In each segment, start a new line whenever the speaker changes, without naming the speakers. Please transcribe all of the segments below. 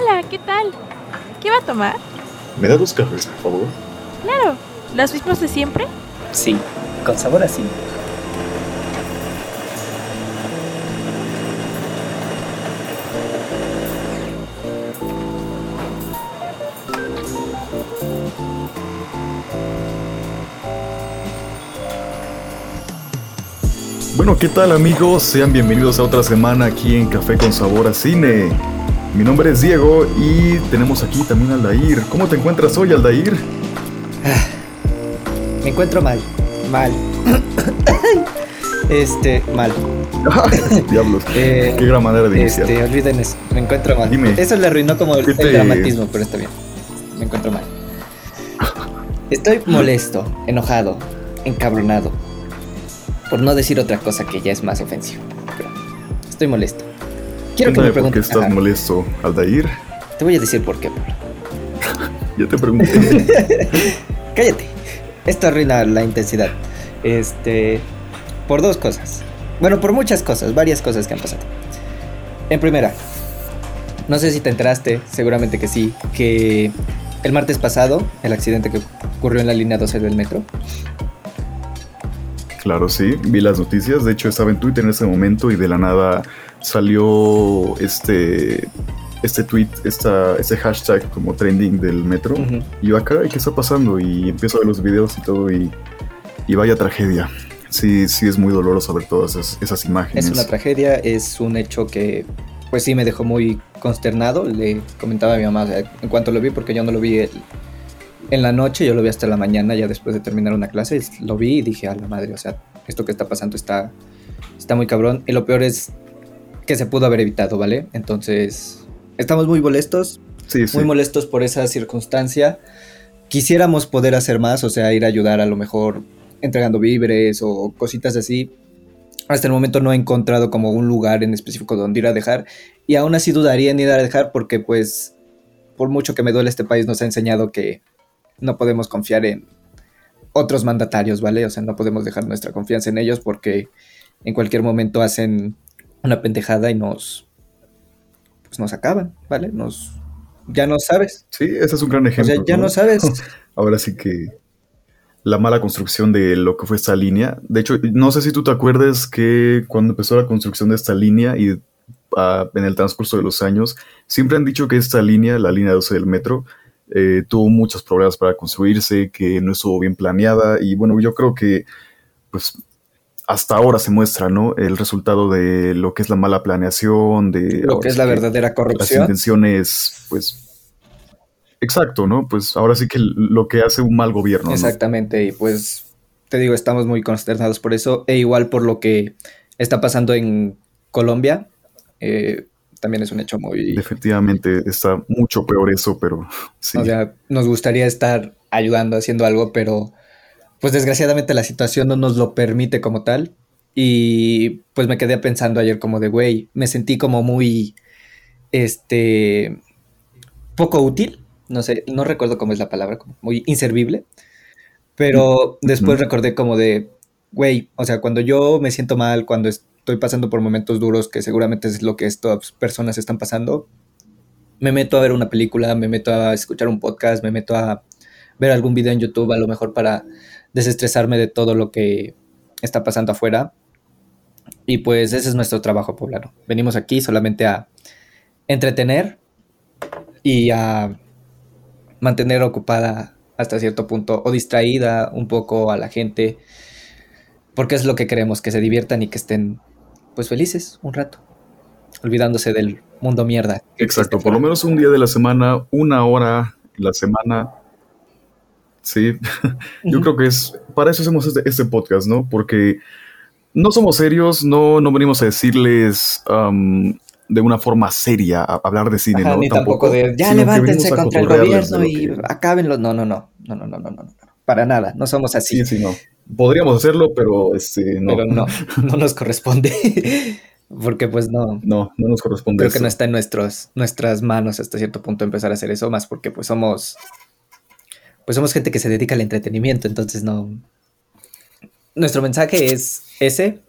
Hola, ¿qué tal? ¿Qué va a tomar?
¿Me da dos cafés, por favor?
Claro, ¿los mismos de siempre?
Sí, con sabor así.
Bueno, ¿qué tal amigos? Sean bienvenidos a otra semana aquí en Café con Sabor a Cine. Mi nombre es Diego y tenemos aquí también a Aldair. ¿Cómo te encuentras hoy, Aldair?
Me encuentro mal. Mal. este, mal.
Diablos.
Eh,
Qué gran manera de iniciar.
Este, olviden eso. Me encuentro mal.
Dime.
Eso le arruinó como el,
¿Qué
el dramatismo, pero está bien. Me encuentro mal. Estoy molesto, enojado, encabronado. Por no decir otra cosa que ya es más ofensivo. Pero estoy molesto. Quiero que me
Cuéntame por qué
preguntes.
estás molesto, Aldair.
Te voy a decir por qué, Pablo.
Ya te pregunté.
Cállate. Esto arruina la intensidad. Este. Por dos cosas. Bueno, por muchas cosas, varias cosas que han pasado. En primera, no sé si te enteraste, seguramente que sí, que el martes pasado, el accidente que ocurrió en la línea 12 del metro,
claro, sí. Vi las noticias. De hecho, estaba en Twitter en ese momento y de la nada salió este este tweet, esta, este hashtag como trending del metro. Y yo acá, ¿qué está pasando? Y empiezo a ver los videos y todo y, y vaya tragedia. Sí, sí es muy doloroso ver todas esas, esas imágenes.
es una tragedia, es un hecho que, pues sí, me dejó muy consternado. Le comentaba a mi mamá en cuanto lo vi, porque yo no lo vi el- en la noche, yo lo vi hasta la mañana, ya después de terminar una clase, lo vi y dije, a la madre, o sea, esto que está pasando está, está muy cabrón. Y lo peor es que se pudo haber evitado, ¿vale? Entonces, estamos muy molestos,
Sí, sí.
muy molestos por esa circunstancia. Quisiéramos poder hacer más, o sea, ir a ayudar a lo mejor entregando víveres o cositas así. Hasta el momento no he encontrado como un lugar en específico donde ir a dejar y aún así dudaría en ir a dejar porque pues por mucho que me duele este país nos ha enseñado que no podemos confiar en otros mandatarios, ¿vale? O sea, no podemos dejar nuestra confianza en ellos porque en cualquier momento hacen una pendejada y nos pues nos acaban, ¿vale? Nos ya no sabes.
Sí, ese es un gran
O
ejemplo.
sea, ya no sabes.
Ahora sí que la mala construcción de lo que fue esta línea. De hecho, no sé si tú te acuerdas que cuando empezó la construcción de esta línea y ah, en el transcurso de los años, siempre han dicho que esta línea, la línea 12 del metro, eh, tuvo muchos problemas para construirse, que no estuvo bien planeada y bueno, yo creo que pues hasta ahora se muestra, ¿no? El resultado de lo que es la mala planeación, de
lo que es la
que
verdadera
las
corrupción.
intenciones, pues exacto, ¿no? Pues ahora sí que lo que hace un mal gobierno. ¿no?
Exactamente, y pues te digo, estamos muy consternados por eso, e igual por lo que está pasando en Colombia, eh, también es un hecho muy...
Definitivamente está mucho peor eso, pero sí.
O sea, nos gustaría estar ayudando, haciendo algo, pero pues desgraciadamente la situación no nos lo permite como tal. Y pues me quedé pensando ayer como de, güey, me sentí como muy, este, poco útil, no sé, no recuerdo cómo es la palabra, como muy inservible. Pero después recordé como de, güey, o sea, cuando yo me siento mal, cuando estoy pasando por momentos duros, que seguramente es lo que estas personas están pasando, me meto a ver una película, me meto a escuchar un podcast, me meto a ver algún video en YouTube, a lo mejor para desestresarme de todo lo que está pasando afuera. Y pues ese es nuestro trabajo poblano. Venimos aquí solamente a entretener y a mantener ocupada hasta cierto punto o distraída un poco a la gente porque es lo que queremos, que se diviertan y que estén pues felices un rato, olvidándose del mundo mierda.
Exacto, por lo menos un día de la semana, una hora la semana. Sí, yo creo que es, para eso hacemos este, este podcast, ¿no? Porque no somos serios, no, no venimos a decirles de una forma seria a hablar de cine,
Ajá,
¿no?
ni tampoco, de ya levántense contra el gobierno y
que-
acábenlo. No, no, no, no, no, no, no, no, no, no, para nada, no somos así,
Sí, sí, no. Podríamos hacerlo, pero este, no,
pero no, no nos corresponde, porque pues no,
no, no nos corresponde
creo que no está en nuestros, nuestras manos hasta cierto punto empezar a hacer eso, más porque pues somos, pues somos gente que se dedica al entretenimiento, entonces no, nuestro mensaje es ese,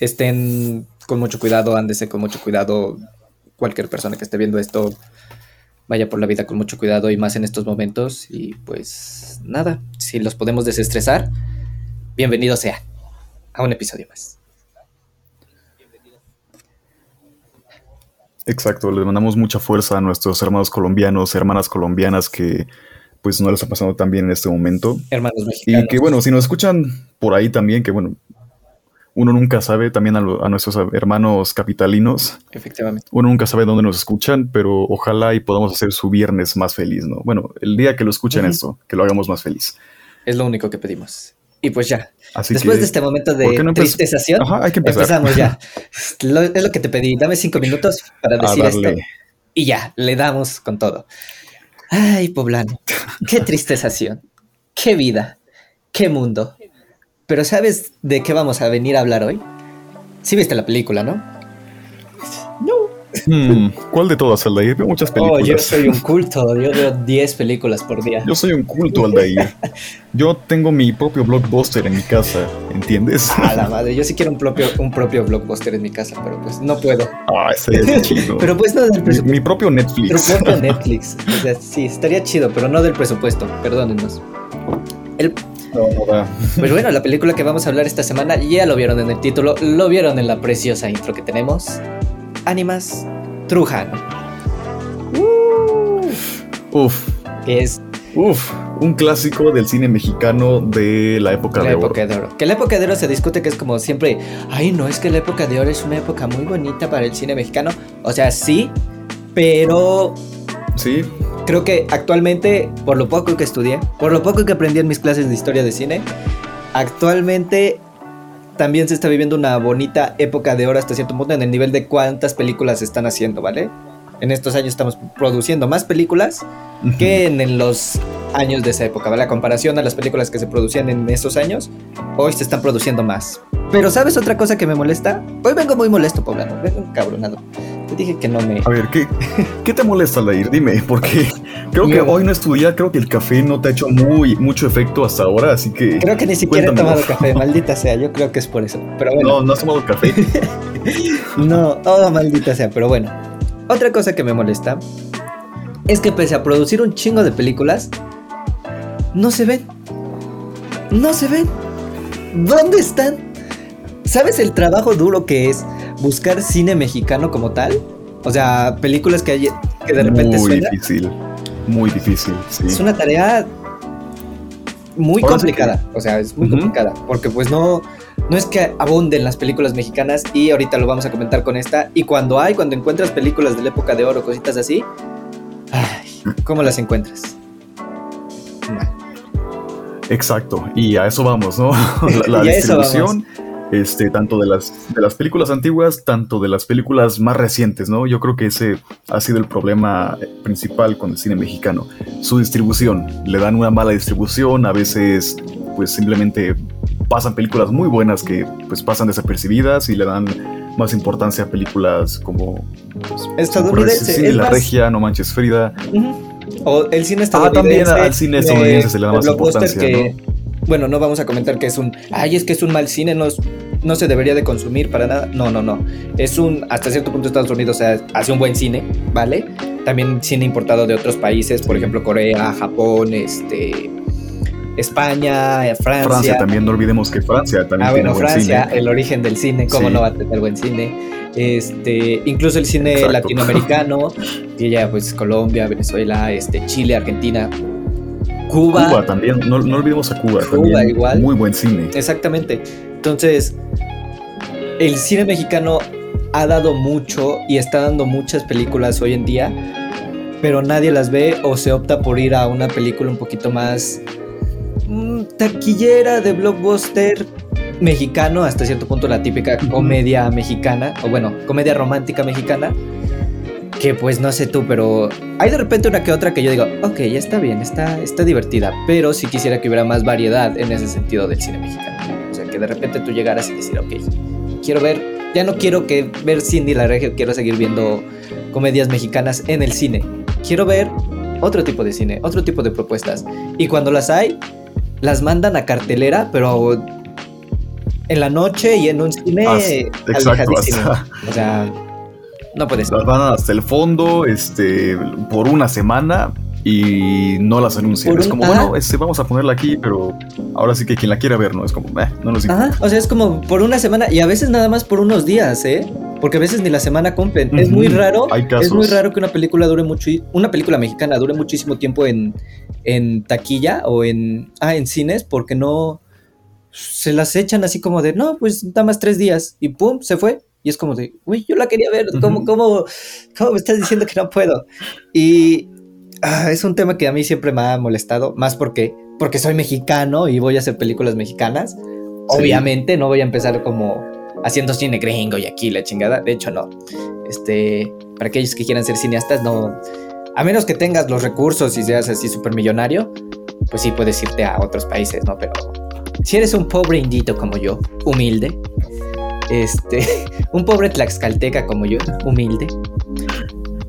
estén con mucho cuidado, ándese con mucho cuidado, cualquier persona que esté viendo esto, vaya por la vida con mucho cuidado y más en estos momentos. Y pues nada, si los podemos desestresar, bienvenido sea a un episodio más.
Exacto, les mandamos mucha fuerza a nuestros hermanos colombianos, hermanas colombianas que pues no les está pasando tan bien en este momento.
Hermanos mexicanos.
Y que bueno, si nos escuchan por ahí también, que bueno, uno nunca sabe también a, lo- a nuestros hermanos capitalinos,
Efectivamente.
uno nunca sabe dónde nos escuchan, pero ojalá y podamos hacer su viernes más feliz, ¿no? Bueno, el día que lo escuchen esto, que lo hagamos más feliz.
Es lo único que pedimos. Y pues ya,
Así
después
que,
de este momento de
¿por qué no
tristezación,
Ajá, hay que empezar.
empezamos ya. Lo- es lo que te pedí. Dame cinco minutos para
A
decir esto. Y ya, le damos con todo. Ay, poblano, qué tristezación, qué vida, qué mundo. Pero ¿sabes de qué vamos a venir a hablar hoy? Sí viste la película, ¿no?
Hmm, ¿Cuál de todas, Aldair? Veo muchas
Oh,
películas.
yo soy un culto, yo veo 10 películas por día.
Yo soy un culto, Aldair. Yo tengo mi propio blockbuster en mi casa, ¿entiendes?
A la madre, yo sí quiero un propio, un propio blockbuster en mi casa, pero pues no puedo.
Ah, ese es chido.
Pero pues no del
mi,
presupuesto.
mi propio
Pero
Netflix.
propio Netflix. O sea, sí, estaría chido, pero no del presupuesto, perdónenos. El,
No, no.
Pues bueno, la película que vamos a hablar esta semana ya lo vieron en el título, lo vieron en la preciosa intro que tenemos. Ánimas Trujano.
Uf,
Que es
uf, un clásico del cine mexicano de la época
la
de oro.
época de oro. Que la época de oro se discute que es como siempre, ay no, es que la época de oro es una época muy bonita para el cine mexicano. O sea, sí, pero
Sí,
creo que actualmente, por lo poco que estudié, por lo poco que aprendí en mis clases de historia de cine, actualmente también se está viviendo una bonita época de oro hasta cierto punto en el nivel de cuántas películas se están haciendo, ¿vale? En estos años estamos produciendo más películas que en, en los años de esa época, ¿vale? A comparación a las películas que se producían en esos años, hoy se están produciendo más. Pero ¿sabes otra cosa que me molesta? Hoy vengo muy molesto, poblano, vengo encabronado. Te dije que no me...
A ver, ¿qué, ¿qué te molesta, Aldair? Dime, porque creo que
No.
hoy no estudié, creo que el café no te ha hecho muy, mucho efecto hasta ahora, así que...
Creo que ni siquiera he
Cuéntamelo.
tomado café, maldita sea, yo creo que es por eso. Pero bueno,
No, no has tomado café.
no, oh, maldita sea, pero bueno. Otra cosa que me molesta es que pese a producir un chingo de películas, no se ven. No se ven. ¿Dónde están? ¿Sabes el trabajo duro que es buscar cine mexicano como tal? O sea, películas que, hay- que de repente
muy difícil, muy difícil, sí.
Es una tarea muy
Ahora sí
complicada. O sea, es muy complicada. Porque pues no, no es que abunden las películas mexicanas y ahorita lo vamos a comentar con esta. Y cuando hay, cuando encuentras películas de la época de oro, cositas así, ay, ¿cómo las encuentras?
Exacto, y a eso vamos, ¿no? La, distribución, este, tanto de las, de las películas antiguas, tanto de las películas más recientes, ¿no? Yo creo que ese ha sido el problema principal con el cine mexicano. Su distribución, le dan una mala distribución, a veces pues simplemente pasan películas muy buenas que pues pasan desapercibidas y le dan más importancia a películas como pues,
Estadounidense,
Sí, La
más-
Regia, No Manches Frida.
O el cine
Ah, también
estadounidense.
al cine estadounidense se le da más importancia,
Bueno, no vamos a comentar que es un. Ay, es que es un mal cine, no, es- no se debería de consumir para nada. No, no, no. Es un. Hasta cierto punto, Estados Unidos hace un buen cine, ¿vale? También cine importado de otros países, por ejemplo, Corea, Japón, este. España, eh, Francia.
Francia también, no olvidemos que Francia también
Ah,
tiene
bueno,
buen
Francia,
cine.
el origen del cine, cómo
Sí.
no va a tener buen cine. Este, incluso el cine
Exacto.
latinoamericano, que ya pues Colombia, Venezuela, este, Chile, Argentina, Cuba.
Cuba también, no, no olvidemos a Cuba,
Cuba
también
igual.
muy buen cine.
Exactamente. Entonces, el cine mexicano ha dado mucho y está dando muchas películas hoy en día, pero nadie las ve o se opta por ir a una película un poquito más taquillera de blockbuster mexicano, hasta cierto punto la típica comedia mexicana, o bueno, comedia romántica mexicana, que pues no sé tú, pero hay de repente una que otra que yo digo, ok, ya está bien, está, está divertida, pero sí quisiera que hubiera más variedad en ese sentido del cine mexicano. O sea, que de repente tú llegaras y decir, ok, quiero ver, ya no quiero que ver Cindy la Regia, quiero seguir viendo comedias mexicanas en el cine. Quiero ver otro tipo de cine, otro tipo de propuestas. Y cuando las hay, las mandan a cartelera, pero en la noche y en un cine
Ah, exacto, hasta-
O sea, No puede ser.
Las van hasta el fondo, este, por una semana y no las anuncian. Es como,
ajá.
bueno, este, vamos a ponerla aquí, pero ahora sí que quien la quiera ver, ¿no? Es como, eh, no nos importa.
Ajá, o sea, es como por una semana y a veces nada más por unos días, ¿eh? Porque a veces ni la semana cumplen. Es muy raro.
hay casos.
Es muy raro que una película dure mucho, una película mexicana dure muchísimo tiempo en, en taquilla o en, ah, en cines porque no se las echan así como de, no, pues nada más tres días y pum, se fue. Y es como de, uy, yo la quería ver, ¿cómo, cómo, cómo me estás diciendo que no puedo? Y ah, es un tema que a mí siempre me ha molestado, más porque, porque soy mexicano y voy a hacer películas mexicanas. Obviamente no voy a empezar como haciendo cine gringo y aquí la chingada. De hecho, no. Este, para aquellos que quieran ser cineastas, no. A menos que tengas los recursos y seas así súper millonario, pues sí puedes irte a otros países, ¿no? Pero si eres un pobre indito como yo, humilde, este, un pobre tlaxcalteca como yo, humilde,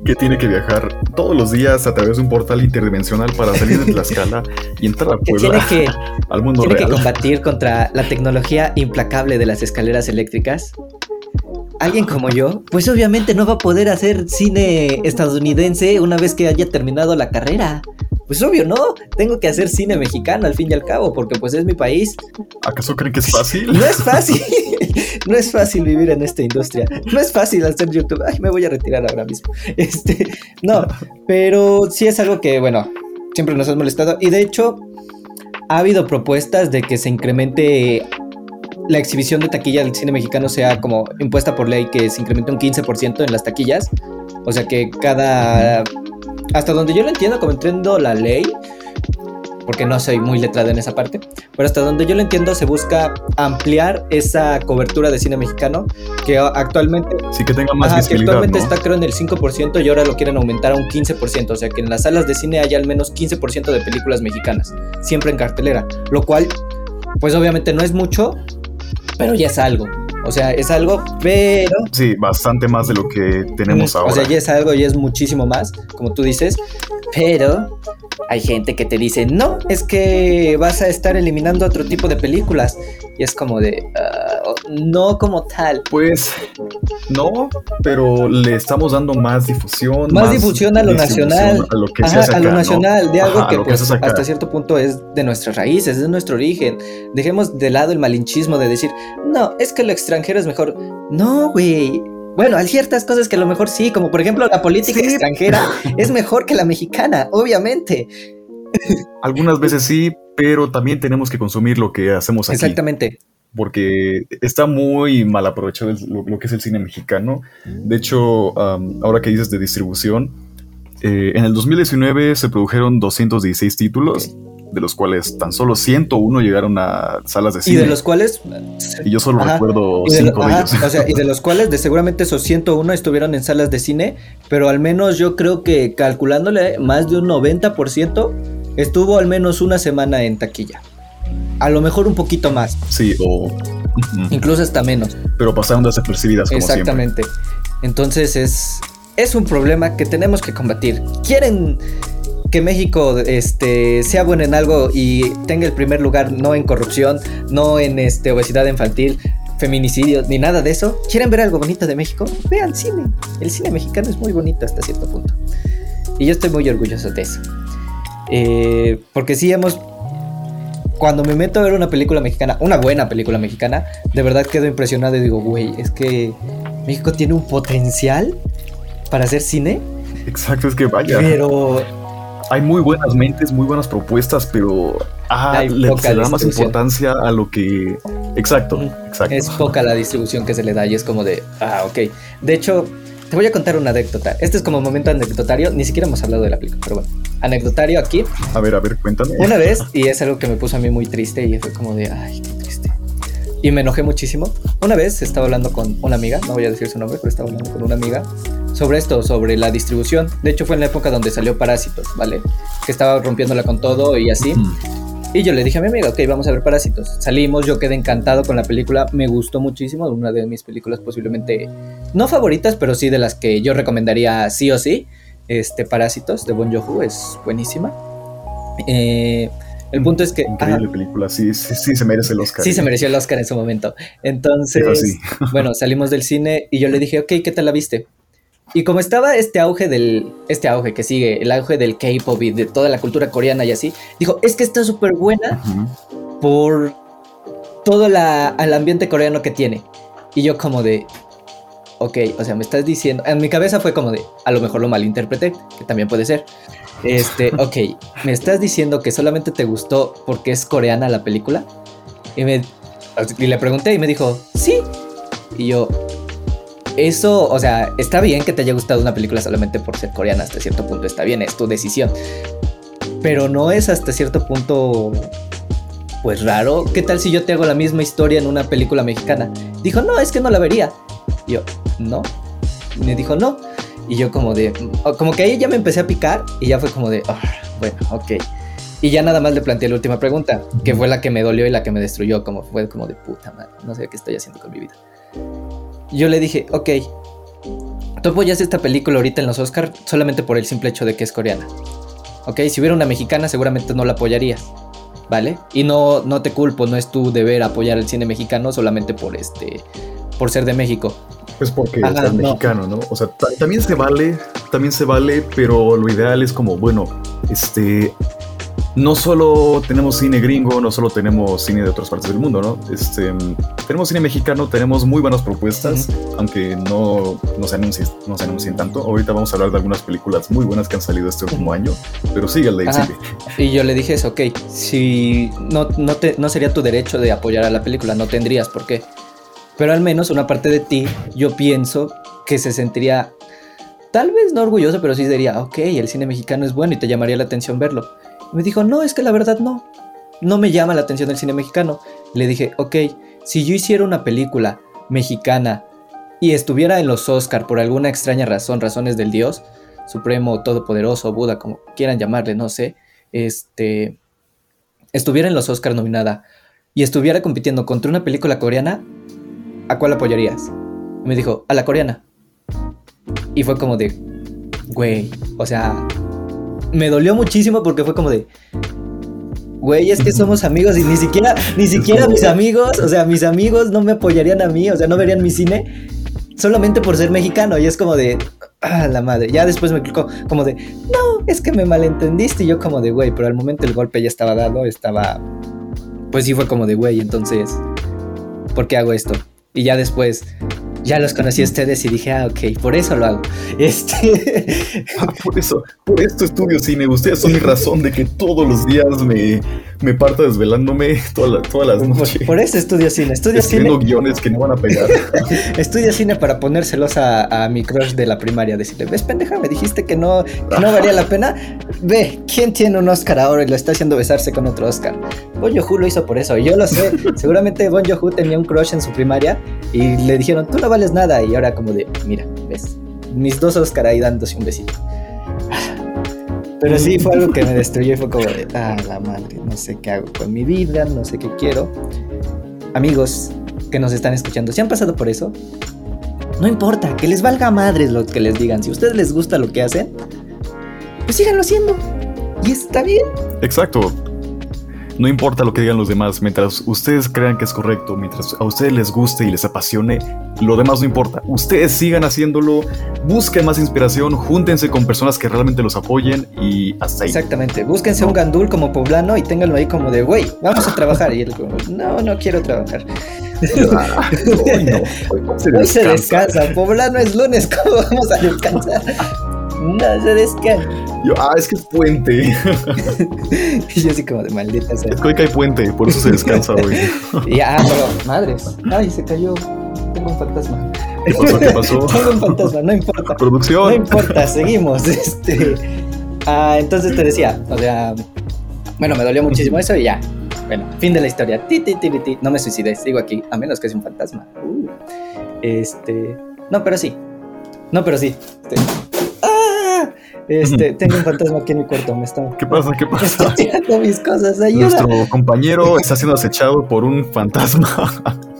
Que tiene que viajar todos los días a través de un portal interdimensional para salir de Tlaxcala y entrar a
que tiene
Puebla,
que,
al mundo
tiene que
real.
combatir contra la tecnología implacable de las escaleras eléctricas. Alguien como yo, pues obviamente no va a poder hacer cine estadounidense una vez que haya terminado la carrera. Pues obvio, no, tengo que hacer cine mexicano al fin y al cabo, porque pues es mi país.
¿Acaso creen que es fácil?
No es fácil, no es fácil vivir en esta industria, no es fácil hacer YouTube. Ay, me voy a retirar ahora mismo. Este, no, pero sí es algo que, bueno, siempre nos ha molestado. Y de hecho, ha habido propuestas de que se incremente la exhibición de taquilla del cine mexicano sea como impuesta por ley, que se incremente un 15% en las taquillas. O sea que cada... Hasta donde yo lo entiendo, como entiendo la ley, porque no soy muy letrado en esa parte, pero hasta donde yo lo entiendo se busca ampliar esa cobertura de cine mexicano que actualmente,
Sí que tenga más
ajá, que
visibilidad,
actualmente
¿no?
está creo en el 5% y ahora lo quieren aumentar a un 15%, o sea que en las salas de cine haya al menos 15% de películas mexicanas, siempre en cartelera, lo cual pues obviamente no es mucho, pero ya es algo. O sea, es algo, pero
Sí, bastante más de lo que tenemos ahora.
O sea, ya es algo y es muchísimo más, como tú dices. Pero hay gente que te dice, no, es que vas a estar eliminando otro tipo de películas. Y es como de, "Ah, no como tal.
Pues no, pero le estamos dando más difusión.
Más difusión a lo nacional.
A lo que se
Ajá,
hace
a lo
acá, ¿no?
nacional, de algo
Ajá,
que pues
acá.
hasta cierto punto es de nuestras raíces, es de nuestro origen. Dejemos de lado el malinchismo de decir, no, es que lo extranjero es mejor. No, güey. Bueno, hay ciertas cosas que a lo mejor sí, como por ejemplo la política
Sí.
extranjera es mejor que la mexicana, obviamente.
Algunas veces sí, pero también tenemos que consumir lo que hacemos aquí.
Exactamente.
Porque está muy mal aprovechado el- lo, lo que es el cine mexicano. De hecho, ahora que dices de distribución, eh, en el 2019 se produjeron 216 títulos, de los cuales tan solo 101 llegaron a salas de
Y
cine.
de los cuales.
Y yo solo
Ajá.
recuerdo
y de lo-
cinco de, ellos.
o sea, y de los cuales de seguramente esos 101 estuvieron en salas de cine, pero al menos yo creo que calculándole más de un 90% estuvo al menos una semana en taquilla. A lo mejor un poquito más,
Sí, o...
Incluso hasta menos.
Pero pasaron desapercibidas como siempre.
Exactamente. Entonces es, es un problema que tenemos que combatir. ¿Quieren que México este, sea bueno en algo y tenga el primer lugar no en corrupción, no en este, obesidad infantil, feminicidios, ni nada de eso? ¿Quieren ver algo bonito de México? Vean cine. El cine mexicano es muy bonito hasta cierto punto. Y yo estoy muy orgulloso de eso. Eh, porque sí hemos... Cuando me meto a ver una película mexicana, una buena película mexicana, de verdad quedo impresionado y digo, güey, es que México tiene un potencial para hacer cine,
Exacto, es que vaya.
pero
Hay muy buenas mentes, muy buenas propuestas, pero ah, le, se da más importancia a lo que. Exacto, exacto.
es poca la distribución que se le da y es como de, ah, ok. De hecho, te voy a contar una anécdota. Este es como momento anecdotario, ni siquiera hemos hablado de la película, pero bueno, anecdotario aquí.
A ver, a ver, cuéntame.
Una vez, y es algo que me puso a mí muy triste y fue como de, ay, qué triste. Y me enojé muchísimo. Una vez estaba hablando con una amiga, no voy a decir su nombre, pero estaba hablando con una amiga sobre esto, sobre la distribución. De hecho, fue en la época donde salió Parásitos, ¿vale? Que estaba rompiéndola con todo y así. Y yo le dije a mi amiga, ok, vamos a ver Parásitos. Salimos, yo quedé encantado con la película, me gustó muchísimo, una de mis películas posiblemente, no favoritas, pero sí de las que yo recomendaría sí o sí. Este, Parásitos de Bon Joon-ho es buenísima. Eh, el punto es que...
Increíble
ajá,
película, sí, sí, sí, se merece el Oscar.
Sí, se mereció el Oscar en su momento.
Sí,
Entonces,
así.
bueno, salimos del cine y yo le dije, ok, ¿qué tal la viste? Y como estaba este auge del, este auge que sigue, el auge del K-pop y de toda la cultura coreana y así, dijo, es que está súper buena
Ujú.
por todo la, el ambiente coreano que tiene. Y yo como de, ok, o sea, me estás diciendo, en mi cabeza fue como de, a lo mejor lo malinterpreté, que también puede ser. Este, ok, me estás diciendo que solamente te gustó porque es coreana la película. Y, me, y le pregunté y me dijo, sí. Y yo, eso, o sea, está bien que te haya gustado una película solamente por ser coreana hasta cierto punto, está bien, es tu decisión. Pero no es hasta cierto punto, pues raro. ¿Qué tal si yo te hago la misma historia en una película mexicana? Dijo, no, es que no la vería. Y yo, no. Y me dijo, no. Y yo como de, como que ahí ya me empecé a picar y ya fue como de, "Ah, bueno, ok. Y ya nada más le planteé la última pregunta, que fue la que me dolió y la que me destruyó, como fue como de puta madre, no sé qué estoy haciendo con mi vida. Yo le dije, ok, tú apoyas esta película ahorita en los Oscars solamente por el simple hecho de que es coreana. Ok, si hubiera una mexicana seguramente no la apoyarías, ¿vale? Y no, no te culpo, no es tu deber apoyar el cine mexicano solamente por este, por ser de México.
Pues porque
Ajá, no.
mexicano, ¿no? O sea, ta- también se vale, también se vale, pero lo ideal es como, bueno, este, no solo tenemos cine gringo, no solo tenemos cine de otras partes del mundo, ¿no? Este, tenemos cine mexicano, tenemos muy buenas propuestas, aunque no, no, se anuncien, no se anuncien tanto. Ahorita vamos a hablar de algunas películas muy buenas que han salido este último año, pero síguele,
Ajá.
sigue.
Y yo le dije eso, ok, si no, no, te, no sería tu derecho de apoyar a la película, no tendrías por qué. Pero al menos una parte de ti, yo pienso que se sentiría, tal vez no orgulloso, pero sí diría, ok, el cine mexicano es bueno y te llamaría la atención verlo. Me dijo, no, es que la verdad no, no me llama la atención el cine mexicano. Le dije, ok, si yo hiciera una película mexicana y estuviera en los Oscar por alguna extraña razón, razones del Dios, Supremo, Todopoderoso, Buda, como quieran llamarle, no sé, este, estuviera en los Oscar nominada y estuviera compitiendo contra una película coreana, ¿a cuál apoyarías? Y me dijo, a la coreana. Y fue como de, güey, o sea, me dolió muchísimo porque fue como de, güey, es que somos amigos y ni siquiera, ni siquiera mis amigos, o sea, mis amigos no me apoyarían a mí, o sea, no verían mi cine solamente por ser mexicano y es como de, ah, la madre. Ya después me clicó como de, no, es que me malentendiste y yo como de, güey, pero al momento el golpe ya estaba dado, estaba, pues sí fue como de, güey, entonces, ¿por qué hago esto? Y ya después, ya los conocí a ustedes y dije, ah, ok, por eso lo hago. Este,
Ah, por eso, por esto estudio cine. Ustedes son mi razón de que todos los días me, me parto desvelándome toda la- todas las noches.
por, por eso estudio cine, estudio
escribiendo
cine,
guiones que no van a pegar.
estudio cine para ponérselos a, a mi crush de la primaria, decirle, ves pendeja, me dijiste que no, que no valía la pena. Ve, ¿quién tiene un Oscar ahora y lo está haciendo besarse con otro Oscar? Bon Joon lo hizo por eso, yo lo sé. Seguramente Bon Joon tenía un crush en su primaria y le dijeron, tú no vales nada, y ahora como de, mira, ves, mis dos Oscar ahí dándose un besito. Pero sí fue algo que me destruyó y fue como de, ah, la madre, no sé qué hago con mi vida, no sé qué quiero. Amigos que nos están escuchando, si han pasado por eso, no importa, que les valga madres lo que les digan. Si a ustedes les gusta lo que hacen, pues síganlo haciendo. Y está bien.
Exacto. No importa lo que digan los demás, mientras ustedes crean que es correcto, mientras a ustedes les guste y les apasione, lo demás no importa. Ustedes sigan haciéndolo, busquen más inspiración, júntense con personas que realmente los apoyen y hasta ahí.
Exactamente. Búsquense un gandul como poblano y ténganlo ahí como de, güey, vamos a trabajar. Y él como, no, no quiero trabajar.
Ah, hoy no, hoy no se
Hoy se
descansa.
descansa. Poblano es lunes, ¿cómo vamos a descansar? No se descansa.
Yo, ah, es que es puente.
Y yo así como de maldita sea.
Es que hoy cae puente, por eso se descansa hoy.
Y ah, pero madres. Ay, se cayó. Tengo un fantasma.
¿Qué pasó? ¿Qué pasó?
Tengo un fantasma, no importa. No
Producción.
importa, seguimos. Este, ah, entonces te decía, o sea, bueno, me dolió muchísimo eso y ya. Bueno, fin de la historia. Ti, ti, ti, ti, ti. No me suicidé, sigo aquí, a menos que sea un fantasma. Uh, este, no, pero sí. No, pero sí. Este. Este, tengo un fantasma aquí en mi cuarto, me está.
¿Qué pasa? ¿Qué pasa?
está tirando mis cosas, ayuda.
Nuestro compañero está siendo acechado por un fantasma.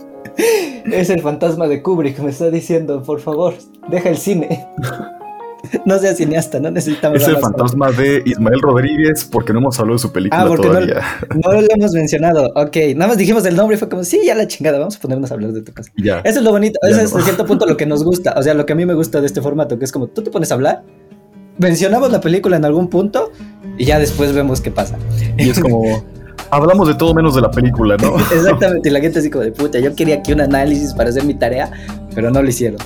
Es el fantasma de Kubrick, me está diciendo, por favor, deja el cine. no sea cineasta, no necesitamos.
Es el fantasma de Ismael Rodríguez, porque no hemos hablado de su película ah, todavía.
No, no, lo hemos mencionado. Ok, nada más dijimos el nombre y fue como, sí, ya la chingada, vamos a ponernos a hablar de tu casa. Ya. Eso es lo bonito, eso es de cierto punto lo que nos gusta. O sea, lo que a mí me gusta de este formato, que es como tú te pones a hablar, mencionamos la película en algún punto y ya después vemos qué pasa.
Y es como. hablamos de todo menos de la película, ¿no?
Exactamente, y la gente así como de puta, yo quería aquí un análisis para hacer mi tarea, pero no lo hicieron.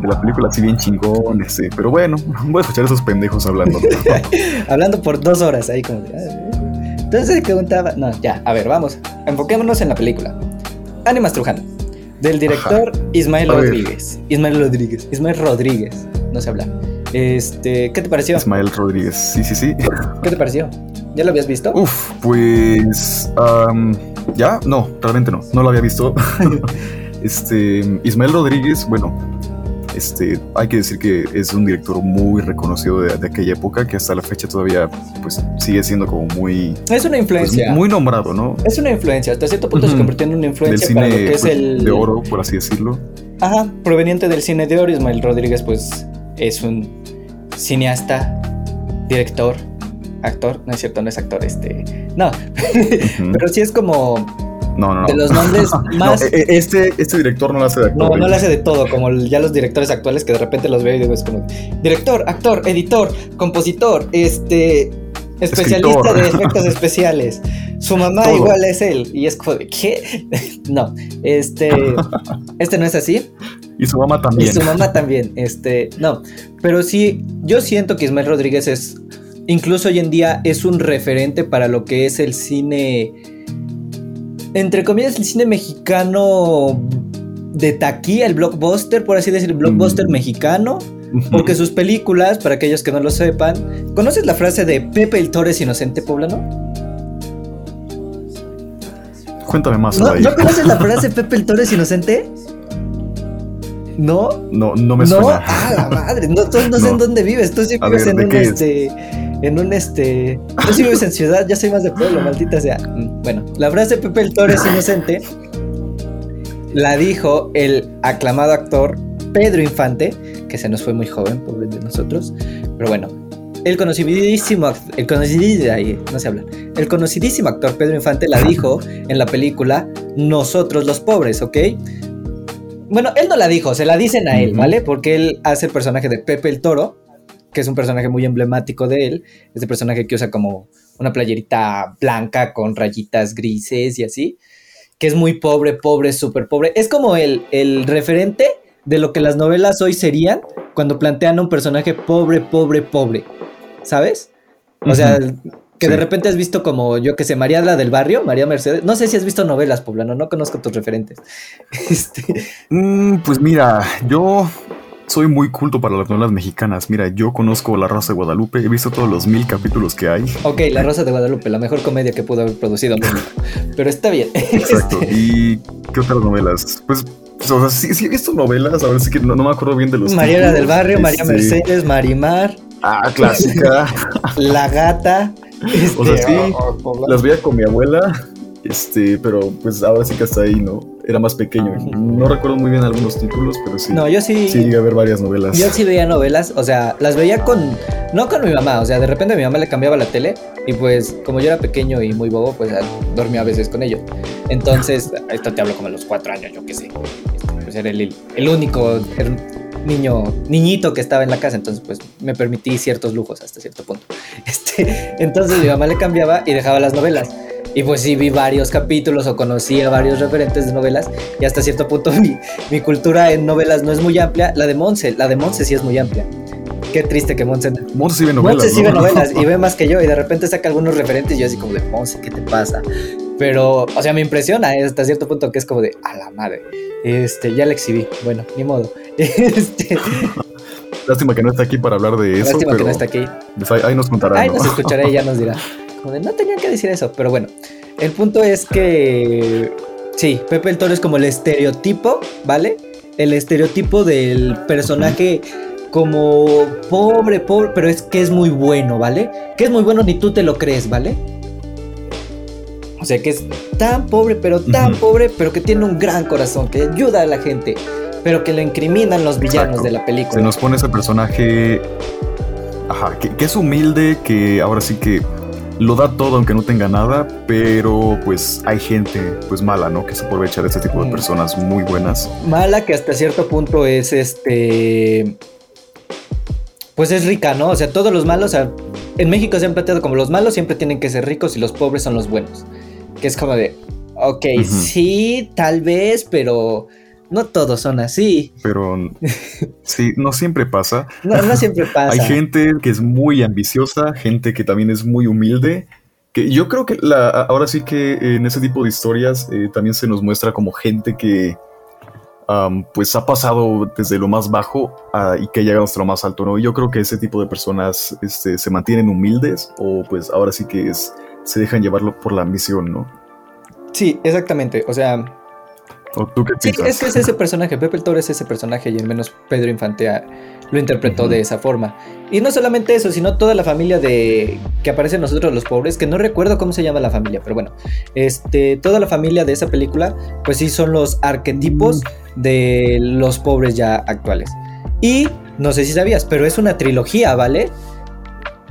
De la película así bien chingón, sí, pero bueno, voy a escuchar a esos pendejos hablando.
hablando por dos horas ahí como de... Entonces preguntaba, no, ya, a ver, vamos, enfoquémonos en la película. Ánimas Trujano, del director Ismael Rodríguez. Ismael Rodríguez, Ismael Rodríguez, no se habla. Este, ¿qué te pareció?
Ismael Rodríguez, sí, sí, sí.
¿Qué te pareció? ¿Ya lo habías visto?
Uf, pues. ya, no, realmente no, no lo había visto. este, Ismael Rodríguez, bueno, este, hay que decir que es un director muy reconocido de, aquella época que hasta la fecha todavía pues sigue siendo como muy
es una influencia
pues, muy nombrado no
es una influencia hasta cierto punto se convirtió en una influencia para lo que es
pues,
el
de oro por así decirlo
ajá proveniente del cine de oro Ismael Rodríguez pues es un cineasta director actor, no es cierto, no es actor, este, no, pero sí es como
no, no, no.
de los nombres más.
E, e, este, este director no lo hace de actor.
No, no lo hace de todo, como ya los directores actuales que de repente los veo y digo, es como director, actor, editor, compositor, este. Especialista de efectos especiales. Su mamá igual es él. Y es como ¿qué? no, este. Este no es así.
Y su mamá también.
Y su mamá también. Este. No. Pero sí, yo siento que Ismael Rodríguez es incluso hoy en día es un referente para lo que es el cine, entre comillas, el cine mexicano de taquilla, el blockbuster, por así decir, el blockbuster mm. mexicano. Porque sus películas, para aquellos que no lo sepan, ¿conoces la frase de Pepe el Torres Inocente Poblano?
Cuéntame más.
¿No, ¿no conoces la frase Pepe el Torres Inocente? ¿No?
No, no me
suena. No, ah, la madre. No, no, sé en dónde vives. Tú sí vives en un este en un este. No si vives en ciudad, ya soy más de pueblo, maldita sea. Mm, bueno, la frase Pepe el Toro es inocente la dijo el aclamado actor Pedro Infante, que se nos fue muy joven, pobre de nosotros. Pero bueno, el conocidísimo, el conocidísimo, no se habla, el conocidísimo actor Pedro Infante la dijo en la película Nosotros los pobres, ¿ok? Bueno, él no la dijo, se la dicen a él, ¿vale? Porque él hace el personaje de Pepe el Toro que es un personaje muy emblemático de él. Este personaje que usa como una playerita blanca con rayitas grises y así. Que es muy pobre, pobre, súper pobre. Es como el, el referente de lo que las novelas hoy serían cuando plantean a un personaje pobre, pobre, pobre. ¿Sabes? O sea, que de repente has visto como, yo que sé, María la del Barrio, María Mercedes. No sé si has visto novelas, Poblano, no conozco tus referentes.
Este... Mm, pues mira, yo soy muy culto para las novelas mexicanas. Mira, yo conozco La Rosa de Guadalupe, he visto todos los mil capítulos que hay.
Ok, La Rosa de Guadalupe, la mejor comedia que pudo haber producido. Pero está bien.
Exacto. Este, ¿Y qué otras novelas? Pues o sea, sí, sí, he visto novelas, a ver si que no, me acuerdo bien de los.
María del Barrio, María este, Mercedes, Marimar.
Ah, clásica.
la gata.
o sea, sí, este, las veía con mi abuela. Este, pero pues ahora sí que hasta ahí, ¿no? Era más pequeño. No recuerdo muy bien algunos títulos, pero sí.
No, yo sí.
Sí llegué a ver varias novelas.
Yo sí veía novelas, o sea, las veía con. No con mi mamá, o sea, de repente mi mamá le cambiaba la tele y pues, como yo era pequeño y muy bobo, pues dormía a veces con ellos. Entonces, esto te hablo como a los cuatro años, yo qué sé. Pues era el, el único niño, niñito que estaba en la casa, entonces pues me permití ciertos lujos hasta cierto punto. Este, entonces mi mamá le cambiaba y dejaba las novelas. Y pues sí vi varios capítulos o conocí a varios referentes de novelas y hasta cierto punto mi, mi cultura en novelas no es muy amplia. La de Monse, la de Monse sí es muy amplia. Qué triste que Monse...
Monse sí ve novelas.
Monse sí ve novelas y ve más que yo y de repente saca algunos referentes y yo así como de Monse, ¿qué te pasa? Pero, o sea, me impresiona hasta cierto punto que es como de, a la madre. Este, ya la exhibí. Bueno, ni modo. Este...
Lástima que no está aquí para hablar de eso.
Lástima que no está aquí.
Pues ahí, nos contará.
Ahí nos escuchará y ya nos dirá. No tenían que decir eso, pero bueno. El punto es que. Sí, Pepe el Toro es como el estereotipo, ¿vale? El estereotipo del personaje como pobre, pobre, pero es que es muy bueno, ¿vale? Que es muy bueno ni tú te lo crees, ¿vale? O sea, que es tan pobre, pero tan pobre, pero que tiene un gran corazón, que ayuda a la gente. pero que lo incriminan los villanos
Exacto.
de la película.
Se nos pone ese personaje. Ajá, que, que es humilde, que ahora sí que lo da todo aunque no tenga nada, pero pues hay gente pues mala, ¿no? Que se aprovecha de este tipo de
Mm.
personas muy buenas.
Mala que hasta cierto punto es este. Pues es rica, ¿no? O sea, todos los malos. o sea, en México se han planteado como los malos siempre tienen que ser ricos y los pobres son los buenos. Que es como de. Ok, sí, tal vez, pero no todos son así.
Pero sí, no siempre pasa.
No, no siempre pasa.
Hay gente que es muy ambiciosa, gente que también es muy humilde. Que yo creo que la, ahora sí que en ese tipo de historias eh, también se nos muestra como gente que pues ha pasado desde lo más bajo a- y que llega hasta lo más alto, ¿no? Y yo creo que ese tipo de personas este, se mantienen humildes o pues ahora sí que es, se dejan llevarlo por la ambición, ¿no?
Sí, exactamente. O sea,
¿O tú qué
Sí, es que es ese personaje, Pepe el Toro es ese personaje y al menos Pedro Infante ah, lo interpretó de esa forma. Y no solamente eso, sino toda la familia de que aparece en nosotros los pobres, que no recuerdo cómo se llama la familia, pero bueno, este, toda la familia de esa película, pues sí son los arquetipos de los pobres ya actuales. Y no sé si sabías, pero es una trilogía, ¿vale?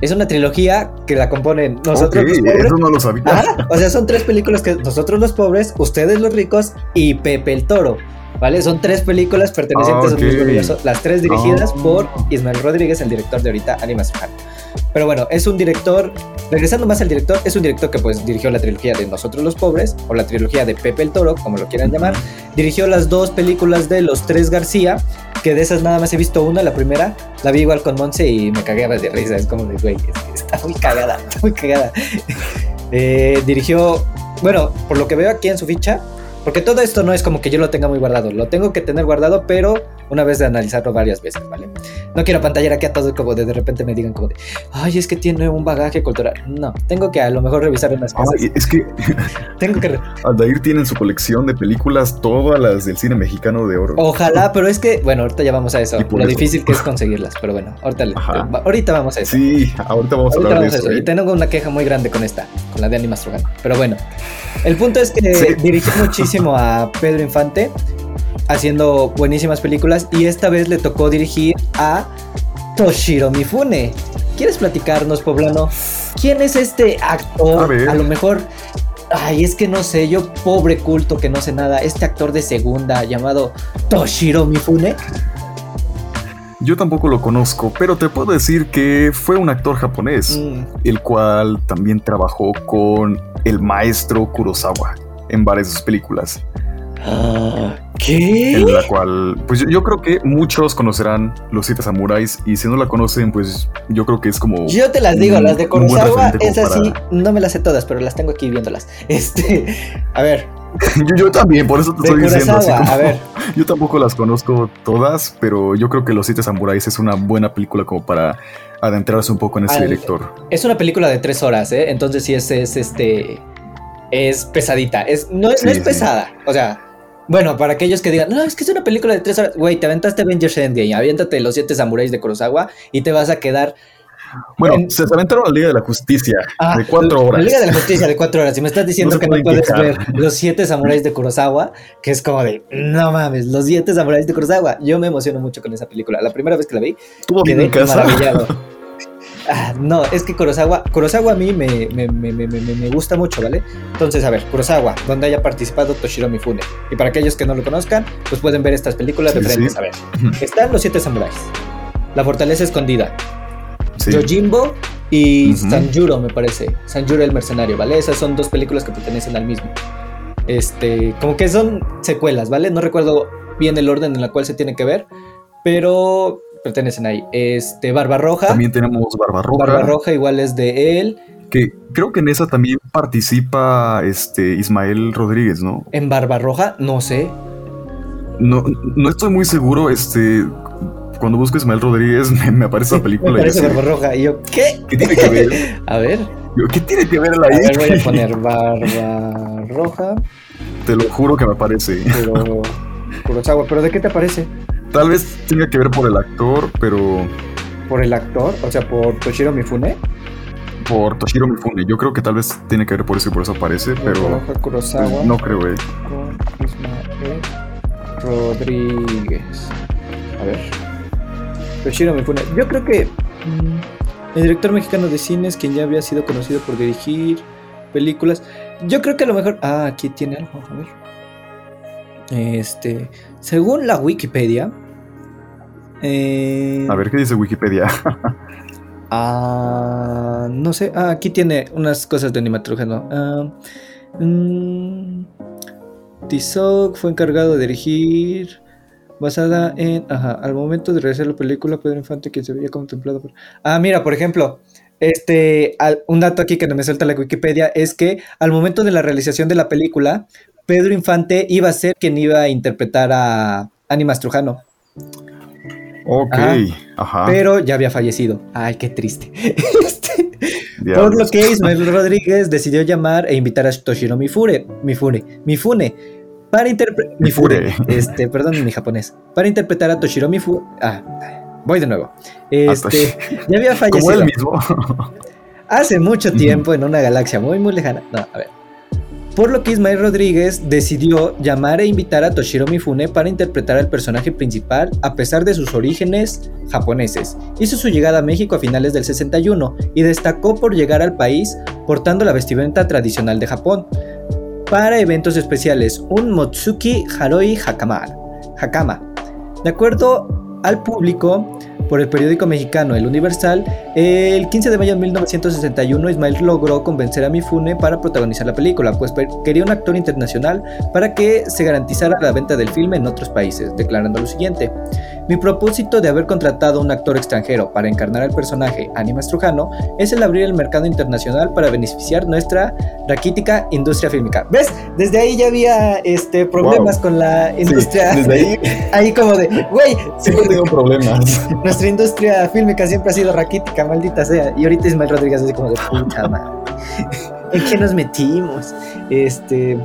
Es una trilogía que la componen nosotros
Ok,
los pobres.
eso no lo sabía.
Ajá, o sea, son tres películas que nosotros los pobres, ustedes los ricos y Pepe el Toro. ¿Vale? Son tres películas pertenecientes
Ah,
a un mismo universo, las tres dirigidas
Ah.
por Ismael Rodríguez, el director de ahorita Animation. Pero bueno, es un director, regresando más al director, es un director que pues dirigió la trilogía de Nosotros los Pobres, o la trilogía de Pepe el Toro, como lo quieran llamar. Dirigió las dos películas de Los Tres García, que de esas nada más he visto una, la primera, la vi igual con Monse y me cagué de risa, es como de, güey, está muy cagada, está muy cagada. Eh, dirigió, bueno, por lo que veo aquí en su ficha, porque todo esto no es como que yo lo tenga muy guardado, lo tengo que tener guardado, pero una vez de analizarlo varias veces, ¿vale? No quiero pantallar aquí a todos como de, de repente me digan como de, ay, es que tiene un bagaje cultural. No, tengo que a lo mejor revisar unas cosas.
Ay, es que
Tengo que...
Aldair tiene en su colección de películas todas las del cine mexicano de oro.
Ojalá, pero es que, bueno, ahorita ya vamos a eso, lo
eso.
difícil que es conseguirlas, pero bueno, ahorita, ahorita vamos a eso.
Sí, ahorita vamos a
Ahorita
hablar de
vamos a
eso.
eso. Y
¿eh?
tengo una queja muy grande con esta, con la de Anima Strogan. Pero bueno, el punto es que
Sí.
dirigió muchísimo a Pedro Infante, haciendo buenísimas películas, y esta vez le tocó dirigir a Toshiro Mifune. ¿Quieres platicarnos, poblano? ¿Quién es este actor?
A
lo mejor. Ay, es que no sé, yo pobre culto que no sé nada, este actor de segunda llamado Toshiro Mifune.
Yo tampoco lo conozco, pero te puedo decir que fue un actor japonés,
Mm,
el cual también trabajó con el maestro Kurosawa en varias de sus películas,
ah, ¿Qué?
en la cual, pues yo, yo creo que muchos conocerán Los Siete Samuráis y si no la conocen, pues yo creo que es como...
Yo te las digo,
un-
las de Kurosawa, esas sí, no me las sé todas, pero las tengo aquí viéndolas. Este, a ver,
yo, yo también, por eso te
de
estoy diciendo como-
a ver,
Yo tampoco las conozco todas, pero yo creo que Los Siete Samuráis es una buena película como para adentrarse un poco en ese
Al-
director.
es una película de tres horas, ¿eh? Entonces sí es, es este, es pesadita, es, no, es- no
Sí,
es
sí.
pesada, o sea, bueno, para aquellos que digan, no, es que es una película de tres horas, güey, te aventaste Avengers Endgame, aviéntate los siete samuráis de Kurosawa y te vas a quedar
Bueno,
En-
se aventaron la Liga de la Justicia
Ah,
de cuatro
La
horas.
Liga de la Justicia de cuatro horas. Y me estás diciendo
No
que no puedes
quejar.
ver los siete samuráis de Kurosawa, que es como de, no mames, los siete samuráis de Kurosawa. Yo me emociono mucho con esa película. La primera vez que la vi,
Estuvo bien
quedé maravillado. Ah, no, es que Kurosawa, Kurosawa a mí me, me, me, me, me- me gusta mucho, ¿vale? Entonces, a ver, Kurosawa, donde haya participado Toshiro Mifune. Y para aquellos que no lo conozcan, pues pueden ver estas películas
Sí,
referentes
sí.
a ver. Están los siete samuráis. La fortaleza escondida.
Sí.
Yojimbo y
Ujú.
Sanjuro, me parece. Sanjuro el mercenario, ¿vale? Esas son dos películas que pertenecen al mismo. Este, como que son secuelas, ¿vale? No recuerdo bien el orden en el cual se tiene que ver, pero pertenecen ahí. Este, Barbarroja.
También tenemos Barbarroja,
Barbarroja igual es de él.
que creo que en esa también participa este Ismael Rodríguez, ¿no?
En Barbarroja, no sé.
No, no estoy muy seguro, este cuando busco Ismael Rodríguez me, me aparece la película
Me
y
parece
yo así,
Barbarroja. Y yo, ¿qué?
¿qué tiene que ver?
A ver,
Yo, ¿Qué tiene que ver él
a ver, voy a poner Barbarroja,
Te lo juro que me aparece.
pero Kurosawa. ¿Pero de qué te parece?
Tal vez tenga que ver por el actor, pero
¿Por el actor? O sea, por Toshiro Mifune.
por Toshiro Mifune. Yo creo que tal vez tiene que ver por eso y por eso aparece, pero
Kurosawa.
no creo, eh.
con Ismael Rodríguez. A ver. Toshiro Mifune. Yo creo que mm, el director mexicano de cines, quien ya había sido conocido por dirigir películas. Yo creo que a lo mejor. Ah, aquí tiene algo. A ver. Este. Según la Wikipedia. eh,
A ver qué dice Wikipedia.
Ah, no sé. Ah, aquí tiene unas cosas de animatrujano. Ah, mm, Tizoc fue encargado de dirigir. Basada en. Ajá. Al momento de realizar la película, Pedro Infante, quien se veía contemplado por. Ah, mira, por ejemplo. Este, al- un dato aquí que no me suelta la Wikipedia es que al momento de la realización de la película, Pedro Infante iba a ser quien iba a interpretar a Animas Trujano.
ok,
Ajá.
ajá.
pero ya había fallecido. Ay, qué triste. Este, por lo que Ismael Rodríguez decidió llamar e invitar a Toshiro Mifure, Mifune, Mifune, para interpretar, Mifure, este, perdón mi japonés, para interpretar a Toshiro Mifune. Ah, voy de nuevo. Este, ya había
Como
fallecido
él mismo.
hace mucho tiempo en una galaxia muy, muy lejana. No, a ver. Por lo que Ismael Rodríguez decidió llamar e invitar a Toshiro Mifune para interpretar al personaje principal a pesar de sus orígenes japoneses. Hizo su llegada a México a finales del 61 y destacó por llegar al país portando la vestimenta tradicional de Japón. Para eventos especiales, un Motsuki Haroi Hakama. Hakama. De acuerdo al público, por el periódico mexicano El Universal, el 15 de mayo de 1961 Ismael logró convencer a Mifune para protagonizar la película, pues quería un actor internacional para que se garantizara la venta del filme en otros países, declarando lo siguiente. Mi propósito de haber contratado a un actor extranjero para encarnar al personaje Animas Trujano es el abrir el mercado internacional para beneficiar nuestra raquítica industria fílmica. ¿Ves? Desde ahí ya había este, problemas
Wow.
con la
Sí,
industria.
desde ahí
ahí como de, güey,
siempre tengo problemas.
nuestra industria fílmica siempre ha sido raquítica, maldita sea. Y ahorita Ismael Rodríguez así como de puta madre. ¿En qué nos metimos? Este.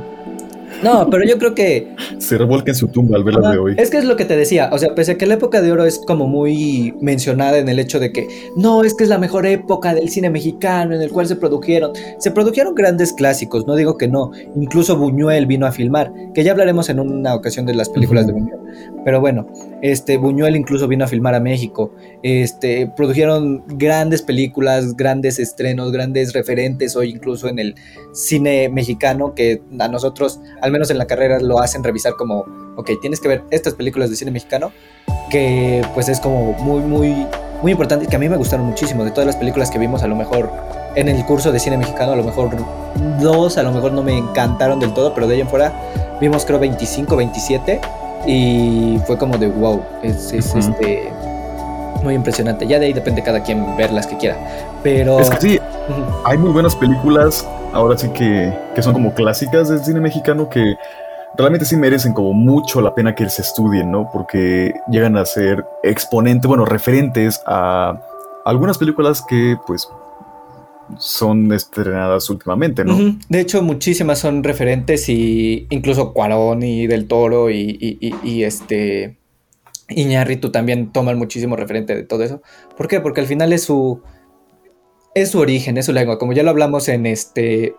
No, pero yo creo que.
Se revuelca en su tumba al verlas
Ajá,
de hoy.
Es que es lo que te decía. O sea, pese a que la época de oro es como muy mencionada en el hecho de que no, es que es la mejor época del cine mexicano en el cual se produjeron. Se produjeron grandes clásicos, no digo que no. Incluso Buñuel vino a filmar, que ya hablaremos en una ocasión de las películas de. Buñuel. Pero bueno, este Buñuel incluso vino a filmar a México. Este, produjeron grandes películas, grandes estrenos, grandes referentes hoy incluso en el cine mexicano que a nosotros, al menos en la carrera, lo hacen revisar como, ok, tienes que ver estas películas de cine mexicano, que pues es como muy, muy, muy importante y que a mí me gustaron muchísimo. De todas las películas que vimos, a lo mejor en el curso de cine mexicano, a lo mejor dos, a lo mejor no me encantaron del todo, pero de ahí en fuera vimos creo 25, 27 y fue como de wow, es, este muy impresionante. Ya de ahí depende cada quien ver las que quiera. Pero
Es que sí, hay muy buenas películas, ahora sí que, que son como clásicas del cine mexicano que realmente sí merecen como mucho la pena que se estudien, ¿no? Porque llegan a ser exponentes, bueno, referentes a algunas películas que pues son estrenadas últimamente, ¿no?
De hecho, muchísimas son referentes y incluso Cuarón y Del Toro y, y- y- y este Iñárritu también toman muchísimo referente de todo eso. ¿Por qué? Porque al final es su es su origen, es su lengua. Como ya lo hablamos en este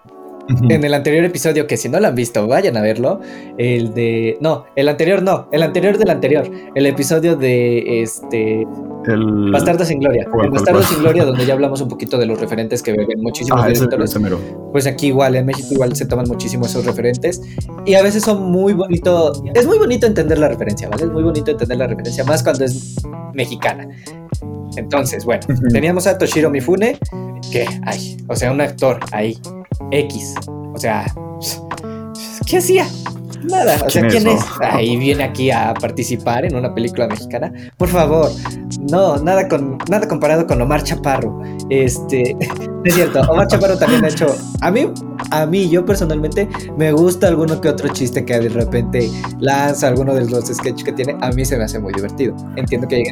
En el anterior episodio, que si no lo han visto, vayan a verlo. El de. No, el anterior no, el anterior del anterior. El episodio de este.
El...
Bastardo sin Gloria.
¿Cuál,
el
cuál,
Bastardo
cuál?
sin Gloria, donde ya hablamos un poquito de los referentes que beben muchísimos
Ah,
directores.
ese.
Pues aquí igual, en México igual se toman muchísimo esos referentes. Y a veces son muy bonito. Es muy bonito entender la referencia, ¿vale? Es muy bonito entender la referencia, más cuando es mexicana. Entonces, bueno, teníamos a Toshiro Mifune, que, ay, o sea, un actor ahí, X. O sea, ¿qué hacía? Nada, o sea,
¿Quién es,
¿quién
no?
es? Ahí viene aquí a participar en una película mexicana. Por favor, no, nada con nada comparado con Omar Chaparro. Este, es cierto, Omar Chaparro también ha hecho a mí a mí yo personalmente me gusta alguno que otro chiste que de repente lanza alguno de los sketches que tiene, a mí se me hace muy divertido. Entiendo que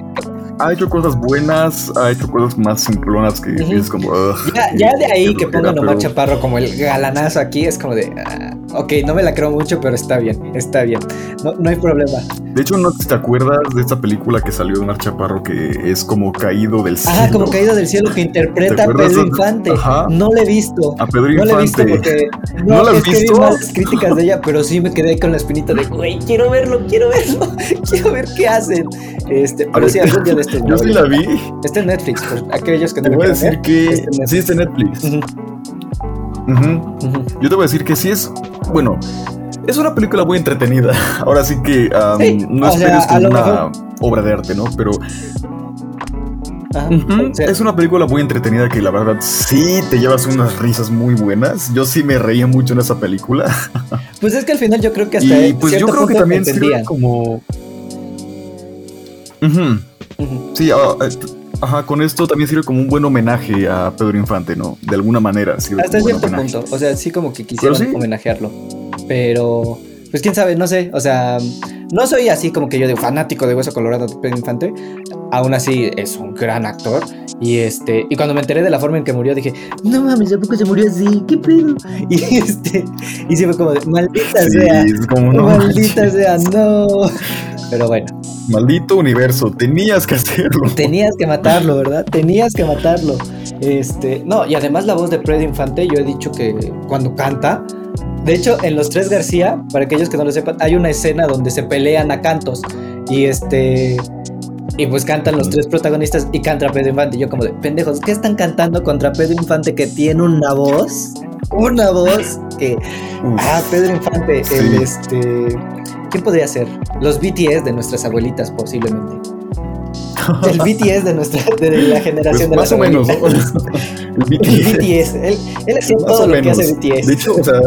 Ha hecho cosas buenas, ha hecho cosas más simplonas que
Ujú.
es como.
Ya, ya de ahí que
flojera,
pongan a Omar
pero-
Chaparro como el galanazo aquí es como de, ah, ok, no me la creo mucho, pero está bien, está bien. no, no hay problema.
De hecho, ¿no te acuerdas de esta película que salió de Omar Chaparro que es como caído del cielo?
Ajá, como caído del cielo que interpreta
¿Te
a Pedro
de-
Infante.
Ajá.
No la he visto.
A Pedro
No la he visto
Infante.
porque
¿No la has
es que vi
visto?
malas críticas de ella, pero sí me quedé con la espinita de, güey, quiero verlo, quiero verlo, quiero ver qué hacen. Este, pero sí, algún día de estos.
Yo sí la vi.
Está en Netflix, por aquellos que no
Te voy a decir
ver,
que
está en Netflix.
sí está en Netflix.
Ujú,
Ujú.
ujú.
Yo te voy a decir que sí es, bueno, es una película muy entretenida. Ahora sí que um,
Sí,
no
o sea,
esperes
a
como
lo
una
mejor-
obra de arte, ¿no? Pero
Ajá, o sea,
es una película muy entretenida que la verdad sí te llevas unas risas muy buenas. Yo sí me reía mucho en esa película.
Pues es que al final yo creo que hasta
y pues yo creo que también sirve como... Sí, ah, eh, ajá, con esto también sirve como un buen homenaje a Pedro Infante, ¿no? De alguna manera. Sirve
Hasta cierto
homenaje.
punto. O sea, sí como que quisieron
sí.
homenajearlo. Pero, pues quién sabe, no sé. O sea, no soy así como que yo de fanático de Hueso Colorado de Pedro Infante. Aún así es un gran actor. Y este, y cuando me enteré de la forma en que murió, dije, no mames, ¿a poco se murió así? ¿Qué pedo? Y este, y sí fue como de, maldita
Sí,
sea.
es como no.
maldita
manches.
sea, no. Pero bueno,
Maldito universo, tenías que hacerlo.
tenías que matarlo, ¿verdad? Tenías que matarlo. Este, no, y además la voz de Pedro Infante, yo he dicho que cuando canta, de hecho, en Los Tres García, para aquellos que no lo sepan, hay una escena donde se pelean a cantos y este y pues cantan los tres protagonistas y canta Pedro Infante. Y yo como de, pendejos, ¿qué están cantando contra Pedro Infante que tiene una voz? Una voz que. Ah, Pedro Infante,
Sí.
el este. ¿Quién podría ser? Los BTS de nuestras abuelitas, posiblemente. El BTS de nuestra, de la
Pues
generación de
más
las
o menos, ¿no?
abuelitas.
El
El
BTS.
BTS, él, él hacía
Más
todo lo que hace BTS.
De hecho, o sea.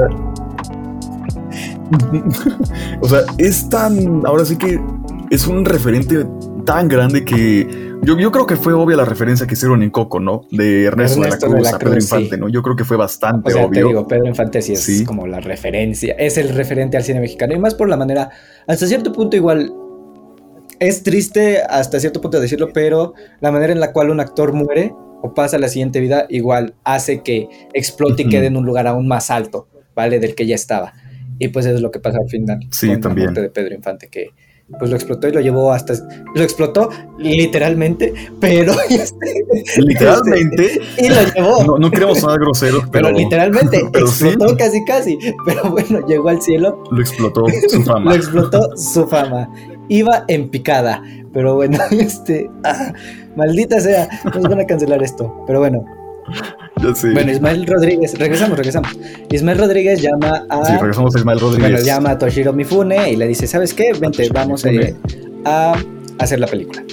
o sea, es tan. Ahora sí que es un referente tan grande que. Yo, yo creo que fue obvia la referencia que hicieron en Coco, ¿no? De Ernesto,
Ernesto
de la
de
Cruz a Pedro Infante,
sí.
¿no? Yo creo que fue bastante
o sea,
obvio.
te digo, Pedro Infante sí es
Sí.
como la referencia, es el referente al cine mexicano. Y más por la manera, hasta cierto punto igual, es triste hasta cierto punto decirlo, pero la manera en la cual un actor muere o pasa a la siguiente vida, igual hace que explote y quede en un lugar aún más alto, ¿vale? Del que ya estaba. Y pues eso es lo que pasa al final.
Sí,
con la
también.
muerte de Pedro Infante, que pues lo explotó y lo llevó hasta... Lo explotó literalmente, pero...
Literalmente.
y lo llevó.
No, no queremos sonar groseros, pero,
Pero, literalmente
pero sí.
explotó casi casi. Pero bueno, llegó al cielo,
lo explotó su fama.
lo explotó su fama. Iba en picada. Pero bueno, este. ah, maldita sea, nos van a cancelar esto. Pero bueno. Bueno, Ismael Rodríguez, regresamos, regresamos. Ismael Rodríguez llama a.
Sí, regresamos a Ismael Rodríguez.
bueno, llama a Toshiro Mifune y le dice: ¿Sabes qué? Vente, vamos a,
Mifune.
a hacer la película.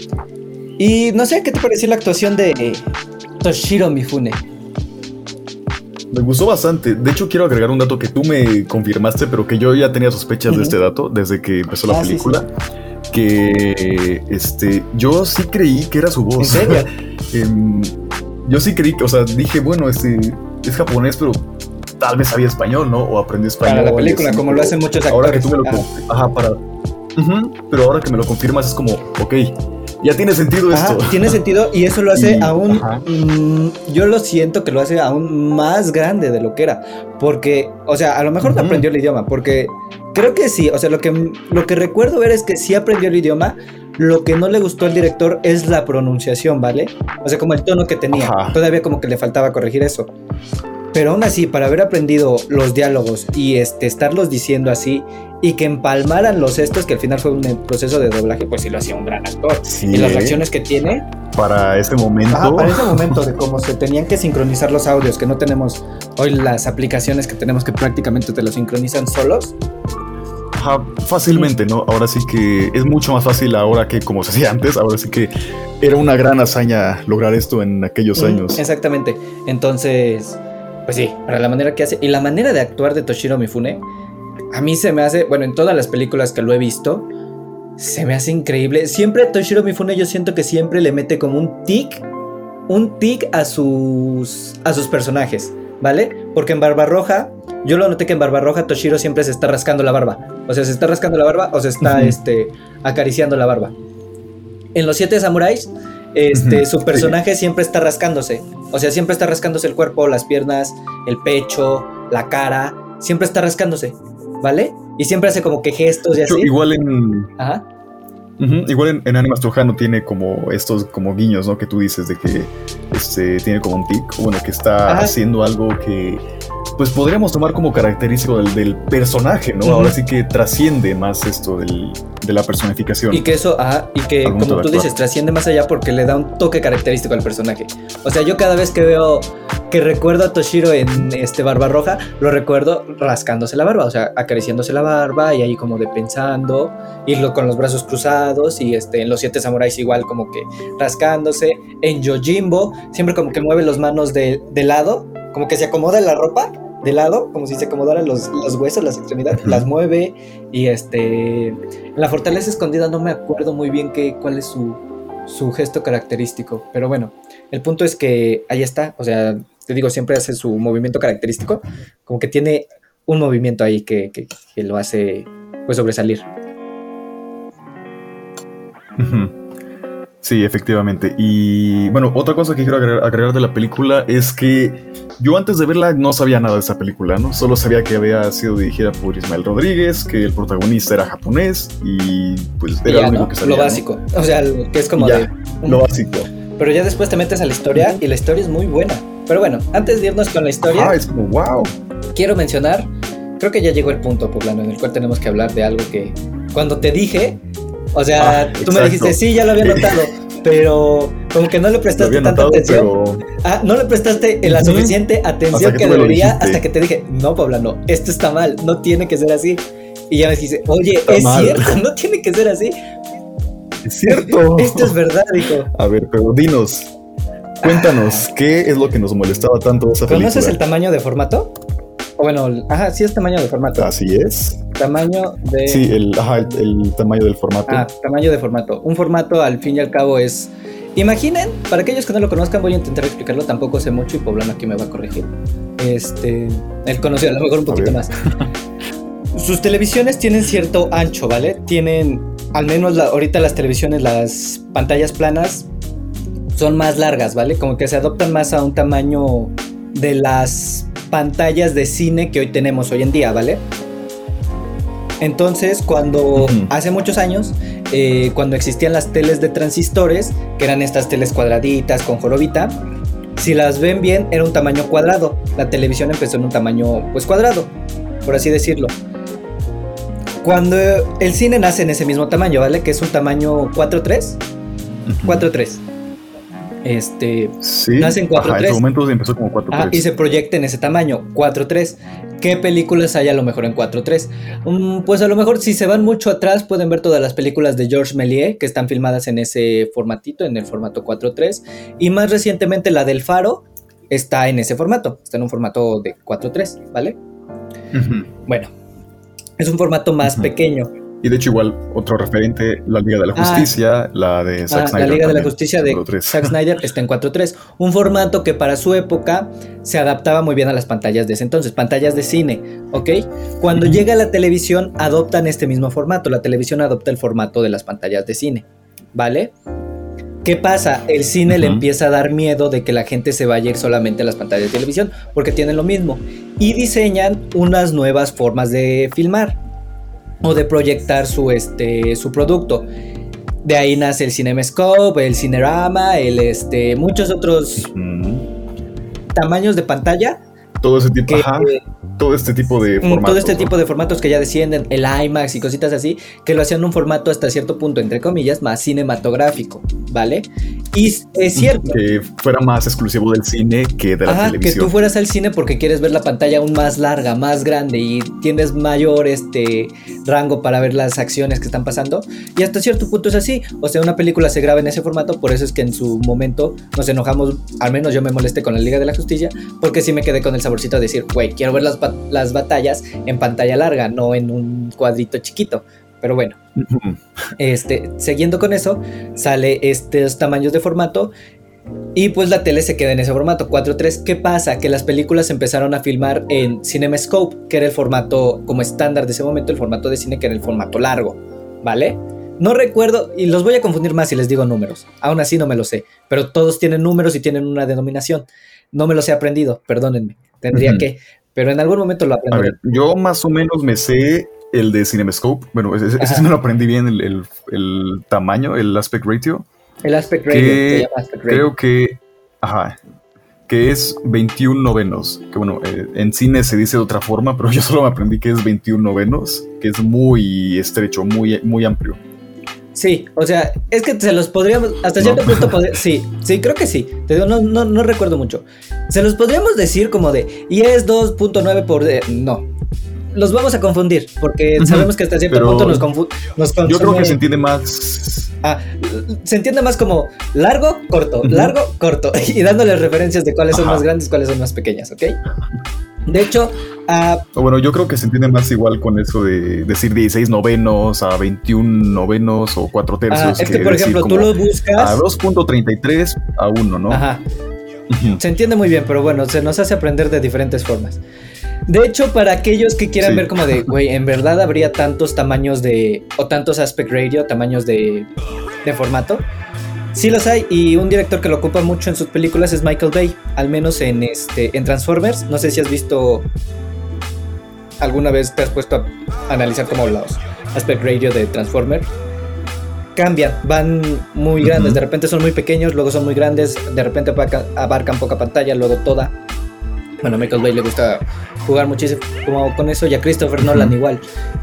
Y no sé qué te pareció la actuación de eh, Toshiro Mifune.
Me gustó bastante. De hecho, quiero agregar un dato que tú me confirmaste, pero que yo ya tenía sospechas de este dato desde que empezó la
Ah, sí,
película. Que este, yo sí creí que era su voz.
¿En serio?
Em, yo sí creí que, o sea, dije, bueno, este es japonés, pero tal vez sabía español, ¿no? O aprendió español.
Para la película,
así,
como lo hacen muchos
Ahora que
actores.
tú me lo.
Ah.
Ajá, para. Pero ahora que me lo confirmas es como, ok, ya tiene sentido
Ajá,
esto.
tiene sentido y eso lo hace
Y-
aún, mm, yo lo siento que lo hace aún más grande de lo que era, porque, o sea, a lo mejor no aprendió el idioma, porque creo que sí, o sea, lo que, lo que recuerdo ver es que sí aprendió el idioma, lo que no le gustó al director es la pronunciación, ¿vale? O sea, como el tono que tenía,
Ajá.
todavía como que le faltaba corregir eso. Pero aún así, para haber aprendido los diálogos y este, estarlos diciendo así y que empalmaran los estos, que al final fue un proceso de doblaje, pues sí lo hacía un gran actor.
Sí,
Y las
¿eh?
reacciones que tiene,
Para ese momento.
Ajá, para ese momento de cómo se tenían que sincronizar los audios, que no tenemos hoy las aplicaciones que tenemos que prácticamente te los sincronizan solos.
Fácilmente, ¿no? Ahora sí que es mucho más fácil ahora que como se hacía antes. Ahora sí que era una gran hazaña lograr esto en aquellos años.
Exactamente. Entonces, pues sí, para la manera que hace y la manera de actuar de Toshiro Mifune, a mí se me hace, bueno, en todas las películas que lo he visto, se me hace increíble. Siempre Toshiro Mifune yo siento que siempre le mete como un tic, un tic a sus a sus personajes, ¿vale? Porque en Barbarroja, yo lo noté que en Barbarroja Toshiro siempre se está rascando la barba. O sea, se está rascando la barba o se está este acariciando la barba. En los siete samuráis, este, su
sí.
personaje siempre está rascándose. O sea, siempre está rascándose el cuerpo, las piernas, el pecho, la cara. Siempre está rascándose. ¿vale? Y siempre hace como que gestos y así.
igual en,
Ajá.
Igual en, en Animas Trujano tiene como estos como guiños, ¿no? Que tú dices de que este, tiene como un tic, bueno, que está
Ajá.
haciendo algo que pues podríamos tomar como característico del, del personaje, ¿no? Ahora sí que trasciende más esto del, de la personificación.
Y que eso, ajá, y que como tú
actuar.
dices, trasciende más allá porque le da un toque característico al personaje. O sea, yo cada vez que veo, que recuerdo a Toshiro en este Barbarroja, lo recuerdo rascándose la barba, o sea, acariciándose la barba y ahí como de pensando, y lo, con los brazos cruzados, y este, en los siete samuráis igual como que rascándose. En Yojimbo, siempre como que mueve las manos de, de lado, como que se acomoda la ropa de lado, como si se acomodaran los, los huesos, las extremidades, las mueve, y este... En la fortaleza escondida no me acuerdo muy bien qué, cuál es su, su gesto característico, pero bueno, el punto es que ahí está, o sea, te digo, siempre hace su movimiento característico, como que tiene un movimiento ahí que, que- que lo hace pues sobresalir.
Sí, efectivamente. Y bueno, otra cosa que quiero agregar, agregar de la película es que yo antes de verla no sabía nada de esta película, ¿no? Solo sabía que había sido dirigida por Ismael Rodríguez, que el protagonista era japonés y pues
Y
era
ya,
lo único
¿no?
que sabía.
Lo
¿no?
básico, o sea, lo que es como
Ya,
de...
Lo básico.
Pero ya después te metes a la historia y la historia es muy buena. Pero bueno, antes de irnos con la historia,
Ah, es como wow.
quiero mencionar, creo que ya llegó el punto, Poblano, en el cual tenemos que hablar de algo que cuando te dije, o sea,
Ah,
tú me dijiste, sí, ya lo había notado, pero como que no le prestaste tanta
notado,
atención.
pero
Ah, no le prestaste la suficiente atención
que
debería hasta que te dije, no, Poblano, esto está mal, no tiene que ser así. Y ya me dijiste, oye,
Está
es
mal.
cierto, no tiene que ser así.
es cierto.
Esto es verdad, dijo.
A ver, pero dinos, cuéntanos, ¿qué es lo que nos molestaba tanto de esa película?
¿Conoces el tamaño de formato? O bueno, ajá, sí es tamaño de formato.
Así es.
Tamaño de...
Sí, el, ajá, el, el tamaño del formato.
Ah, tamaño de formato. Un formato al fin y al cabo es... Imaginen, para aquellos que no lo conozcan voy a intentar explicarlo, tampoco sé mucho y Poblano aquí me va a corregir. Este, él conoce a lo mejor un poquito más. Sus televisiones tienen cierto ancho, ¿vale? Tienen, al menos la- ahorita las televisiones, las pantallas planas son más largas, ¿vale? Como que se adoptan más a un tamaño de las pantallas de cine que hoy tenemos hoy en día, ¿vale? Entonces, cuando hace muchos años, eh, cuando existían las teles de transistores, que eran estas teles cuadraditas con jorobita, si las ven bien, era un tamaño cuadrado. La televisión empezó en un tamaño, pues cuadrado, por así decirlo. Cuando el cine nace en ese mismo tamaño, ¿vale? Que es un tamaño 4.3.
Ujú.
4.3. Este,
Sí.
nace en 4:3.
Ajá, en su momento empezó como 4
Ah, y se proyecta en ese tamaño, 4.3. ¿Qué películas hay a lo mejor en 4.3? Mm, pues a lo mejor si se van mucho atrás pueden ver todas las películas de Georges Méliès que están filmadas en ese formatito, en el formato 4.3. Y más recientemente la del Faro está en ese formato, está en un formato de 4.3, ¿vale? Bueno, es un formato más
Ujú.
pequeño.
Y de hecho, igual, otro referente, la Liga de la
Ah.
Justicia, la de Zack
Ah,
Snyder.
la Liga de la Justicia de. Zack Snyder está en 4.3. Un formato que para su época se adaptaba muy bien a las pantallas de ese entonces, pantallas de cine, ¿ok? Cuando llega la televisión adoptan este mismo formato. La televisión adopta el formato de las pantallas de cine, ¿vale? ¿Qué pasa? El cine le empieza a dar miedo de que la gente se vaya a ir solamente a las pantallas de televisión, porque tienen lo mismo. Y diseñan unas nuevas formas de filmar o de proyectar su, este, su producto. De ahí nace el CinemaScope, el Cinerama, el, este, muchos otros tamaños de pantalla
Todo ese tipo,
que
ajá, todo este tipo de
Mm,
formatos.
todo este tipo de formatos que ya descienden, el IMAX y cositas así, que lo hacían un formato hasta cierto punto, entre comillas, más cinematográfico, ¿vale? Y es cierto.
Que fuera más exclusivo del cine que de la
Ajá, que
televisión.
tú fueras al cine porque quieres ver la pantalla aún más larga, más grande y tienes mayor este rango para ver las acciones que están pasando. Y hasta cierto punto es así. O sea, una película se graba en ese formato, por eso es que en su momento nos enojamos, al menos yo me molesté con la Liga de la Justicia, porque sí me quedé con el saborcito de decir, güey, quiero ver las, las batallas en pantalla larga, no en un cuadrito chiquito. Pero bueno, este, siguiendo con eso, sale estos tamaños de formato y pues la tele se queda en ese formato 4.3. ¿Qué pasa? Que las películas empezaron a filmar en CinemaScope, que era el formato como estándar de ese momento, el formato de cine que era el formato largo, ¿vale? No recuerdo, y los voy a confundir más si les digo números. Aún así no me lo sé, pero todos tienen números y tienen una denominación. No me los he aprendido, perdónenme. Tendría que. Pero en algún momento lo
A
aprenderé.
ver, yo más o menos me sé el de CinemaScope. Bueno, ese, ese me lo aprendí bien, el, el- el tamaño, el aspect ratio.
El aspect ratio,
que
se llama aspect ratio.
Creo que, ajá, que es 21 novenos. Que bueno, eh, en cine se dice de otra forma, pero yo solo me aprendí que es 21 novenos, que es muy estrecho, muy, muy amplio.
Sí, o sea, es que se los podríamos, hasta
No.
cierto punto, podría- sí, sí, creo que sí. Te digo, no, no, no recuerdo mucho. Se los podríamos decir como de, y es 2.9 por... eh, no, los vamos a confundir, porque sabemos que hasta cierto
pero
punto nos, confu nos
Yo creo
consume-
que se entiende más.
Ah, se entiende más como largo, corto, largo, corto, y dándoles referencias de cuáles son más grandes, cuáles son más pequeñas, ¿ok? De hecho, ah,
o Bueno, yo creo que se entiende más igual con eso de decir 16 novenos a 21 novenos o 4 tercios.
ah, es que por
decir
ejemplo, tú lo buscas...
A 2.33 a 1, ¿no?
Ajá. Se entiende muy bien, pero bueno, se nos hace aprender de diferentes formas. De hecho, para aquellos que quieran
Sí.
ver como de, güey, en verdad habría tantos tamaños de, o tantos aspect ratio, tamaños de, de formato. Sí los hay, y un director que lo ocupa mucho en sus películas es Michael Bay, al menos en, este, en Transformers. No sé si has visto, alguna vez te has puesto a analizar como los aspect ratio de Transformers. Cambian, van muy grandes, de repente son muy pequeños, luego son muy grandes, de repente abarca- abarcan poca pantalla, luego toda. Bueno, a Michael Bay le gusta jugar muchísimo como con eso y a Christopher Nolan igual.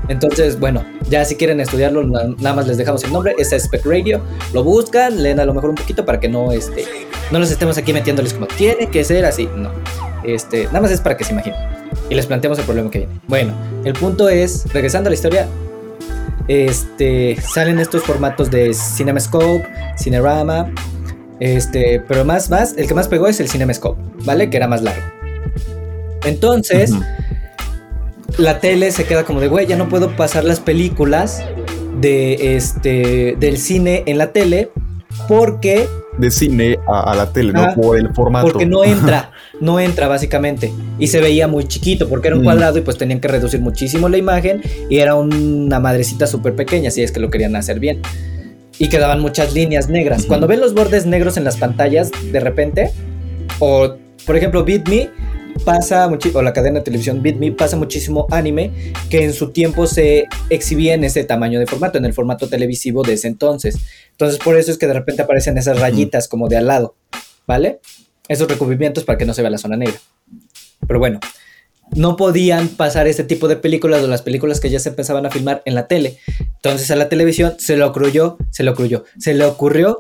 Entonces, bueno, ya si quieren estudiarlo, na- nada más les dejamos el nombre, es Spec Radio, lo buscan, leen a lo mejor un poquito para que no, este, no los estemos aquí metiéndoles como tiene que ser así, no. Este, nada más es para que se imaginen y les planteamos el problema que viene. Bueno, el punto es, regresando a la historia, este, salen estos formatos de CinemaScope, Cinerama, este, pero más, más, el que más pegó es el CinemaScope, ¿vale? Que era más largo. Entonces, la tele se queda como de, güey, ya no puedo pasar las películas de este del cine en la tele porque
De cine a, a la tele. ¿no? Por el formato.
porque no entra, no entra básicamente y se veía muy chiquito porque era un
Mm.
cuadrado y pues tenían que reducir muchísimo la imagen y era una madrecita súper pequeña si es que lo querían hacer bien. Y quedaban muchas líneas negras. Cuando ven los bordes negros en las pantallas de repente o por ejemplo Beat Me pasa muchi- o la cadena de televisión Beat Me pasa muchísimo anime que en su tiempo se exhibía en ese tamaño de formato, en el formato televisivo de ese entonces. Entonces por eso es que de repente aparecen esas rayitas como de al lado, ¿vale? Esos recubrimientos para que no se vea la zona negra. Pero bueno, no podían pasar este tipo de películas o las películas que ya se empezaban a filmar en la tele. Entonces a la televisión se le ocurrió, se le ocurrió, se le ocurrió,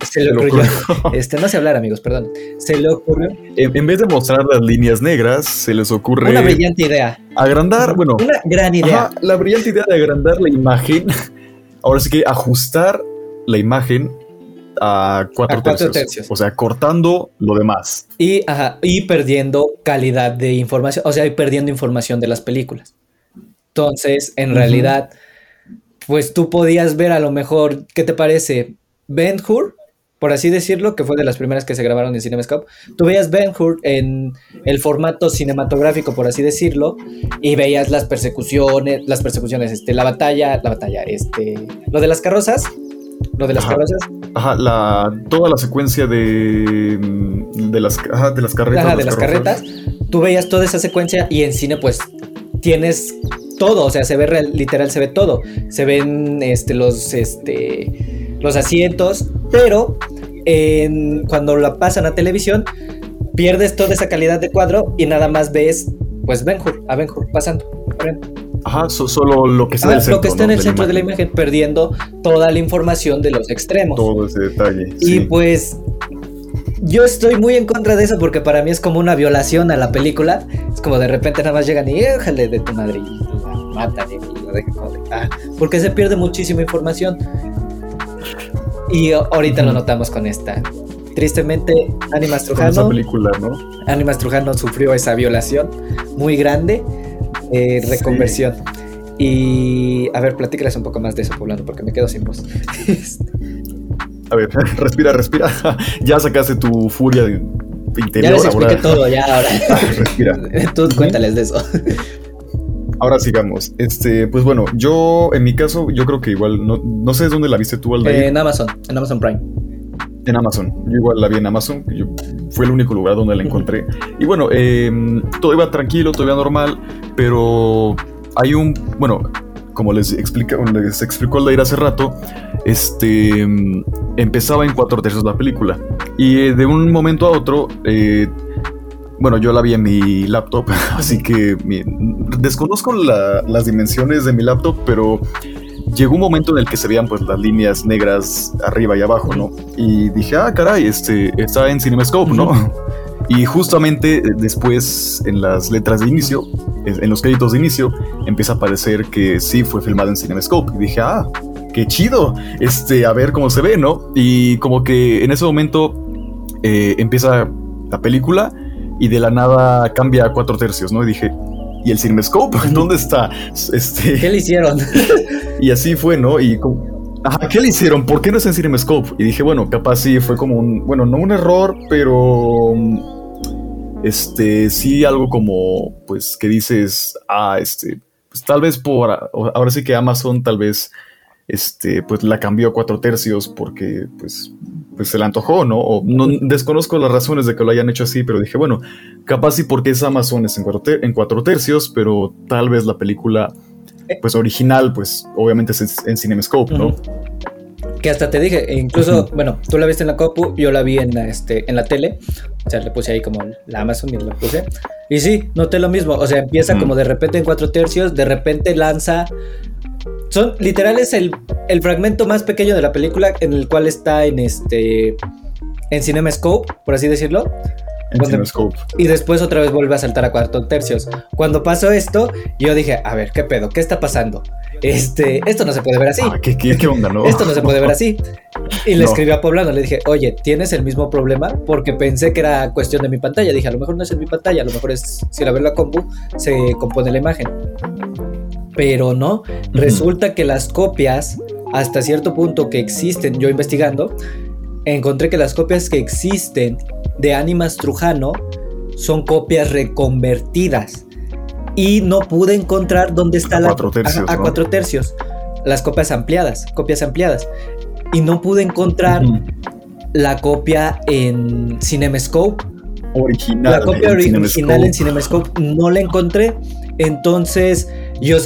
se le ocurrió. Este, no sé hablar, amigos, perdón. Se le ocurrió
En, en vez de mostrar las líneas negras, se les ocurre
una brillante idea.
agrandar, bueno,
Una gran idea.
ajá, la brillante idea de agrandar la imagen. Ahora sí que ajustar la imagen a cuatro,
A cuatro
tercios.
tercios.
O sea, cortando lo demás.
Y, ajá, y perdiendo calidad de información, o sea, y perdiendo información de las películas. Entonces, en realidad, pues tú podías ver a lo mejor, ¿qué te parece? Ben Hur, por así decirlo, que fue de las primeras que se grabaron en CinemaScope. Tú veías Ben Hur en el formato cinematográfico, por así decirlo, y veías las persecuciones, las persecuciones, este, la batalla, la batalla, este, lo de las carrozas, lo de las
Ajá.
carrozas,
Ajá, la, toda la secuencia de, mm, de, las, ajá, de las carretas.
Ajá, de las
carrozas.
carretas, tú veías toda esa secuencia y en cine pues tienes todo, o sea, se ve real- literal, se ve todo. Se ven este, los, este, los asientos, pero en- cuando la pasan a televisión pierdes toda esa calidad de cuadro y nada más ves pues Ben Hur, a Ben Hur pasando.
Ajá, so- solo lo que está
Ah,
en el centro.
lo que está
¿no?
en el
de
centro de la imagen, perdiendo toda la información de los extremos.
Todo ese detalle.
Y
sí.
pues yo estoy muy en contra de eso porque para mí es como una violación a la película. Es como de repente nada más llegan y déjale de tu madre y la matan y la dejan como de, ah, porque se pierde muchísima información. Y ahorita lo notamos con esta. Tristemente, Animas
Con esa
Trujano,
película, ¿no?
Animas Trujano sufrió esa violación muy grande, eh,
Sí.
reconversión. Y a ver, platícales un poco más de eso, Poblano, porque me quedo sin voz.
A ver, respira, respira. ya sacaste tu furia de-
ya
interior.
les expliqué
ahora,
todo, ya ahora.
respira.
Tú cuéntales de eso.
Ahora sigamos. Este, pues bueno, yo en mi caso, yo creo que igual, no, no sé dónde la viste tú, Aldair,
Eh, en Amazon, en Amazon Prime.
en Amazon. Yo igual la vi en Amazon. Yo fue el único lugar donde la encontré. Y bueno, em, todo iba tranquilo, todo iba normal, pero hay un, bueno, como les, explica, les explicó de hace rato, este, em, empezaba en cuatro tercios la película. Y eh, de un momento a otro, eh, bueno, yo la vi en mi laptop, así que desconozco las dimensiones de mi laptop, pero llegó un momento en el que se veían pues las líneas negras arriba y abajo, ¿no? Y dije, ah, caray, este está en CinemaScope, ¿no? Y justamente eh, después en las letras de inicio, en los créditos de inicio, empieza a aparecer que sí fue filmado en CinemaScope. Y dije, ah, qué chido, este, a ver cómo se ve, ¿no? Y como que en ese momento eh, empieza la película y de la nada cambia a cuatro tercios, ¿no? Y dije, ¿y el CinemaScope? ¿Dónde está? Este...
¿Qué le hicieron?
y así fue, ¿no? Y ¿qué le hicieron? ¿Por qué no es en CinemaScope? Y dije, bueno, capaz sí fue como un, bueno, no un error, pero este, sí algo como, pues, que dices, ah, este, pues tal vez por, ahora sí que Amazon tal vez, este, pues la cambió a cuatro tercios porque, pues, pues se le antojó, ¿no? O no desconozco las razones de que lo hayan hecho así, pero dije, bueno, capaz sí porque es Amazon es en cuatro, en cuatro tercios, pero tal vez la película, pues original, pues obviamente es en CinemaScope, ¿no?
Que hasta te dije, incluso, bueno, tú la viste en la copu, yo la vi en la, este, en la tele, o sea, le puse ahí como la Amazon y la puse. Y sí, noté lo mismo, o sea, empieza como de repente en cuatro tercios, de repente lanza son literales el, el fragmento más pequeño de la película en el cual está en este en CinemaScope, por así decirlo. Y después otra vez vuelve a saltar a cuarto tercios. Cuando pasó esto, yo dije, a ver, ¿qué pedo? ¿Qué está pasando? Este, esto no se puede ver así.
Ah, ¿qué, qué, onda, no?
Esto no se puede ver así. Y le escribí a Poblano, le dije, oye, ¿tienes el mismo problema? Porque pensé que era cuestión de mi pantalla. Dije, a lo mejor no es en mi pantalla, a lo mejor es, si la veo la compu, se compone la imagen pero no. Resulta que las copias, hasta cierto punto que existen, yo investigando, encontré que las copias que existen de Animas Trujano son copias reconvertidas. Y no pude encontrar dónde está la
cuatro tercios,
a, cuatro tercios. Las copias ampliadas, copias ampliadas. Y no pude encontrar la copia en CinemaScope.
Original.
La copia original en CinemaScope no la encontré. Entonces, yo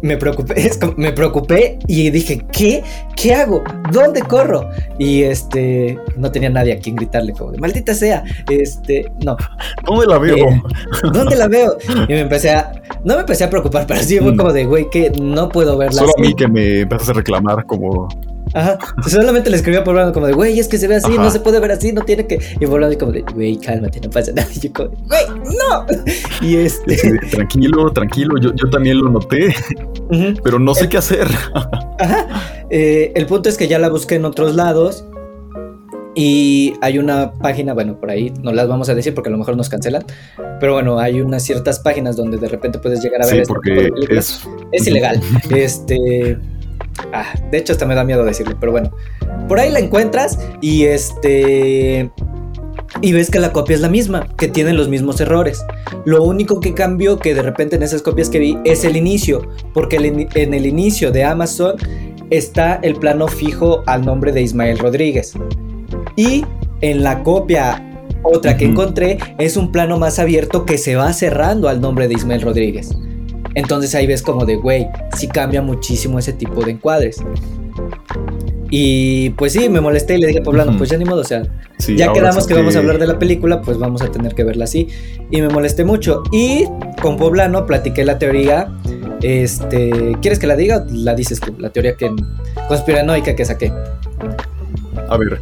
me preocupé, me preocupé y dije, ¿qué? ¿Qué hago? ¿Dónde corro? Y este, no tenía nadie a quien gritarle como de, maldita sea, este, no.
¿Dónde la veo? Eh,
¿Dónde la veo? Y me empecé a, no me empecé a preocupar, pero sí fue mm. como de, güey, que no puedo verla.
Solo a mí que me empiezas a reclamar como
Ajá. Solamente le escribí a Poblano como de, güey, es que se ve así, no se puede ver así, no tiene que. Y Poblano como de, güey, cálmate, no pasa nada. Y yo como, güey, no. Y este.
tranquilo, tranquilo, yo, yo también lo noté, pero no sé qué hacer.
Ajá. Eh, el punto es que ya la busqué en otros lados. Y hay una página, bueno, por ahí no las vamos a decir porque a lo mejor nos cancelan, pero bueno, hay unas ciertas páginas donde de repente puedes llegar a ver.
Sí, porque es...
es ilegal. este, Ah, de hecho, hasta me da miedo decirlo, pero bueno. Por ahí la encuentras y este. Y ves que la copia es la misma, que tiene los mismos errores. Lo único que cambió que de repente en esas copias que vi es el inicio, porque en el inicio de Amazon está el plano fijo al nombre de Ismael Rodríguez. Y en la copia otra que encontré es un plano más abierto que se va cerrando al nombre de Ismael Rodríguez. Entonces ahí ves como de, güey, sí cambia muchísimo ese tipo de encuadres. Y pues sí, me molesté y le dije a Poblano, pues ya ni modo, o sea, ya quedamos que vamos a hablar de la película, pues vamos a tener que verla así. Y me molesté mucho. Y con Poblano platiqué la teoría. Este, ¿quieres que la diga o la dices tú? La teoría que conspiranoica que saqué.
A ver,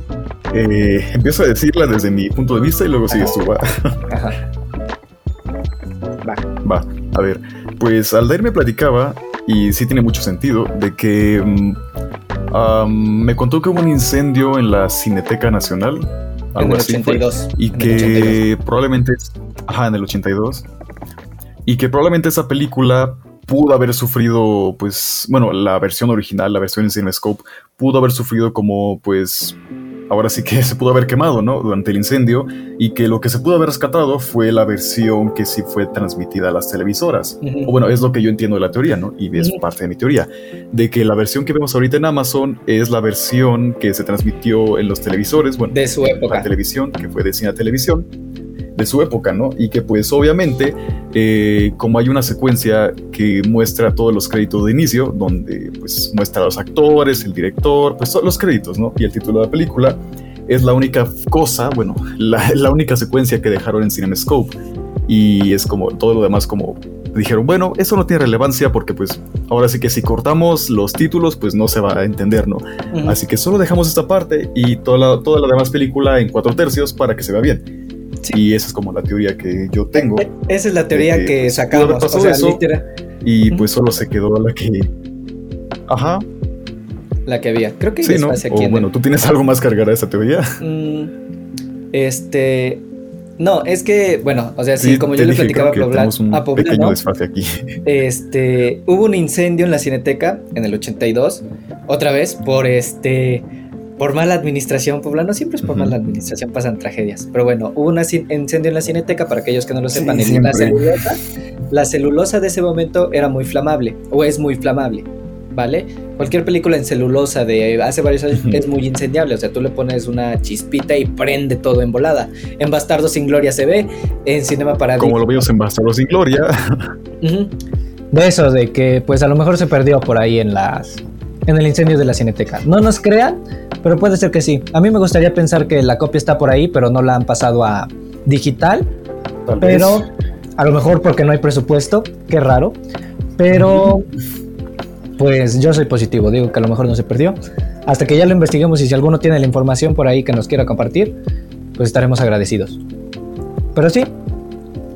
eh, empiezo a decirla desde mi punto de vista y luego sigues tú, va. Ajá. Va. Va, a ver pues Aldair me platicaba, y sí tiene mucho sentido, de que mm, me contó que hubo un incendio en la Cineteca Nacional.
Algo en el 82.
y que probablemente. Ajá, en el 82. Y que probablemente esa película pudo haber sufrido, pues, bueno, la versión original, la versión en CinemaScope, pudo haber sufrido como, pues, ahora sí que se pudo haber quemado, ¿no? Durante el incendio y que lo que se pudo haber rescatado fue la versión que sí fue transmitida a las televisoras. O bueno, es lo que yo entiendo de la teoría, ¿no? Y es parte de mi teoría, de que la versión que vemos ahorita en Amazon es la versión que se transmitió en los televisores, bueno,
De su
la
época.
televisión, que fue de cine a televisión, de su época, ¿no? Y que pues obviamente, eh, como hay una secuencia que muestra todos los créditos de inicio, donde pues muestra a los actores, el director, pues todos los créditos, ¿no? Y el título de la película, es la única cosa, bueno, la, la única secuencia que dejaron en CinemaScope. Y es como todo lo demás como dijeron, bueno, eso no tiene relevancia porque pues ahora sí que si cortamos los títulos pues no se va a entender, ¿no? Así que solo dejamos esta parte y toda la, toda la demás película en cuatro tercios para que se vea bien. Y esa es como la teoría que yo tengo.
E- Esa es la teoría
que,
que sacamos. O sea,
eso. Y pues solo se quedó la que... Ajá.
la que había. Creo que
Sí, ¿no?
aquí
O
en
bueno, ¿tú tienes algo más cargada a esa teoría?
Mm, este. No, es que, bueno, o sea, sí, como yo le platicaba a
creo que
Pobla-
tenemos un pequeño
Poblano,
desfase aquí.
este, hubo un incendio en la Cineteca en el 82, otra vez, por este, por mala administración, Poblano, siempre es por mala administración, pasan tragedias, pero bueno, hubo un incendio en la Cineteca, para aquellos que no lo sepan,
siempre.
la celulosa, la celulosa de ese momento era muy flamable, o es muy flamable, ¿vale? Cualquier película en celulosa de hace varios años es muy incendiable, o sea, tú le pones una chispita y prende todo en volada. En Bastardo sin Gloria se ve, en Cinema Paradigma.
Como lo vimos en Bastardos sin Gloria.
De eso, de que pues a lo mejor se perdió por ahí en las en el incendio de la Cineteca. No nos crean, pero puede ser que sí. A mí me gustaría pensar que la copia está por ahí, pero no la han pasado a digital,
Tal
pero
vez.
a lo mejor porque no hay presupuesto, qué raro. Pero pues yo soy positivo, digo que a lo mejor no se perdió. Hasta que ya lo investiguemos y si alguno tiene la información por ahí que nos quiera compartir, pues estaremos agradecidos. Pero sí.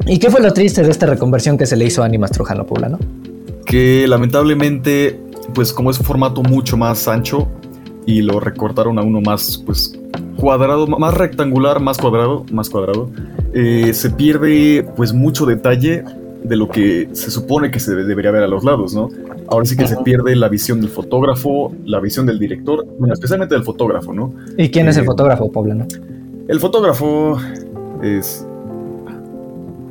¿Y qué fue lo triste de esta reconversión que se le hizo a Animas Trujano Poblano?
que lamentablemente, pues como es un formato mucho más ancho y lo recortaron a uno más, pues cuadrado, más rectangular, más cuadrado, más cuadrado, eh, se pierde pues mucho detalle de lo que se supone que se debería ver a los lados, ¿no? Ahora sí que se pierde la visión del fotógrafo, la visión del director, bueno, especialmente del fotógrafo, ¿no?
¿Y quién es el
Eh,
fotógrafo, Poblano?
El fotógrafo es...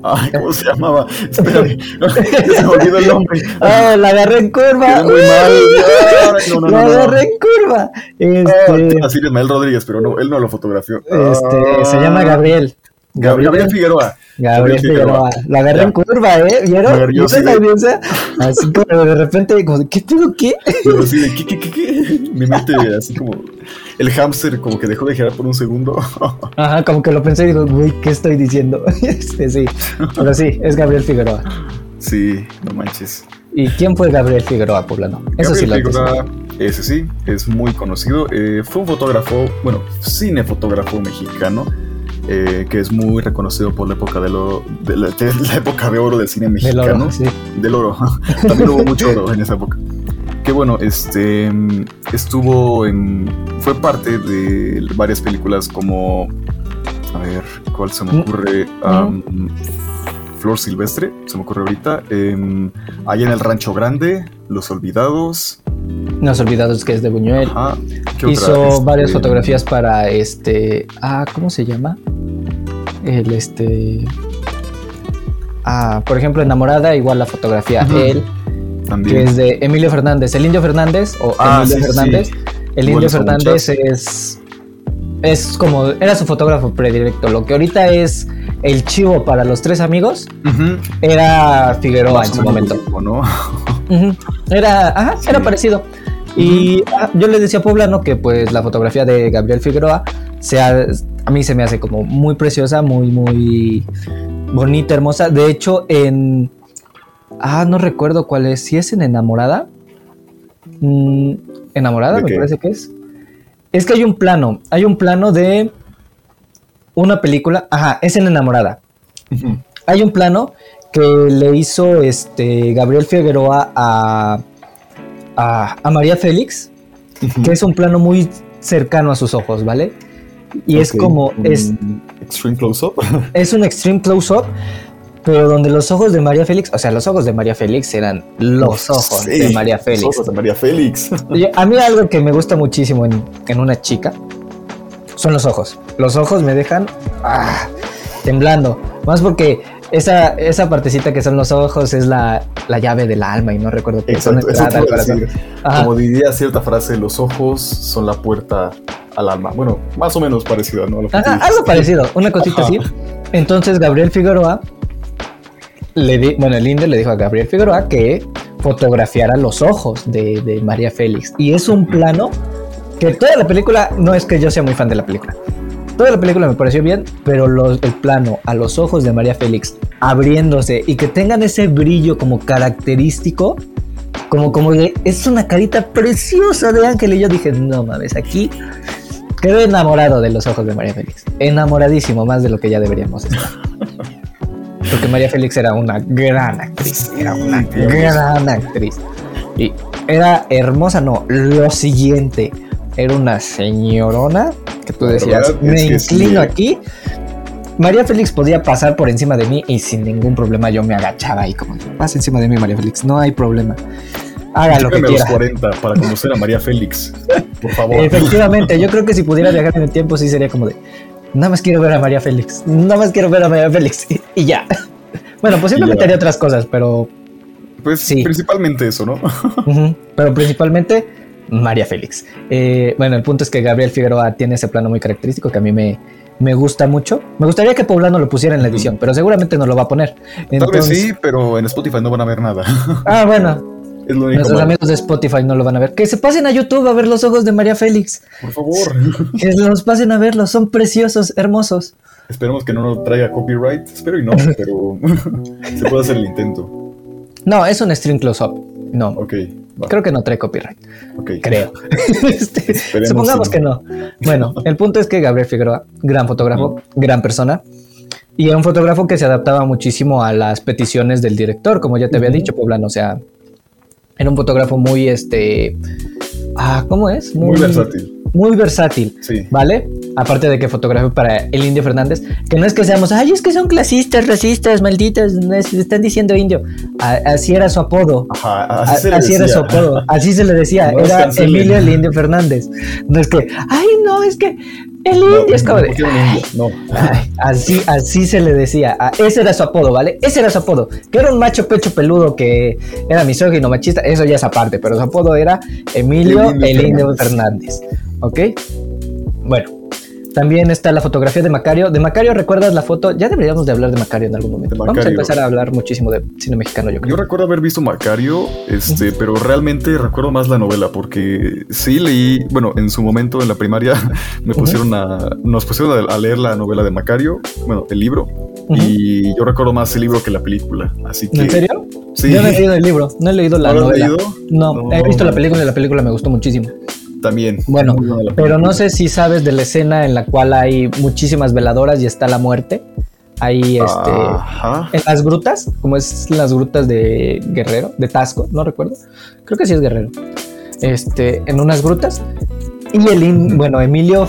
Ay, ¿cómo se llamaba? Espérame, se me olvidó el nombre.
¡Oh, la agarré en curva!
Muy mal. No, no,
¡La
no,
agarré en curva!
Ah,
Este,
te iba a decir Ismael Rodríguez, pero no, él no lo fotografió.
este, se llama Gabriel.
Gabriel, Gabriel Figueroa.
Gabriel
Gabriel Figueroa.
La agarré
Ya.
en curva, ¿eh? ¿Vieron? ¿Vieron
sí,
la audiencia? Así como de repente, como, ¿qué pedo qué?
Yo así de, ¿qué, qué, qué, qué? Mi mente así como el hámster como que dejó de girar por un segundo.
Ajá, como que lo pensé y digo, güey, ¿qué estoy diciendo? Este, sí, pero sí, es Gabriel Figueroa.
sí, no manches.
¿Y quién fue Gabriel Figueroa, Poblano? Eso sí lo
Gabriel. Figueroa, ese sí, es muy conocido. Eh, fue un fotógrafo, bueno, cinefotógrafo mexicano. Eh, que es muy reconocido por la época de, oro, de la, de la época de oro del cine
Del
mexicano.
oro, sí.
del oro. También hubo mucho oro en esa época. Que bueno, este estuvo en. fue parte de varias películas como. A ver, ¿cuál se me
Mm.
ocurre? Am, Flor Silvestre, se me ocurre ahorita. Em, allá en el Rancho Grande, Los Olvidados.
Nos olvidamos que es de Buñuel.
Ajá. ¿qué
Hizo
otra? Este,
varias fotografías para este. Ah, ¿cómo se llama? El este. Ah, por ejemplo, Enamorada, igual la fotografía. Él,
También.
que es de Emilio Fernández. El Indio Fernández o
Ah,
Emilio
sí,
Fernández.
sí.
El Indio Fernández es. Es como. Era su fotógrafo predilecto. Lo que ahorita es el chivo para los tres amigos. Era Figueroa
Más
en su momento.
¿no?
Era, ajá,
Sí.
era parecido. Y ah, yo le decía a Poblano que pues la fotografía de Gabriel Figueroa se ha- a mí se me hace como muy preciosa, muy, muy bonita, hermosa. De hecho, en... Ah, no recuerdo cuál es. Si es en Enamorada. Mm, Enamorada,
¿De
me
qué?
parece que es. Es que hay un plano. Hay un plano de una película. Ajá, es en Enamorada. Hay un plano que le hizo este Gabriel Figueroa a, a, a María Félix, que es un plano muy cercano a sus ojos, ¿vale? Y es como, es,
Extreme close-up.
es un extreme close-up, pero donde los ojos de María Félix, o sea, los ojos de María Félix eran los ojos
Sí,
de María
Los
Félix.
ojos de María Félix.
Y a mí algo que me gusta muchísimo en, en una chica son los ojos. Los ojos me dejan ah, temblando. Más porque esa, esa partecita que son los ojos es la, la llave del alma y no recuerdo qué son
Exacto, eso decir.
Ajá.
Como diría cierta frase, los ojos son la puerta al alma. Bueno, más o menos parecida, ¿no?
Ajá, algo parecido, una cosita
Ajá.
así. Entonces Gabriel Figueroa le di, bueno, el Inde le dijo a Gabriel Figueroa que fotografiara los ojos de, de María Félix. Y es un plano que toda la película, no es que yo sea muy fan de la película. Toda la película me pareció bien, pero los- el plano a los ojos de María Félix abriéndose y que tengan ese brillo como característico, como, como de, es una carita preciosa de Ángel. Y yo dije, no mames, aquí quedé enamorado de los ojos de María Félix. Enamoradísimo, más de lo que ya deberíamos estar. Porque María Félix era una gran actriz, era una gran actriz. Y era hermosa, no, lo siguiente, era una señorona que tú decías, me
sí,
inclino
eh.
aquí. María Félix podía pasar por encima de mí y sin ningún problema yo me agachaba ahí como, pasa encima de mí María Félix, no hay problema. Haga lo que
Llévame a los
quiera.
40 para conocer a María Félix. Por favor.
Efectivamente, yo creo que si pudiera viajar en el tiempo sí sería como de, nada más quiero ver a María Félix, nada más quiero ver a María Félix y, y ya. Bueno, posiblemente
Y ya.
haría otras cosas, pero,
Pues
Sí.
principalmente eso, ¿no?
pero principalmente María Félix. Eh, bueno, el punto es que Gabriel Figueroa tiene ese plano muy característico que a mí me, me gusta mucho. Me gustaría que Poblano lo pusiera en la edición, pero seguramente no lo va a poner.
Tal vez
Entonces-
sí, pero en Spotify no van a ver nada.
Ah, bueno,
Es lo único
nuestros amigos de Spotify no lo van a ver. Que se pasen a YouTube a ver los ojos de María Félix.
Por favor.
Que los pasen a verlos, son preciosos, hermosos.
Esperemos que no nos traiga copyright. Espero y no, pero se puede hacer el intento.
No, es un stream close-up. No,
Ok, va.
creo que no trae copyright.
ok.
Creo. Este, supongamos que no. Bueno, el punto es que Gabriel Figueroa, gran fotógrafo, gran persona, y era un fotógrafo que se adaptaba muchísimo a las peticiones del director, como ya te había dicho, Poblano. O sea, era un fotógrafo muy, este, ah, ¿cómo es?
Muy versátil.
Muy versátil.
Sí.
¿Vale? Aparte de que fotografió para el Indio Fernández, que no es que seamos, ay, es que son clasistas, racistas, malditos, no es- están diciendo indio. A- así era su apodo.
Ajá,
A-
así, se le
Así era su apodo, así se le decía,
No
era. Emilio el Indio Fernández. No es que, ay, no, es que el
No,
indio es como.
No.
ay, así, así se le decía. Ah, ese era su apodo, ¿vale? Ese era su apodo. Que era un macho pecho peludo que era misógino, machista, eso ya es aparte, pero su apodo era Emilio
El Indio
el Indio Fernández. ¿Ok? Bueno. También está la fotografía de Macario. De Macario, ¿recuerdas la foto? Ya deberíamos de hablar de Macario en algún momento. Vamos a empezar a hablar muchísimo de cine mexicano, yo creo.
Yo recuerdo haber visto Macario, este, pero realmente recuerdo más la novela porque sí leí, bueno, en su momento en la primaria me pusieron a, nos pusieron a, leer la novela de Macario, bueno, el libro, y yo recuerdo más el libro que la película, así que
¿En serio?
sí,
Yo no he leído el libro, no he leído la
¿No lo has
novela.
leído?
No,
No.
he visto la película y la película me gustó muchísimo.
También.
Bueno, Pero no sé si sabes de la escena en la cual hay muchísimas veladoras y está la muerte. Ahí, este,
Ajá.
en las grutas, como es las grutas de Guerrero, de Tasco, no recuerdo. Creo que sí es Guerrero. Este, en unas grutas. Y el, in- bueno, Emilio,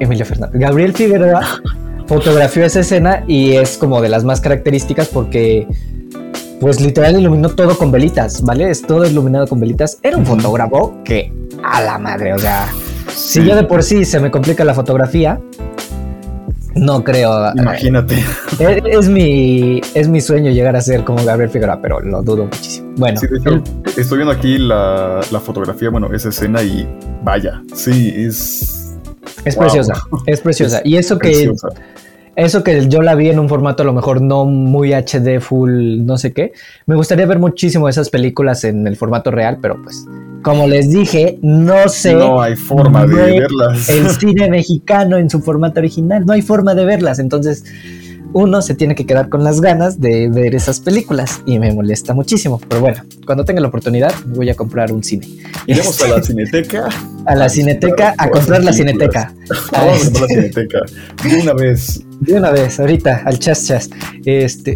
Emilio Fernández, Gabriel Figueroa fotografió esa escena y es como de las más características porque, pues literal iluminó todo con velitas, ¿vale? Es todo iluminado con velitas. Era un fotógrafo que a la madre, o sea, si yo de por sí se me complica la fotografía, no creo.
Imagínate.
Es, es mi, es mi sueño llegar a ser como Gabriel Figueroa, pero lo dudo muchísimo. Bueno,
Sí, de hecho, estoy viendo aquí la, la fotografía, bueno, esa escena y vaya, sí, es
es
wow.
preciosa, es preciosa.
Es
y eso que,
preciosa.
Eso que yo la vi en un formato a lo mejor no muy HD, full, no sé qué. Me gustaría ver muchísimo esas películas en el formato real, pero pues, como les dije, no sé.
No hay forma de
ver
verlas.
el cine mexicano en su formato original. No hay forma de verlas. Entonces, uno se tiene que quedar con las ganas de ver esas películas y me molesta muchísimo. Pero bueno, cuando tenga la oportunidad, voy a comprar un cine.
Iremos a la cineteca.
A la cineteca, a comprar la cineteca.
Vamos a comprar la cineteca. De una vez.
De una vez, ahorita, al chas chas. Este,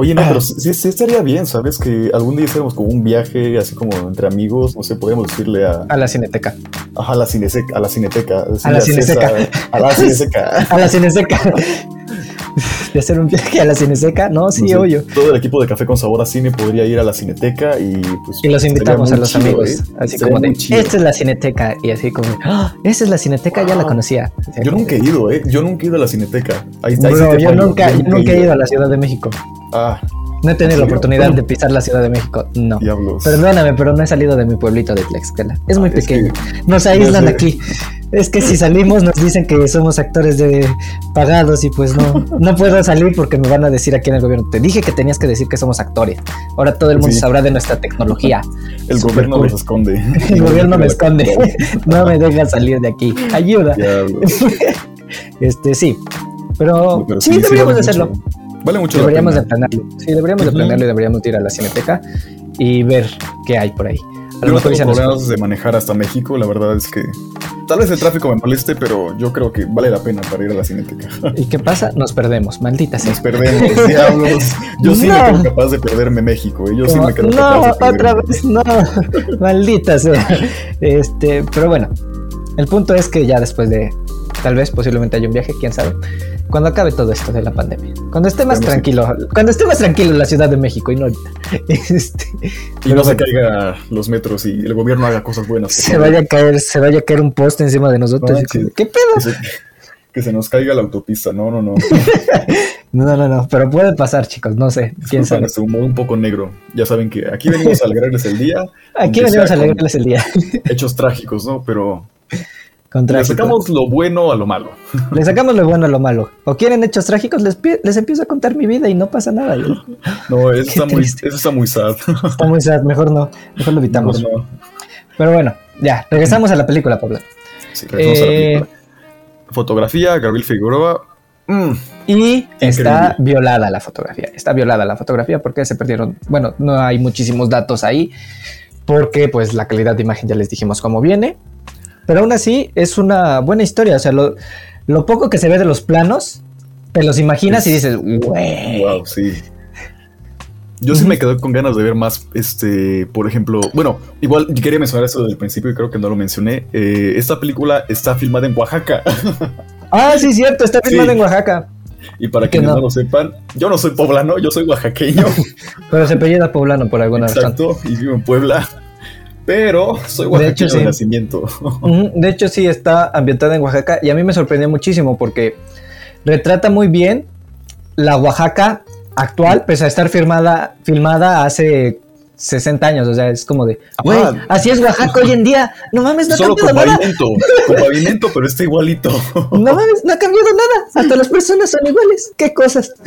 Oye, no,
Ah.
pero sí, sí estaría bien, ¿sabes? Que algún día hiciéramos como un viaje, así como entre amigos, no sé, podríamos decirle a,
a la cineteca.
ajá, a la cineseca, a la cineteca.
A la cineseca.
César, A la cineseca.
A la cineseca. de hacer un viaje a la Cineseca. No, sí,
No sé,
obvio.
Todo el equipo de Café con Sabor a Cine podría ir a la Cineteca y pues.
Y los invitamos a los
chido,
amigos.
¿eh?
Así
Sería
como de, esta es la Cineteca. Y así como, ¡Ah! esa es la Cineteca, ya la conocía.
Yo nunca he ido, ¿eh? Yo nunca he ido a la Cineteca. Ahí,
Bro,
te
yo nunca, yo nunca he ido a la Ciudad de México.
Ah,
No he tenido
¿En
la oportunidad de pisar la Ciudad de México. No.
diablos.
Perdóname, pero no he salido de mi pueblito de Tlaxcala. Es muy
Ah, es
pequeño.
que-
Nos aíslan
sé.
aquí. Es que si salimos nos dicen que somos actores de pagados y pues no, no puedo salir porque me van a decir aquí en el gobierno. Te dije que tenías que decir que somos actores. Ahora todo el mundo
Sí.
sabrá de nuestra tecnología.
El gobierno
cool.
los esconde.
El gobierno me esconde. No me deja salir de aquí. Ayuda. Este sí. Pero,
Pero
sí, deberíamos
vale
de hacerlo.
mucho- Vale mucho
Deberíamos
la
de planearlo. Sí, deberíamos de
Ujú.
planearlo y deberíamos de ir a la cineteca y ver qué hay por ahí. A
Yo
lo
no
mejor
tengo
ya nos-
problemas de manejar hasta México, la verdad es que tal vez el tráfico me moleste, pero yo creo que vale la pena para ir a la cineteca.
¿Y qué pasa? Nos perdemos, maldita sea.
Nos perdemos, diablos. Yo sí me
No.
creo capaz de perderme México, ¿eh? yo sí me creo
no,
capaz de
otra vez no, maldita sea. Este, pero bueno, el punto es que ya después de, tal vez posiblemente haya un viaje, quién sabe, cuando acabe todo esto de la pandemia, cuando esté más tranquilo, cuando esté más tranquilo la Ciudad de México y no ahorita, este,
Y no se
bueno,
caiga los metros y el gobierno haga cosas buenas.
se
favor.
vaya a caer, se vaya a caer un poste encima de nosotros.
No.
¿Qué pedo?
Que se, que se nos caiga la autopista, no, no, no.
No, no, no, pero puede pasar, chicos, no sé, quién sabe.
Nuestro humor un poco negro. Ya saben que aquí venimos a alegrarles el día.
Aquí venimos a alegrarles el día.
Hechos trágicos, ¿no? Pero le sacamos lo bueno a lo malo.
Le sacamos lo bueno a lo malo. O quieren hechos trágicos, les, les empiezo a contar mi vida y no pasa nada. y-
No, eso, está muy,
triste.
eso está muy sad.
Está muy sad, mejor no, mejor lo evitamos.
No.
Pero bueno, ya, regresamos a la película, Pablo.
Sí, regresamos a la
Eh,
película. Fotografía, Gabriel Figueroa. Mm,
Y está violada la fotografía. Está violada la fotografía porque se perdieron. Bueno, no hay muchísimos datos ahí. Porque pues la calidad de imagen ya les dijimos cómo viene. Pero aún así es una buena historia. O sea, lo, lo poco que se ve de los planos, te los imaginas y dices, güey.
wow, sí. Yo sí me quedé con ganas de ver más, este, por ejemplo, bueno, igual yo quería mencionar eso desde el principio y creo que no lo mencioné. Eh, esta película está filmada en Oaxaca.
Ah, sí, cierto, está filmado
Sí.
en Oaxaca.
y para
Que
quienes
no.
no. lo sepan, yo no soy poblano, yo soy oaxaqueño.
Pero se apellida poblano por alguna razón.
exacto, y vivo en Puebla. Pero soy
De
oaxaqueño
hecho,
de,
sí.
nacimiento.
De hecho, sí, está ambientada en Oaxaca y a mí me sorprendió muchísimo porque retrata muy bien la Oaxaca actual, pese a estar firmada, filmada hace 60 años. O sea, es como de, güey, así es Oaxaca hoy en día. No mames, no ha
Solo con
cambiado nada.
pavimento, con pavimento, pero está igualito.
No mames, no ha cambiado nada. Hasta las personas son iguales. ¿Qué cosas?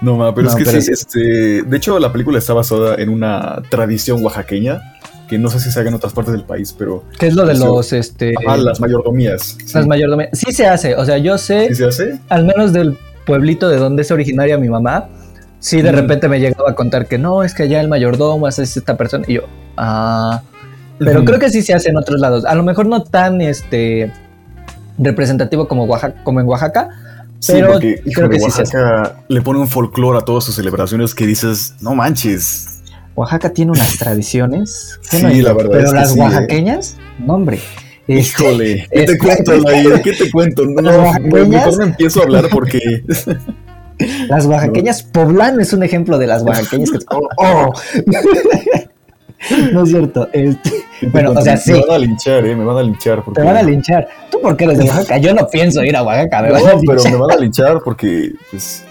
No, ma, pero
No,
es que
pero
sí, este, de hecho la película está basada en una tradición oaxaqueña que no sé si se haga en otras partes del país, pero
¿Qué es lo de los, este,
ah, las mayordomías. Sí.
las mayordomías? Sí se hace. O sea, yo sé,
¿Sí se hace?
al menos del pueblito de donde es originaria mi mamá, sí de
Mm.
repente me llegaba a contar que no, es que allá el mayordomo es esta persona. Y yo, ah. Pero creo que sí se hace en otros lados. A lo mejor no tan este representativo como Oaxaca, como en Oaxaca,
Sí, porque
creo que sí se.
Oaxaca le pone un folclore a todas sus celebraciones que dices, no manches.
Oaxaca tiene unas tradiciones.
Sí,
no
la verdad
Pero
es que
las
sí, eh.
oaxaqueñas, no hombre. Este,
Híjole, ¿qué te
este-
cuento? ¿Qué te cuento? No, no,
oaxaqueñas-
mejor no empiezo a hablar porque
las oaxaqueñas, poblano es un ejemplo de las oaxaqueñas que oh, oh. No es cierto. este,
¿qué te
Bueno, o sea,
me
sí.
van a linchar, eh, me van a linchar porque
Te van a linchar. ¿Tú por qué eres de Oaxaca? Yo no pienso ir a Oaxaca, me
No,
van a
pero me van a linchar porque pues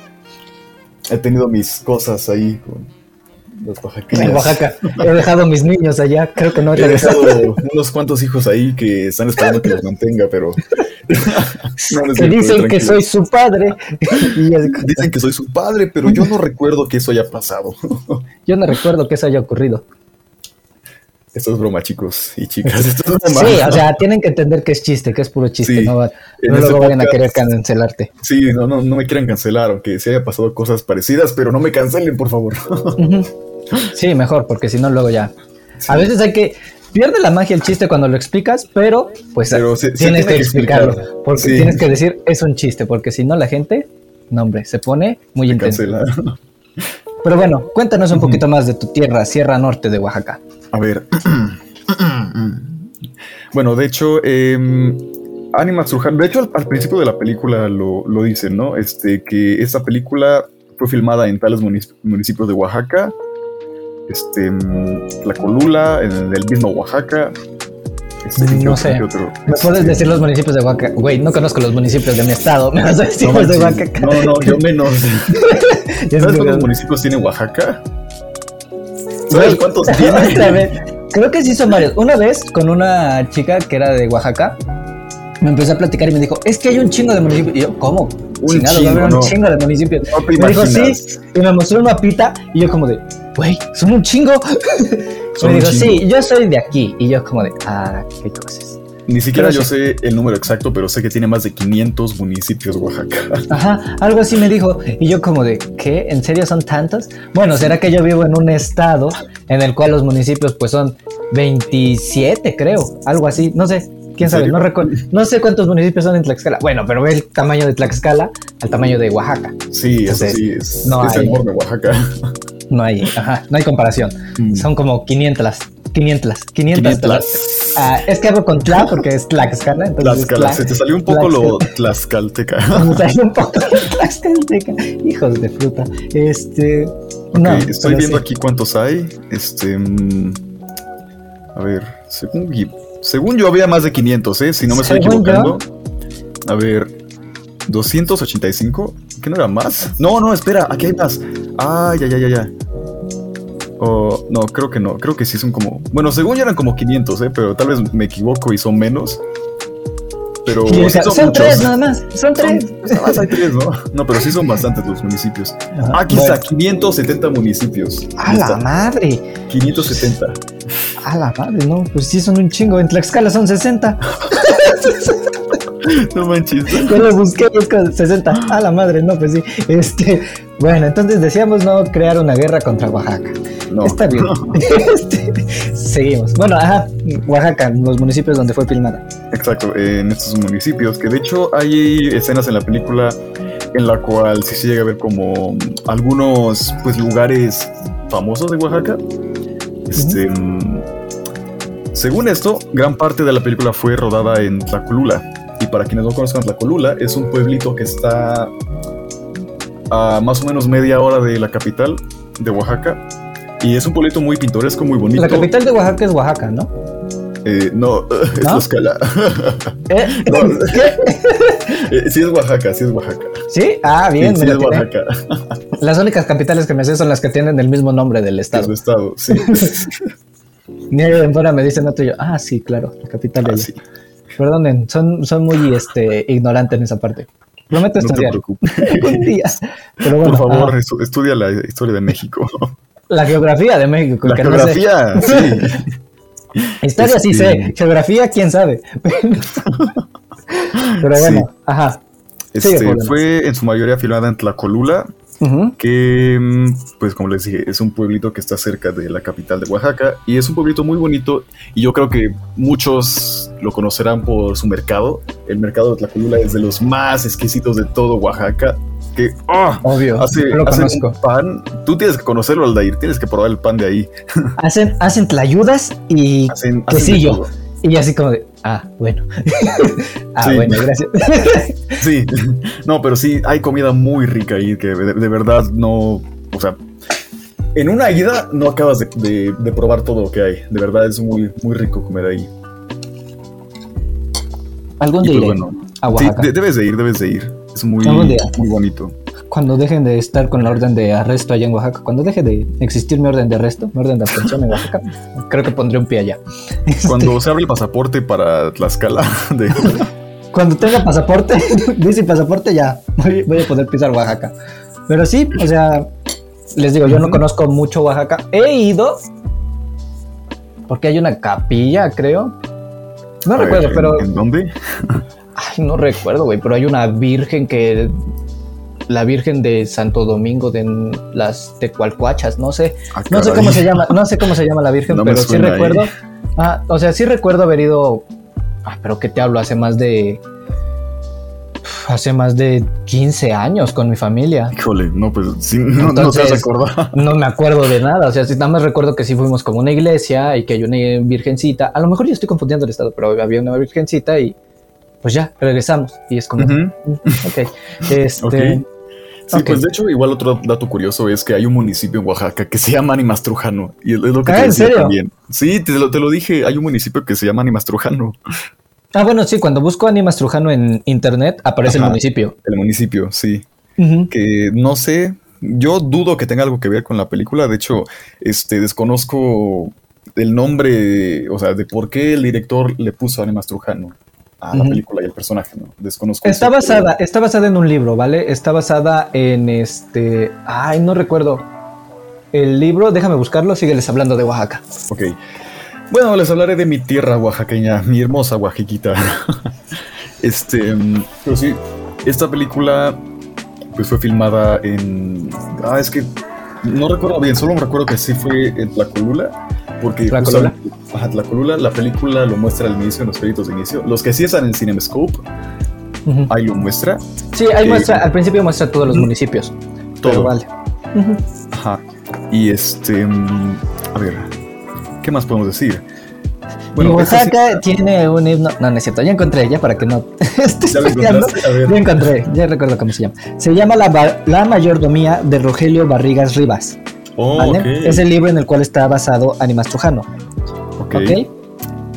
he tenido mis cosas ahí con los oaxaqueños.
En Oaxaca. He dejado mis niños allá. Creo que no he
He dejado unos cuantos hijos ahí que están esperando que los mantenga, pero no,
Que dicen que soy su padre. Y es-
Dicen que soy su padre, pero yo no recuerdo que eso haya pasado.
yo no recuerdo que eso haya ocurrido.
Esto es broma, chicos y chicas. Esto es broma.
Sí, o sea, tienen que entender que es chiste, que es puro chiste.
Sí.
no no luego vayan a querer cancelarte.
Sí, no, no, no me quieran cancelar, aunque sí haya pasado cosas parecidas, pero no me cancelen, por favor.
Sí, mejor, porque si no, luego ya. A veces hay que. Pierde la magia el chiste cuando lo explicas, pero pues
Pero se- se
tienes
tiene
que explicarlo.
explicar.
Porque
Sí.
tienes que decir es un chiste, porque si no, la gente, no, hombre, se pone muy
cancela.
Pero bueno, cuéntanos un poquito más de tu tierra, Sierra Norte de Oaxaca.
A ver. bueno, de hecho, em, Animal Surjan. De hecho, al, al principio de la película lo, lo dicen, ¿no? Este, que esta película fue filmada en tales munic- municipios de Oaxaca, este, La Colula, en el mismo Oaxaca. Este, ¿qué
No sé.
otro?
¿Me puedes
Este,
decir los municipios de Oaxaca? Güey, no conozco los municipios de mi estado. Me vas a decir
no,
los de. Oaxaca.
no, no, yo menos. ¿Sabes cuántos municipios tiene Oaxaca?
Güey,
¿Sabes cuántos tiene?
Creo que sí son varios. Una vez con una chica que era de Oaxaca, me empezó a platicar y me dijo, es que hay un chingo de municipios. Y yo, ¿cómo?
Un
Chingado, va a
chingo,
haber un
no.
chingo de municipios.
No te
me dijo, sí, y me mostró un mapita y yo como de, güey, son un chingo.
Son
me
un
dijo,
chingo.
sí, yo soy de aquí. Y yo como de, ah, qué cosas.
Ni siquiera
Pero
yo sé el número exacto, pero sé que tiene más de 500 municipios Oaxaca.
Ajá, algo así me dijo. Y yo como de, ¿qué? ¿En serio son tantos? Bueno, ¿será que yo vivo en un estado en el cual los municipios pues son 27, creo? Algo así, no sé. ¿Quién
¿En
sabe? No, recuerdo, no sé cuántos municipios son en Tlaxcala. Bueno, pero ve el tamaño de Tlaxcala al tamaño de Oaxaca.
Sí, eso
Entonces,
sí, es,
no
es
hay.
enorme Oaxaca.
No hay, ajá, no hay comparación.
Mm.
Son como 500, 500, 500.
500.
Ah, es que hablo con Tla porque es Tlaxcala, entonces
Tlaxcala,
Tla-
se te salió un poco lo tlaxcalteca.
Me salió un poco Tlaxcalteca. Hijos de fruta. Este. No,
estoy viendo
sí.
aquí cuántos hay. Este. mm, a ver, según, según yo había más de 500, ¿eh? Si no me estoy equivocando. A ver, 285. ¿Qué no era más? No, no, espera, aquí hay más. Ah, ya, ya, ya, ya. Oh, no, creo que no. Creo que sí son como. Bueno, según yo eran como 500, ¿eh? Pero tal vez me equivoco y son menos. Pero
o
sí son,
tres nada más, son
Son-
tres.
nada más hay tres, ¿no? No, pero sí son bastantes los municipios.
Ajá,
aquí
bueno.
está, 570 municipios.
A la madre,
570.
a la madre, no, pues sí son un chingo. En Tlaxcala son 60.
No manches.
Yo lo busqué y es con 60. A la madre, no, pues sí. Este, bueno, entonces decíamos no crear una guerra contra Oaxaca.
No.
Está bien. Este, seguimos. Bueno, ajá, Oaxaca, los municipios donde fue filmada.
Exacto, eh, en estos municipios, que de hecho hay escenas en la película en la cual sí se llega a ver como algunos pues lugares famosos de Oaxaca. Este, mm, según esto, gran parte de la película fue rodada en Tlacolula. Para quienes no conozcan Tlacolula, es un pueblito que está a más o menos media hora de la capital de Oaxaca. Y es un pueblito muy pintoresco, muy bonito.
La capital de Oaxaca es Oaxaca, ¿no?
Eh, no, es
¿No?
Tlaxcala.
¿Eh?
No.
¿Qué?
Eh, sí es Oaxaca, sí es Oaxaca.
¿Sí? Ah, bien,
sí, sí es
tiene.
Oaxaca.
Las únicas capitales que me sé son las que tienen el mismo nombre del
Es
estado.
su estado, sí.
Ni fuera me dicen otro y yo, ah, sí, claro, la capital de
Ah, sí.
Perdonen, son, son muy este, ignorantes en esa parte. Prometo
No te
estudiar día. Pero bueno,
Por favor,
ah,
estu- estudia la historia de México.
la geografía de México.
La
que no sé.
geografía, sí.
Historia sí
Este-
sé, geografía quién sabe. Pero bueno,
Sí.
ajá.
Este, fue en su mayoría filmada en Tlacolula, Que, mm, pues como les dije, es un pueblito que está cerca de la capital de Oaxaca y es un pueblito muy bonito y yo creo que muchos lo conocerán por su mercado. El mercado de Tlacolula es de los más exquisitos de todo Oaxaca. Que, ¡ah!
Obvio,
Hace,
lo
hacen
conozco.
un pan. Tú tienes que conocerlo, Aldair. Tienes que probar el pan de ahí.
Hacen, hacen tlayudas y
Hacen,
quesillo. Y así como de, ah, bueno. ah,
Sí.
bueno, gracias.
Sí, no, pero sí, hay comida muy rica ahí que de, de verdad no. O sea, en una ida no acabas de, de- de probar todo lo que hay. De verdad es muy, muy rico comer ahí.
Algún día
pues
iré
bueno,
a
sí,
Oaxaca.
debes de ir, debes de ir. Es muy, muy bonito.
Cuando dejen de estar con la orden de arresto allá en Oaxaca, cuando deje de existir mi orden de arresto, mi orden de aprehensión en Oaxaca, creo que pondré un pie allá.
Cuando se abre el pasaporte para Tlaxcala, de,
Cuando tenga pasaporte, dice pasaporte, ya voy, voy a poder pisar Oaxaca. Pero sí, o sea, les digo, yo no conozco mucho Oaxaca. He ido porque hay una capilla, creo. No
a ver,
recuerdo,
¿en-
pero
¿En dónde?
Ay, no recuerdo, güey, pero hay una virgen que. La Virgen de Santo Domingo de las Tecualcuachas, no sé.
Ah,
No sé cómo se llama, no sé cómo se llama la Virgen,
No
pero sí
suena,
recuerdo.
¿eh?
Ah, o sea, sí recuerdo haber ido. Ah, pero que te hablo, hace más de. Hace más de 15 años con mi familia.
Híjole, no, pues sí, no, no
Entonces-
acordar.
No me acuerdo de nada. O sea, sí, nada más recuerdo que sí fuimos como una iglesia y que hay una virgencita. A lo mejor yo estoy confundiendo el estado, pero había una virgencita y pues ya, regresamos. Y es como. "Mm, ok. Este.
Sí, pues de hecho, igual otro dato curioso es que hay un municipio en Oaxaca que se llama Animastrujano. Y es lo que
Ah,
te
¿en
decía
serio?
también. Sí, te lo, te lo dije, hay un municipio que se llama Animastrujano.
Ah, bueno, sí, cuando busco Animas Trujano en internet aparece el municipio.
El municipio, sí. Que no sé, yo dudo que tenga algo que ver con la película. De hecho, este desconozco el nombre, o sea, de por qué el director le puso Animastrujano a la película y al personaje, ¿no? Desconozco.
Está basada, está basada en un libro, ¿vale? Está basada en este. Ay, no recuerdo. El libro, déjame buscarlo, sígueles hablando de Oaxaca.
Ok. Bueno, les hablaré de mi tierra oaxaqueña, mi hermosa Oaxaquita. este, mm, pero sí, esta película pues fue filmada en... Ah, es que no recuerdo bien, solo me recuerdo que sí fue en Tlacolula, porque...
¿Tlacolula?
Ajá, Tlacolula, la película lo muestra al inicio, en los créditos de inicio. Los que sí están en CinemaScope,
Ujú.
ahí lo muestra.
Sí, ahí
Eh,
muestra, al principio muestra todos los municipios.
Todo.
Pero vale. Ujú.
Ajá. Y este... mm, A ver, ¿qué más podemos decir?
y
esta sí-
Oaxaca tiene un himno. No, no es cierto, ya encontré, ya para que no estés
¿Ya lo
peleando. Ya encontré, ya recuerdo cómo se llama. Se llama La, la Mayordomía de Rogelio Barrigas Rivas.
Oh.
Es el libro en el cual está basado Animas Trujano.
Ok.
¿Ok?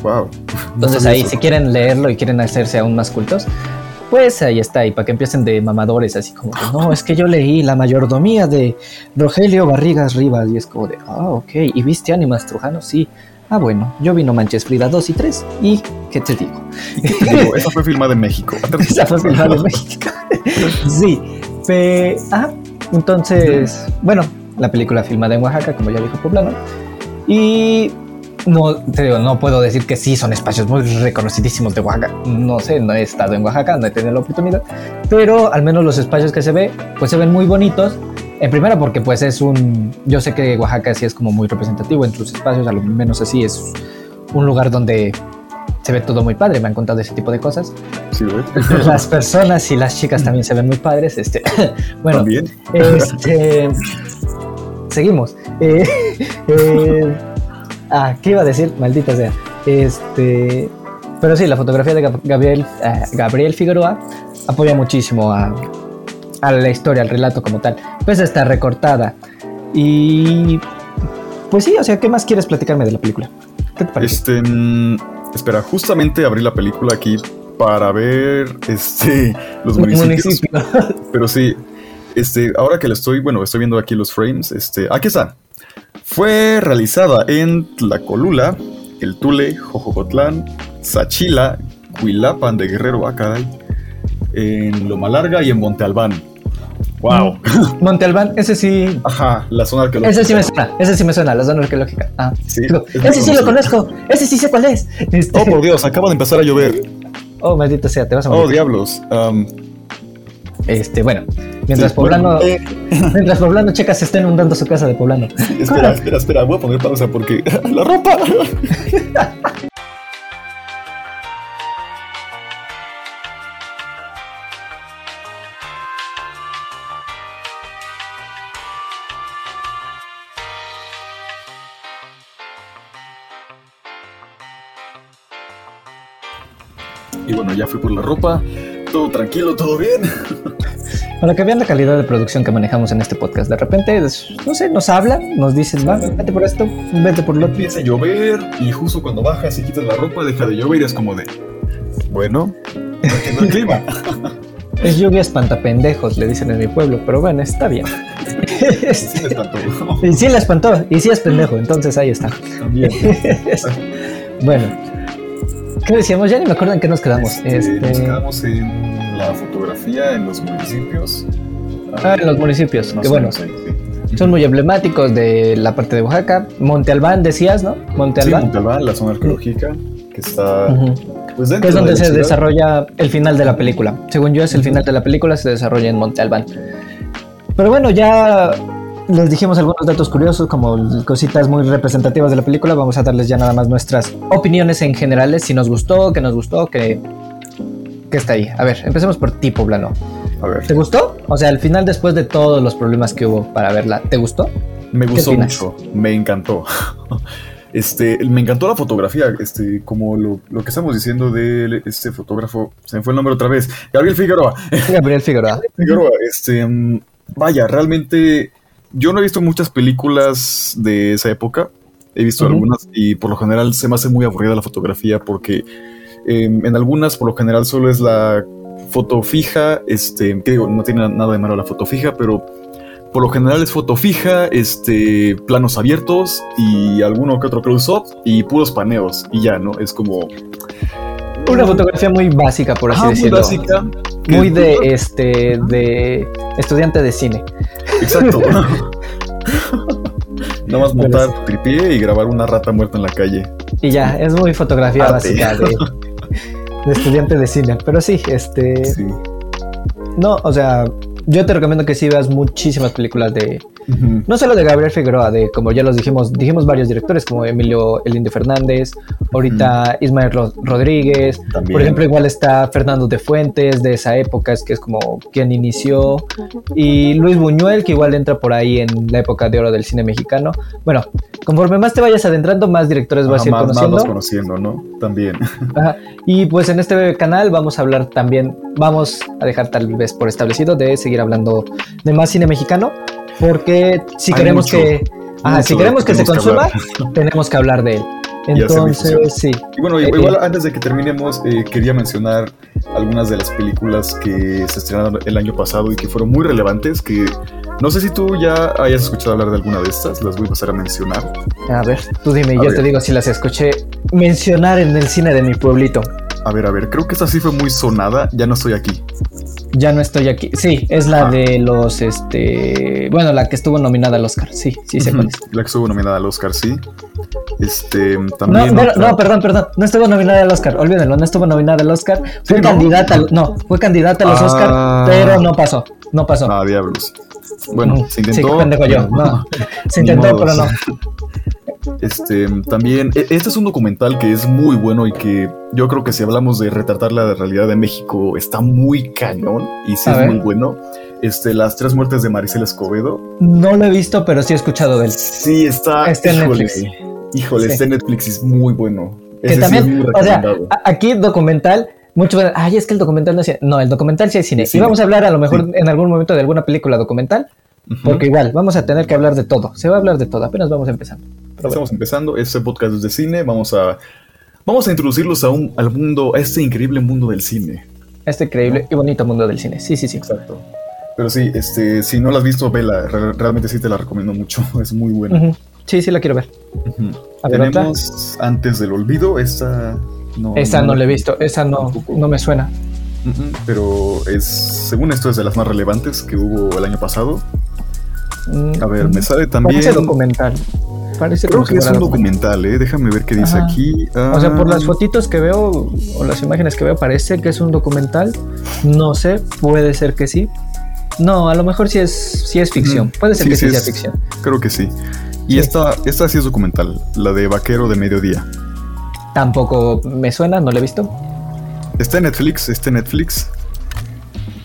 Wow.
Entonces ahí, si quieren leerlo y quieren hacerse aún más cultos, pues ahí está, y para que empiecen de mamadores, así como de, no, es que yo leí la mayordomía de Rogelio Barrigas Rivas, y es como de, ah, ok, ¿y viste Animas Trujano? Sí. Ah, bueno, yo vi No Manches Frida 2 y 3, y ¿qué te digo?
Digo, esa fue filmada en México.
Esa fue filmada en México. sí, pe- ah, entonces, bueno, la película filmada en Oaxaca, como ya dijo Poblano, y no, te digo, no puedo decir que sí son espacios muy reconocidísimos de Oaxaca. No sé, no he estado en Oaxaca, no he tenido la oportunidad, pero al menos los espacios que se ve, pues se ven muy bonitos. En primera porque pues es un, yo sé que Oaxaca sí es como muy representativo en sus espacios, a lo menos así es un lugar donde se ve todo muy padre, me han contado ese tipo de cosas
Sí,
las personas y las chicas también se ven muy padres. Este, bueno, este, seguimos. Eh, eh, ah, ¿qué iba a decir? Maldita sea. Este, pero sí, la fotografía de Gab- Gabriel, ah, Gabriel Figueroa apoya muchísimo a, a la historia, al relato como tal. Pues está recortada. Y pues sí, o sea, ¿qué más quieres platicarme de la película? ¿Qué te parece?
Este. mm, espera, justamente abrí la película aquí para ver este los municipios. Pero sí, este, ahora que le estoy, bueno, estoy viendo aquí los frames, este, aquí está. Fue realizada en Tlacolula, El Tule, Jojocotlán, Sachila, Cuilapan de Guerrero, ah, caray, en Loma Larga y en Monte Albán. Wow.
Monte Albán, ese sí,
Ajá, la zona arqueológica.
Ese sí me suena, ese sí me suena, la zona arqueológica. Ah,
Sí,
Digo,
es muy
ese sí lo conozco, ese sí sé cuál es. Este-
Oh, por Dios, acaba de empezar a llover.
oh, maldito sea, te vas a
Oh,
morir.
diablos. Um,
este, bueno, mientras
sí,
Poblano,
bueno, eh,
mientras Poblano checa se está inundando su casa de Poblano.
espera, espera, espera, voy a poner pausa porque la ropa. Y bueno, ya fui por la ropa. Todo tranquilo, todo bien.
Para que vean la calidad de producción que manejamos en este podcast, de repente, no sé, nos hablan, nos dicen, va, vete por esto, vete por lo otro.
Empieza a llover y justo cuando bajas y quitas la ropa deja de llover y es como de... Bueno, no el clima.
Es lluvia espantapendejos, le dicen en mi pueblo, pero bueno, está bien.
Sí me espantó.
y sí la espantó, y sí es pendejo, entonces ahí está.
También.
bueno, ¿qué decíamos? Ya ni me acuerdo en qué nos quedamos.
Este, Nos
Este,
quedamos en la fotografía, en los municipios.
ah, en los municipios, que bueno,
ahí, sí.
son muy emblemáticos de la parte de Oaxaca. Monte Albán, decías, ¿no? Monte
Sí,
Albán.
Monte Albán, la zona arqueológica, que está pues dentro
que es donde se
ciudad.
desarrolla el final de la película. Según yo, es el final de la película, se desarrolla en Monte Albán. Pero bueno, ya les dijimos algunos datos curiosos, como cositas muy representativas de la película. Vamos a darles ya nada más nuestras opiniones en generales, si nos gustó, que nos gustó, que, que está ahí. A ver, empecemos por ti, Poblano.
A ver,
¿Te gustó? O sea, el final después de todos los problemas que hubo para verla, ¿te gustó?
me gustó mucho, me encantó. Este, me encantó la fotografía, este, como lo, lo que estamos diciendo de este fotógrafo, se me fue el nombre otra vez, Gabriel Figueroa.
Gabriel Figueroa.
Figueroa, este, mm, vaya, realmente yo no he visto muchas películas de esa época, he visto algunas y por lo general se me hace muy aburrida la fotografía porque em, en algunas por lo general solo es la foto fija, este, que digo, no tiene nada de malo la foto fija, pero por lo general es foto fija, este, planos abiertos y alguno que otro close-up y puros paneos y ya, ¿no? Es como...
Una fotografía muy básica, por así
Ajá, muy
decirlo.
básica.
Muy de este de estudiante de cine.
Exacto. Nada más montar tu tripié y grabar una rata muerta en la calle.
Y ya, es muy fotografía
Arte.
básica de, de estudiante de cine. Pero sí, este.
Sí.
No, o sea, yo te recomiendo que sí veas muchísimas películas de. No solo de Gabriel Figueroa, de como ya los dijimos, dijimos varios directores como Emilio El Indio Fernández, ahorita Ismael Ro- Rodríguez,
También.
por ejemplo, igual está Fernando de Fuentes de esa época, es que es como quien inició, y Luis Buñuel, que igual entra por ahí en la época de oro del cine mexicano. Bueno, conforme más te vayas adentrando, más directores vas a ir
más, más
conociendo.
vas conociendo, ¿no? También.
Ajá. Y pues en este canal vamos a hablar también, vamos a dejar tal vez por establecido de seguir hablando de más cine mexicano, porque si
Hay
queremos
mucho,
que, ajá, si queremos
que
que se
tenemos que
consuma, tenemos que hablar de él. Entonces, sí.
Y bueno,
Eh,
igual
eh.
antes de que terminemos, eh, quería mencionar algunas de las películas que se estrenaron el año pasado y que fueron muy relevantes, que no sé si tú ya hayas escuchado hablar de alguna de estas, las voy a pasar a mencionar.
A ver, tú dime,
A
yo
ver.
te digo si las escuché mencionar en el cine de mi pueblito.
A ver, a ver, creo que esta sí fue muy sonada, ya no estoy aquí.
Ya no estoy aquí. Sí, es la
Ah.
de los, este, bueno, la que estuvo nominada al Oscar. Sí, sí sé cuál es.
La que estuvo nominada al Oscar, sí. Este,
No,
también...
pero-
otra-
no, perdón, perdón. No estuvo nominada al Oscar. Olvídenlo, no estuvo nominada al Oscar. Fue
Sí, ¿no?
candidata, no, fue candidata a los
Ah.
Oscar, pero no pasó. No pasó.
Ah, diablos. Bueno,
Ujú.
se
Sí,
intentó.
qué pendejo yo. No. Se intentó, pero no.
Este, también, e- este es un documental que es muy bueno y que yo creo que si hablamos de retratar la realidad de México, está muy cañón y sí
A
es
ver.
muy bueno. Este, las tres muertes de Maricel Escobedo.
No lo he visto, pero sí he escuchado de él.
Sí, está.
Está en
híjole,
Netflix.
Híjole,
Sí.
está en Netflix es muy bueno.
Que
Ese sí
también,
es muy
o sea, aquí documental, muchos van, ay, es que el documental no es cine. No, el documental sí es cine.
Sí,
y vamos a hablar a lo mejor en algún momento de alguna película documental, Porque igual vamos a tener que hablar de todo. Se va a hablar de todo, apenas vamos empezando. Pero bueno.
Estamos empezando este podcast es de cine. Vamos a, vamos a introducirlos a un, al mundo, a este increíble mundo del cine.
Este increíble y bonito mundo del cine. Sí, sí, sí.
Exacto. Pero sí, este, si no la has visto, vela. Re- realmente sí te la recomiendo mucho. Es muy buena.
Sí, sí la quiero ver.
Ujú.
A ver, otra.
Tenemos antes del olvido, esta no.
Esa no la he visto, esa no,
Tampoco.
no me suena.
Pero es, según esto, es de las más relevantes que hubo el año pasado.
Mm,
A ver, me sale también.
Parece documental. Parece
Creo que es un documental, ¿eh? Déjame ver qué dice
Ajá.
aquí.
O sea, por
Ah,
las fotitos que veo o las imágenes que veo, parece que es un documental. No sé, puede ser que sí. No, a lo mejor sí es, sí es ficción. Puede ser
Sí,
que sí,
sí
sea
es-
ficción.
Creo que sí. Y esta, esta sí es documental, la de Vaquero de Mediodía.
Tampoco me suena, no lo he visto.
Está en Netflix, está en Netflix.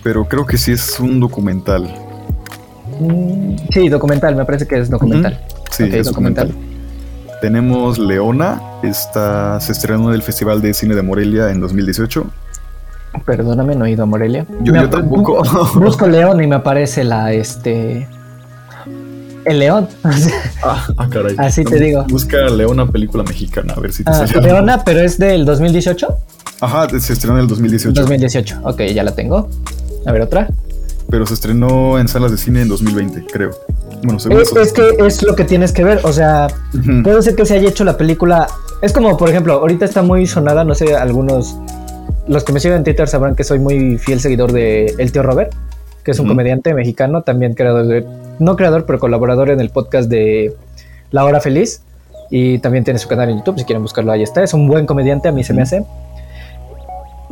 Pero creo que sí es un documental.
Sí, documental, me parece que es documental.
Sí, es
documental.
documental. Tenemos Leona, esta se estrenó en el Festival de Cine de Morelia en 2018.
Perdóname, no he ido a Morelia.
Yo, tampoco.
Busco León y me aparece la, este... El león.
ah, ah, caray.
Así te digo.
Busca Leona, película mexicana, a ver si te
Ah,
sale algo.
Leona, pero es del 2018.
Ajá, se estrenó en el 2018.
2018. Ok, ya la tengo. A ver, otra.
Pero se estrenó en salas de cine en 2020, creo. Bueno, según
Es,
eso.
es que es lo que tienes que ver. O sea,
Ujú.
puede ser que se haya hecho la película. Es como, por ejemplo, ahorita está muy sonada. No sé, algunos. Los que me siguen en Twitter sabrán que soy muy fiel seguidor de El Tío Robert, que es un
Ujú.
comediante mexicano, también creador de. No creador, pero colaborador en el podcast de La Hora Feliz. Y también tiene su canal en YouTube. Si quieren buscarlo, ahí está. Es un buen comediante, a mí se me hace.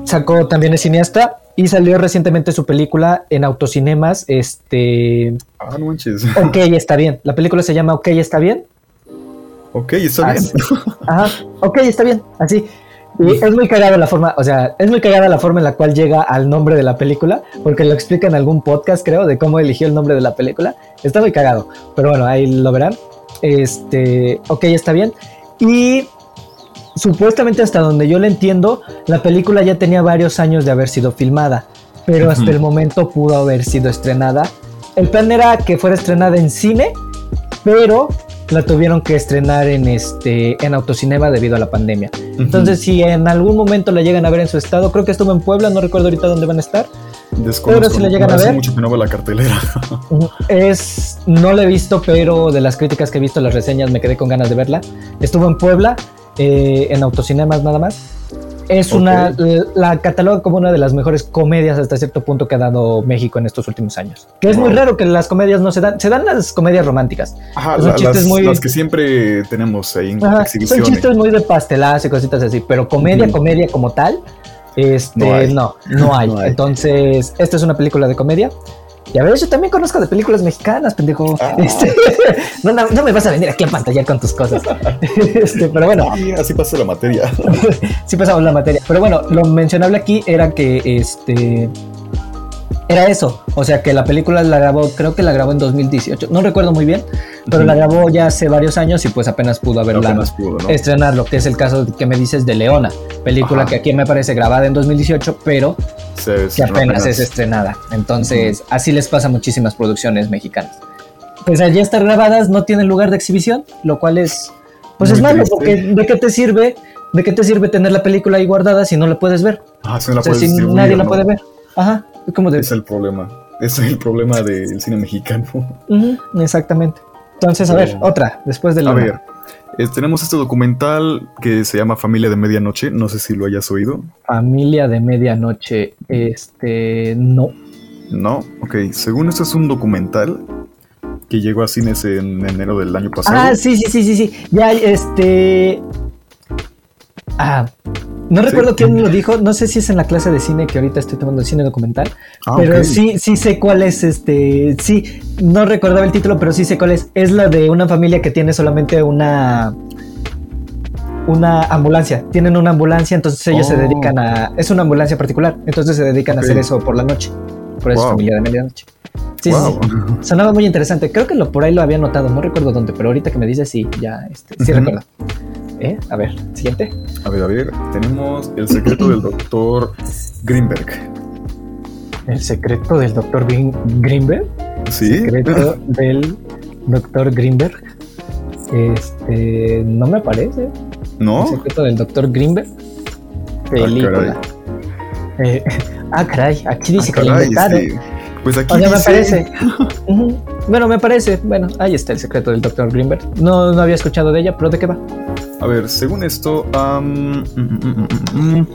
Sacó también es cineasta y salió recientemente su película en autocinemas. Este.
Ah, no manches.
Ok, está bien. La película se llama Ok, está bien.
ok, está bien.
Así. Ajá, ok, está bien. Así. Y es muy cagada la forma, o sea, es muy cagada la forma en la cual llega al nombre de la película, porque lo explica en algún podcast, creo, de cómo eligió el nombre de la película. Está muy cagado, pero bueno, ahí lo verán. Este, ok, está bien. Y supuestamente hasta donde yo le entiendo, la película ya tenía varios años de haber sido filmada, pero hasta el momento pudo haber sido estrenada. El plan era que fuera estrenada en cine, pero la tuvieron que estrenar en este en autocinema debido a la pandemia. Entonces, si en algún momento la llegan a ver en su estado, creo que estuvo en Puebla, no recuerdo ahorita dónde van a estar.
Desconozco,
pero si la llegan a ver-
mucho que no la cartelera.
Es, no la he visto, pero de las críticas que he visto, las reseñas, me quedé con ganas de verla. Estuvo en Puebla, eh, en autocinemas nada más. Es una, la, cataloga como una de las mejores comedias hasta cierto punto que ha dado México en estos últimos años. Que es muy raro que las comedias no se dan, se dan las comedias románticas.
Ajá,
Son
la-
chistes
las,
muy-
las que siempre tenemos ahí en
Ajá, son chistes muy de pastelazo y cositas así, pero comedia, comedia como tal, este,
No hay.
no, no hay.
No hay.
Entonces, esta es una película de comedia. Y a ver, yo también conozco de películas mexicanas, pendejo.
Ah.
Este, no, no, no me vas a venir aquí a pantallar con tus cosas. Este, pero bueno,
así pasa la materia.
sí pasamos la materia. Pero bueno, lo mencionable aquí era que este era eso. O sea que la película la grabó, creo que la grabó en 2018. No recuerdo muy bien, pero
Ujú.
la grabó ya hace varios años y pues apenas pudo haberla
Apenas ¿no?
estrenarlo, que es el caso que me dices de Leona, película
Ajá.
que aquí me parece grabada en 2018, pero
Se-
que
se-
apenas es estrenada. Entonces, así les pasa a muchísimas producciones mexicanas. Pues allí estar grabadas no tienen lugar de exhibición, lo cual es pues
Muy
es malo, porque ¿de qué te sirve? ¿De qué te sirve tener la película ahí guardada si no la puedes ver?
Ah, si no la
o sea,
puedes
si nadie la
¿no?
puede ver. Ajá, es como de...
Es el problema. Es el problema del cine mexicano.
Exactamente. Entonces, a ver,
Eh,
otra, después de la...
A ver, eh, tenemos este documental que se llama Familia de Medianoche. No sé si lo hayas oído.
Familia de Medianoche, este, no.
No, ok. Según esto es un documental que llegó a cines en enero del año pasado.
Ah, sí, sí, sí, sí, sí. Ya, este. Ah, no recuerdo quién lo dijo. No sé si es en la clase de cine que ahorita estoy tomando cine documental.
Ah,
pero sí, sí sé cuál es este. Sí, no recordaba el título, pero sí sé cuál es. Es la de una familia que tiene solamente una. Una ambulancia. Tienen una ambulancia, entonces ellos se
Oh.
dedican a. Es una ambulancia particular, entonces se dedican a hacer eso por la noche. Por eso es familia de medianoche. Sí, sí,
Wow.
sí. Sonaba muy interesante. Creo que lo por ahí lo había notado, no recuerdo dónde, pero ahorita que me dices sí, ya, este, sí recuerdo. ¿Eh? A ver, siguiente.
A ver, a ver. Tenemos El secreto del doctor Greenberg.
El secreto del doctor Greenberg.
¿Sí?
Secreto del doctor Greenberg. Este, no me aparece.
¿No?
El secreto del doctor Greenberg.
Ah,
Película. Eh, ah, caray, aquí dice
Ah,
que
caray,
inventaron.
sí. Pues aquí
O sea, me
dice-
aparece. Ujú. Bueno, me parece. Bueno, ahí está el secreto del doctor Greenberg. No, no había escuchado de ella, pero ¿de qué va?
A ver, según esto, am, mm, mm, mm,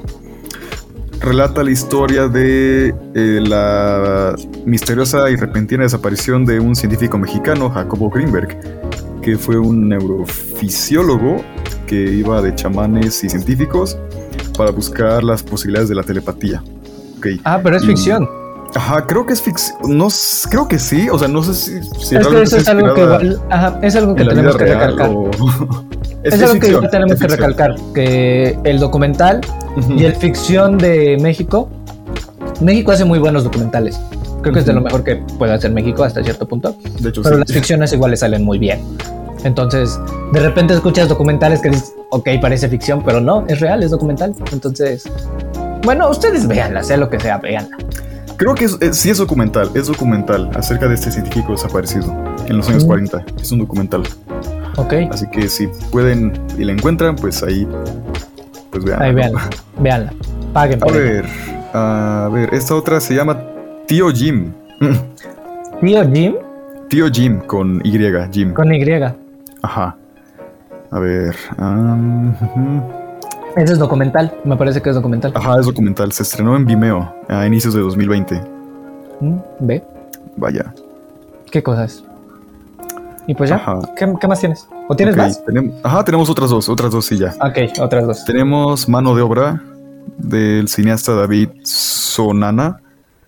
relata la historia de eh, la misteriosa y repentina desaparición de un científico mexicano, Jacobo Greenberg, que fue un neurofisiólogo que iba de chamanes y científicos para buscar las posibilidades de la telepatía. Ok.
Ah, pero es
Y-
ficción.
Ajá, creo que es ficción. No, creo que sí. O sea, no sé si, si
es que eso es algo que,
inspirada
igual- ajá, es algo que tenemos que recalcar.
o-
Es,
es
algo que igual tenemos
es
que recalcar, que el documental y el ficción de México, México hace muy buenos documentales. Creo que es de lo mejor que puede hacer México hasta cierto punto,
De hecho,
pero
sí.
las ficciones igual le salen muy bien. Entonces, de repente escuchas documentales que dices, ok, parece ficción, pero no, es real, es documental. Entonces, bueno, ustedes véanla, sea lo que sea, véanla.
Creo que es, es- sí es documental, es documental acerca de este científico desaparecido en los años
Mm.
40. Es un documental.
Ok,
Así que si pueden y la encuentran, pues ahí, pues vean.
ahí véanla, véanla. Paguen
A ver, a ver, esta otra se llama Tío Jim.
Tío Jim
Tío Jim con Y, Jim.
con Y.
Ajá. A ver. ujú.
Ese es documental, me parece que es documental.
Ajá, es documental. Se estrenó en Vimeo a inicios de 2020.
Mm, Ve,
Vaya.
qué cosas. Y pues ya. ¿Qué, qué más tienes? ¿O tienes más?
ajá, tenemos otras dos, otras dos sí ya.
Ok, otras dos.
Tenemos Mano de Obra del cineasta David Sonana.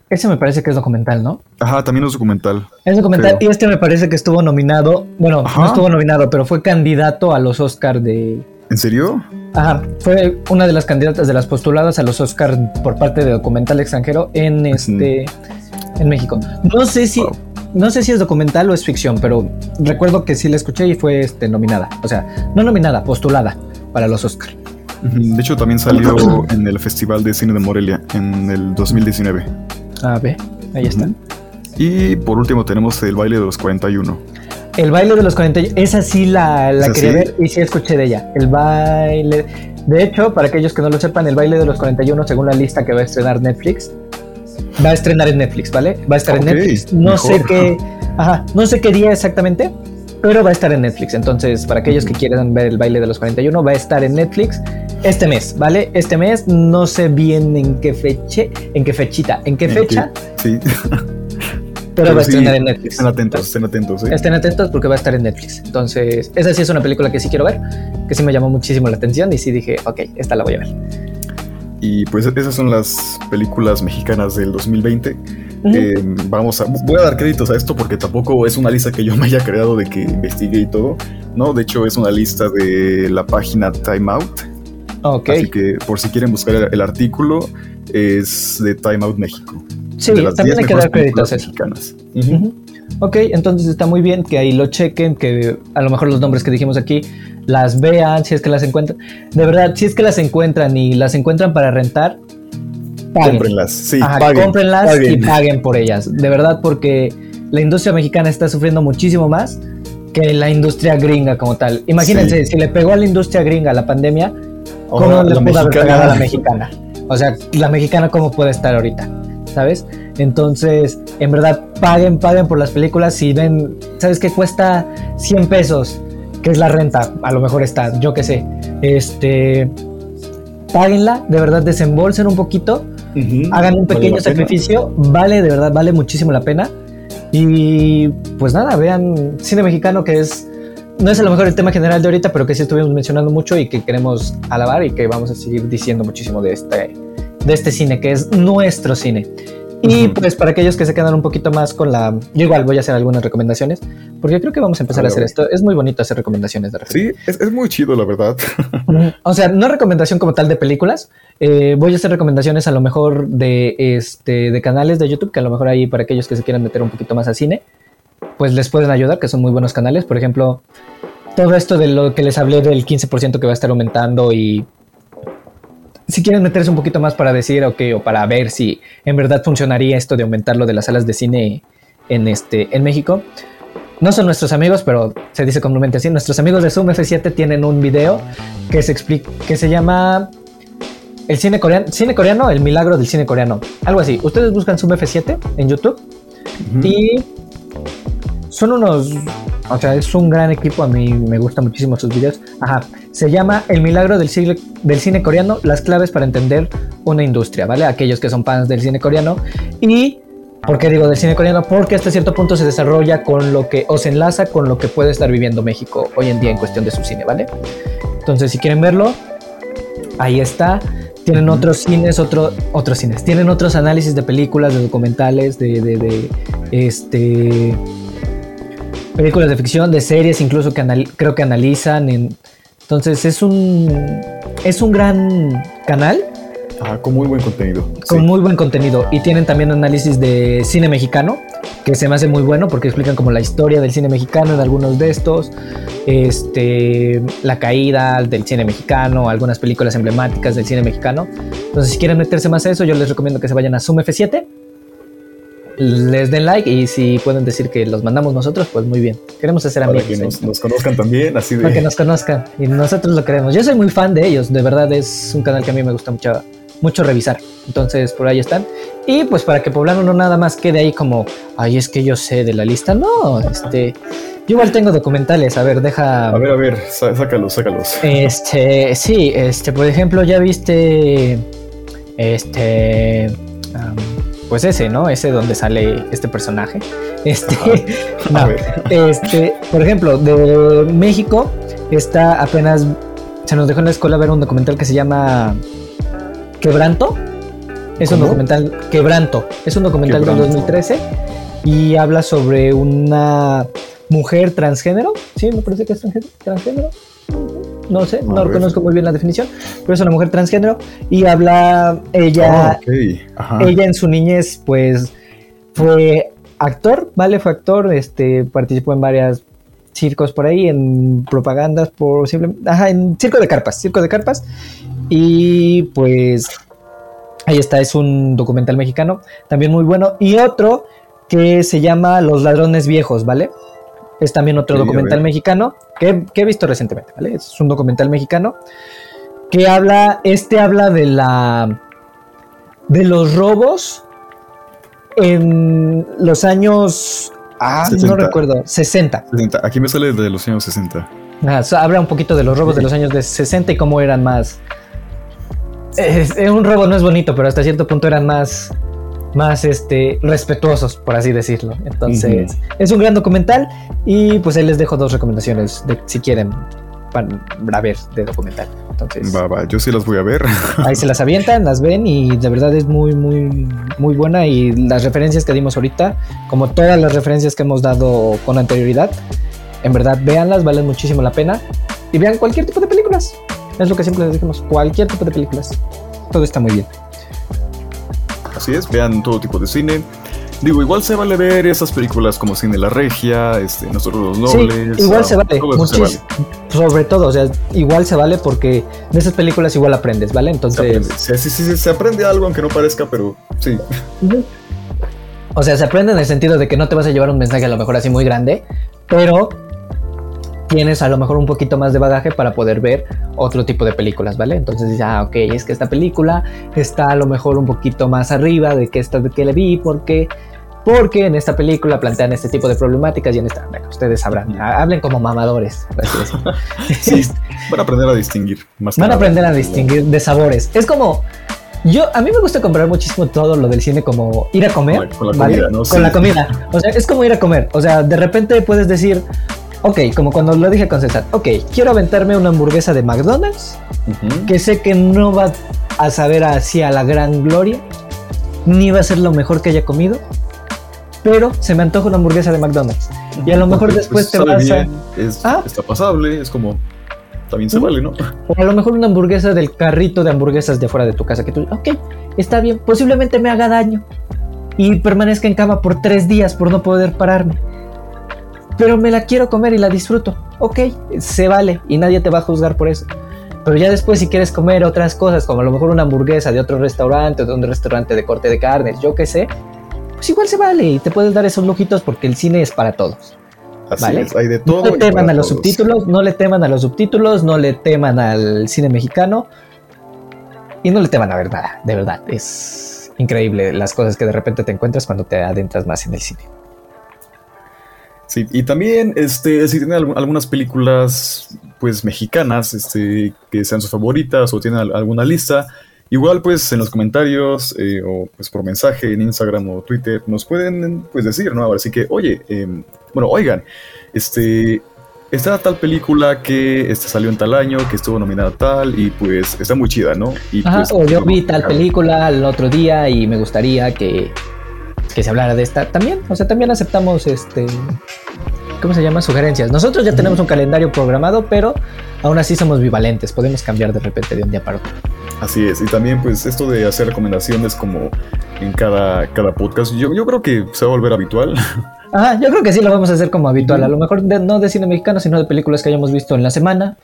Ese me parece que es documental, ¿no?
Ajá, también es documental.
Es documental
Creo.
y este me parece que estuvo nominado, bueno,
Ajá.
no estuvo nominado, pero fue candidato a los Oscars de...
¿En serio?
Ajá, fue una de las candidatas de las postuladas a los Oscars por parte de documental extranjero en este en México. No sé si
Wow.
no sé si es documental o es ficción, pero recuerdo que sí la escuché y fue este, nominada. O sea, no nominada, postulada para los Oscar.
De hecho, también salió en el Festival de Cine de Morelia en el 2019.
A ver, ahí está.
Ujú. Y por último tenemos el baile de los 41.
El baile de los 40, esa sí la, la
¿Esa
quería
sí?
ver y sí escuché de ella. El baile. De hecho, para aquellos que no lo sepan, el baile de los 41, según la lista que va a estrenar Netflix, va a estrenar en Netflix, ¿vale? Va a estar en Netflix. No
mejor.
sé qué. Ajá, no sé qué día exactamente, pero va a estar en Netflix. Entonces, para aquellos que quieran ver el baile de los 41, va a estar en Netflix este mes, ¿vale? Este mes, no sé bien en qué fecha, en qué fechita, en qué
¿En
fecha,
Sí,
pero, va a
sí,
estrenar en Netflix.
Estén atentos, estén atentos. ¿eh?
Estén atentos porque va a estar en Netflix. Entonces, esa sí es una película que sí quiero ver, que sí me llamó muchísimo la atención y sí dije, ok, esta la voy a ver.
Y pues esas son las películas mexicanas del 2020.
Ujú.
Eh, vamos a, voy a dar créditos a esto porque tampoco es una lista que yo me haya creado de que investigué y todo. No, de hecho es una lista de la página Time Out.
ok,
Así que por si quieren buscar el, el artículo, es de Time Out México.
Sí,
de las
también
10
hay que dar créditos
mexicanas. Ujú.
Ujú. Ok, entonces está muy bien que ahí lo chequen, que a lo mejor los nombres que dijimos aquí las vean, si es que las encuentran. De verdad, si es que las encuentran y las encuentran para rentar, paguen.
Cómprenlas, sí,
Ajá,
paguen,
cómprenlas y
paguen.
por ellas. De verdad, porque la industria mexicana está sufriendo muchísimo más que la industria gringa como tal. Imagínense, si le pegó a la industria gringa la pandemia, ¿cómo le pudo haber pegado a la mexicana? O sea, la mexicana cómo puede estar ahorita, ¿sabes? Entonces, en verdad, paguen, paguen por las películas. Si ven, ¿sabes qué cuesta 100 pesos? Que es la renta, a lo mejor está, yo qué sé. Este, páguenla, de verdad, desembolsen un poquito hagan un pequeño sacrificio, vale, de verdad, vale muchísimo la pena. Y pues nada, vean cine mexicano que es, no es a lo mejor el tema general de ahorita, pero que sí estuvimos mencionando mucho y que queremos alabar y que vamos a seguir diciendo muchísimo de este, de este cine, que es nuestro cine. Y pues para aquellos que se quedan un poquito más con la... Yo igual voy a hacer algunas recomendaciones, porque creo que vamos a empezar a
Claro.
hacer esto. Es muy bonito hacer recomendaciones de repente.
Sí, es, es muy chido, la verdad.
O sea, no recomendación como tal de películas. eh, voy a hacer recomendaciones a lo mejor de este de canales de YouTube, que a lo mejor ahí para aquellos que se quieran meter un poquito más a cine, pues les pueden ayudar, que son muy buenos canales. Por ejemplo, todo esto de lo que les hablé del 15% que va a estar aumentando y si quieren meterse un poquito más para decir, ok, o para ver si en verdad funcionaría esto de aumentar lo de las salas de cine en, este, en México. No son nuestros amigos, pero se dice comúnmente así. Nuestros amigos de Zoom F7 tienen un video que se explica, que se llama el cine coreano, cine coreano, el milagro del cine coreano, algo así. Ustedes buscan Zoom F7 en YouTube y son unos, o sea, es un gran equipo. A mí me gustan muchísimo sus videos. Ajá, se llama El milagro del cine, del cine coreano, las claves para entender una industria, ¿vale? Aquellos que son fans del cine coreano y ¿Por qué digo del cine coreano? Porque hasta cierto punto se desarrolla con lo que, o se enlaza con lo que puede estar viviendo México hoy en día en cuestión de su cine, ¿vale? Entonces, si quieren verlo, ahí está. Tienen otros cines, otro, otros cines. Tienen otros análisis de películas, de documentales, de, de, de, este películas de ficción, de series, incluso que creo que analizan. En, entonces es un es un gran canal
Ah, con muy buen contenido.
con
sí.
muy buen contenido y tienen también análisis de cine mexicano que se me hace muy bueno porque explican como la historia del cine mexicano en algunos de estos este la caída del cine mexicano algunas películas emblemáticas del cine mexicano entonces si quieren meterse más a eso yo les recomiendo que se vayan a Zoom F7 les den like y si pueden decir que los mandamos nosotros pues muy bien queremos hacer
Para
amigos
que
¿eh?
nos, nos conozcan también, así de...
para que nos conozcan y nosotros lo queremos. Yo soy muy fan de ellos, de verdad es un canal que a mí me gusta mucho, mucho revisar. Entonces por ahí están. Y pues para que Poblano no nada más quede ahí como, ay, es que yo sé de la lista. No, este, yo igual tengo documentales. A ver, deja.
A ver, a ver, sá- sácalos, sácalos.
Este, sí, este, por ejemplo, ya viste, este, pues ese, ¿no? Ese donde sale este personaje. Este, no, este, por ejemplo, de México está apenas se nos dejó en la escuela ver un documental que se llama Quebranto. Es un documental Quebranto. Es un documental del
Quebranto.
2013 y habla sobre una mujer transgénero. Sí, me parece que es transgé- transgénero. No sé, no reconozco muy bien la definición, pero es una mujer transgénero y habla ella
Ah,
ella en su niñez, pues, fue actor, ¿vale? Fue actor, este, participó en varias circos por ahí, en propagandas, posiblemente, ajá, en Circo de Carpas, Circo de Carpas. Y pues ahí está, es un documental mexicano, también muy bueno. Y otro que se llama Los Ladrones Viejos, ¿vale? Es también otro
Sí,
documental mexicano que, que he visto recientemente, ¿vale? Es un documental mexicano que habla, este habla de la, de los robos en los años, ah, no
60.
recuerdo, 60.
60. Aquí me sale de los años 60.
Ajá, so- habla un poquito de los robos de los años de 60 y cómo eran más. Es- es un robo no es bonito, pero hasta cierto punto eran más, más este, respetuosos, por así decirlo. Entonces, es un gran documental y pues ahí les dejo dos recomendaciones de si quieren para ver de documental. Entonces,
Va, va, yo sí las voy a ver.
ahí se las avientan, las ven y de verdad es muy, muy, muy buena. Y las referencias que dimos ahorita, como todas las referencias que hemos dado con anterioridad, en verdad véanlas, valen muchísimo la pena. Y vean cualquier tipo de películas. Es lo que siempre les decimos, cualquier tipo de películas. Todo está muy bien.
Así es, vean todo tipo de cine. Digo, igual se vale ver esas películas como Cine La Regia, este, Nosotros los
Sí,
Nobles.
igual
ah,
se vale,
todo eso se
sobre todo, o sea, igual se vale porque de esas películas igual aprendes, ¿vale?
Se
Entonces,
aprende. Sí, sí, sí, sí, se aprende algo aunque no parezca, pero sí.
O sea, se aprende en el sentido de que no te vas a llevar un mensaje a lo mejor así muy grande, pero tienes a lo mejor un poquito más de bagaje para poder ver otro tipo de películas, ¿vale? Entonces dices, ah, ok, es que esta película está a lo mejor un poquito más arriba de que esta de que le vi, porque porque en esta película plantean este tipo de problemáticas y en esta, bueno, ustedes sabrán, ha- hablen como mamadores.
Sí, van a aprender a distinguir. Más
Van a aprender a distinguir de sabores. Es como. Yo, a mí me gusta comprar muchísimo todo lo del cine como ir a comer.
Con la- comida, ¿no?
Con
Sí.
la comida. O sea, es como ir a comer. O sea, de repente puedes decir, ok, como cuando lo dije con César, ok, quiero aventarme una hamburguesa de McDonald's
Ujú.
que sé que no va a saber así a la gran gloria, ni va a ser lo mejor que haya comido, pero se me antoja una hamburguesa de McDonald's. Y a lo mejor
Porque,
después te
sabe
vas a...
bien, es-
Ah.
Está pasable, es como. También se vale, ¿no?
O a lo mejor una hamburguesa del carrito de hamburguesas de fuera de tu casa que tú, ok, está bien, posiblemente me haga daño y permanezca en cama por tres días por no poder pararme. Pero me la quiero comer y la disfruto. Ok, se vale y nadie te va a juzgar por eso. Pero ya después si quieres comer otras cosas, como a lo mejor una hamburguesa de otro restaurante o de un restaurante de corte de carnes, yo qué sé, pues igual se vale y te puedes dar esos lujitos porque el cine es para todos.
Así
Vale.
es, hay de
No
todo.
le
y
teman a los
todos.
subtítulos, no le teman a los subtítulos, no le teman al cine mexicano y no le teman a ver nada, de verdad. Es increíble las cosas que de repente te encuentras cuando te adentras más en el cine.
Sí, y también, este, si tienen algu- algunas películas, pues, mexicanas, este, que sean sus favoritas o tienen al- alguna lista, igual, pues, en los comentarios eh, o, pues, por mensaje en Instagram o Twitter, nos pueden, pues, decir, ¿no? Ahora sí que, oye, em, bueno, oigan, este, está tal película que este, salió en tal año, que estuvo nominada tal, y, pues, está muy chida, ¿no? Y,
Ajá,
pues,
o yo vi tal
checar.
película el otro día y me gustaría que, que se hablara de esta también. O sea, también aceptamos este. ¿Cómo se llama? Sugerencias. Nosotros ya tenemos un calendario programado, pero aún así somos bivalentes. Podemos cambiar de repente de un día para otro.
Así es, y también pues esto de hacer recomendaciones como en cada, cada podcast, yo, yo creo que se va a volver habitual.
Ajá, yo creo que sí lo vamos a hacer como habitual. A lo mejor de- no de cine mexicano, sino de películas que hayamos visto en la semana.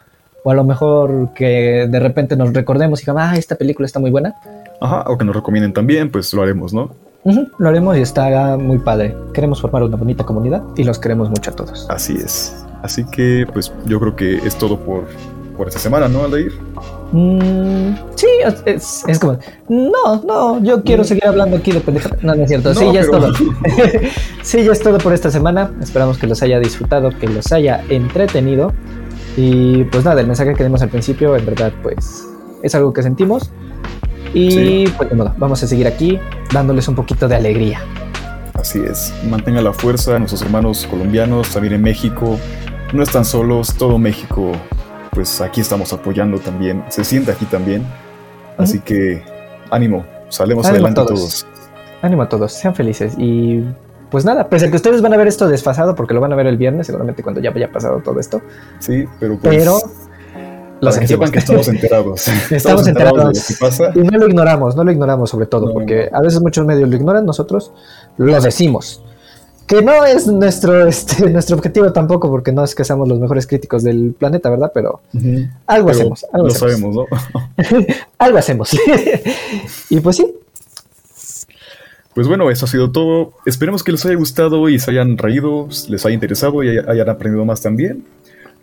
O a lo mejor que de repente nos recordemos y digamos, ah, esta película está muy buena.
Ajá, o que nos recomienden también, pues lo haremos, ¿no?
Ujú, lo haremos y está muy padre. Queremos formar una bonita comunidad y los queremos mucho a todos.
Así es. Así que pues yo creo que es todo por, por esta semana, ¿no, Aldair?
Mm, sí, es- es, como, no, no, yo quiero seguir hablando aquí de pendejadas. No, no es cierto. sí,
No,
ya
pero-
es todo. sí, ya es todo por esta semana. Esperamos que los haya disfrutado, que los haya entretenido. Y pues nada, el mensaje que dimos al principio, en verdad, pues es algo que sentimos. Y
Sí.
pues de modo, vamos a seguir aquí dándoles un poquito de alegría.
Así es. Mantenga la fuerza, nuestros hermanos colombianos, también en México. No están solos, todo México, pues aquí estamos apoyando también. Se siente aquí también. Así que ánimo, salemos
Ánimo a
adelante
todos.
todos.
Ánimo a todos, sean felices. Y pues nada, pese a que ustedes van a ver esto desfasado, porque lo van a ver el viernes, seguramente cuando ya haya pasado todo esto.
Sí, pero pues...
Pero lo
para que sepan que estamos enterados.
Estamos enterados.
de lo que pasa.
Y no lo ignoramos, no lo ignoramos sobre todo,
No,
porque
no.
a veces muchos medios lo ignoran, nosotros lo decimos. que no es nuestro, este, nuestro objetivo tampoco, porque no es que seamos los mejores críticos del planeta, ¿verdad? Pero algo
Pero
hacemos. Algo
lo
hacemos.
sabemos, ¿no?
algo hacemos. y pues sí,
Pues bueno, eso ha sido todo. Esperemos que les haya gustado y se hayan reído, les haya interesado y hay- hayan aprendido más también.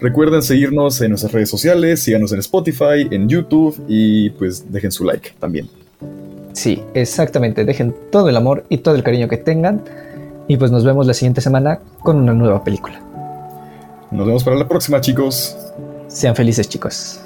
Recuerden seguirnos en nuestras redes sociales, síganos en Spotify, en YouTube y pues dejen su like también.
sí, exactamente. Dejen todo el amor y todo el cariño que tengan. Y pues nos vemos la siguiente semana con una nueva película.
Nos vemos para la próxima, chicos.
Sean felices, chicos.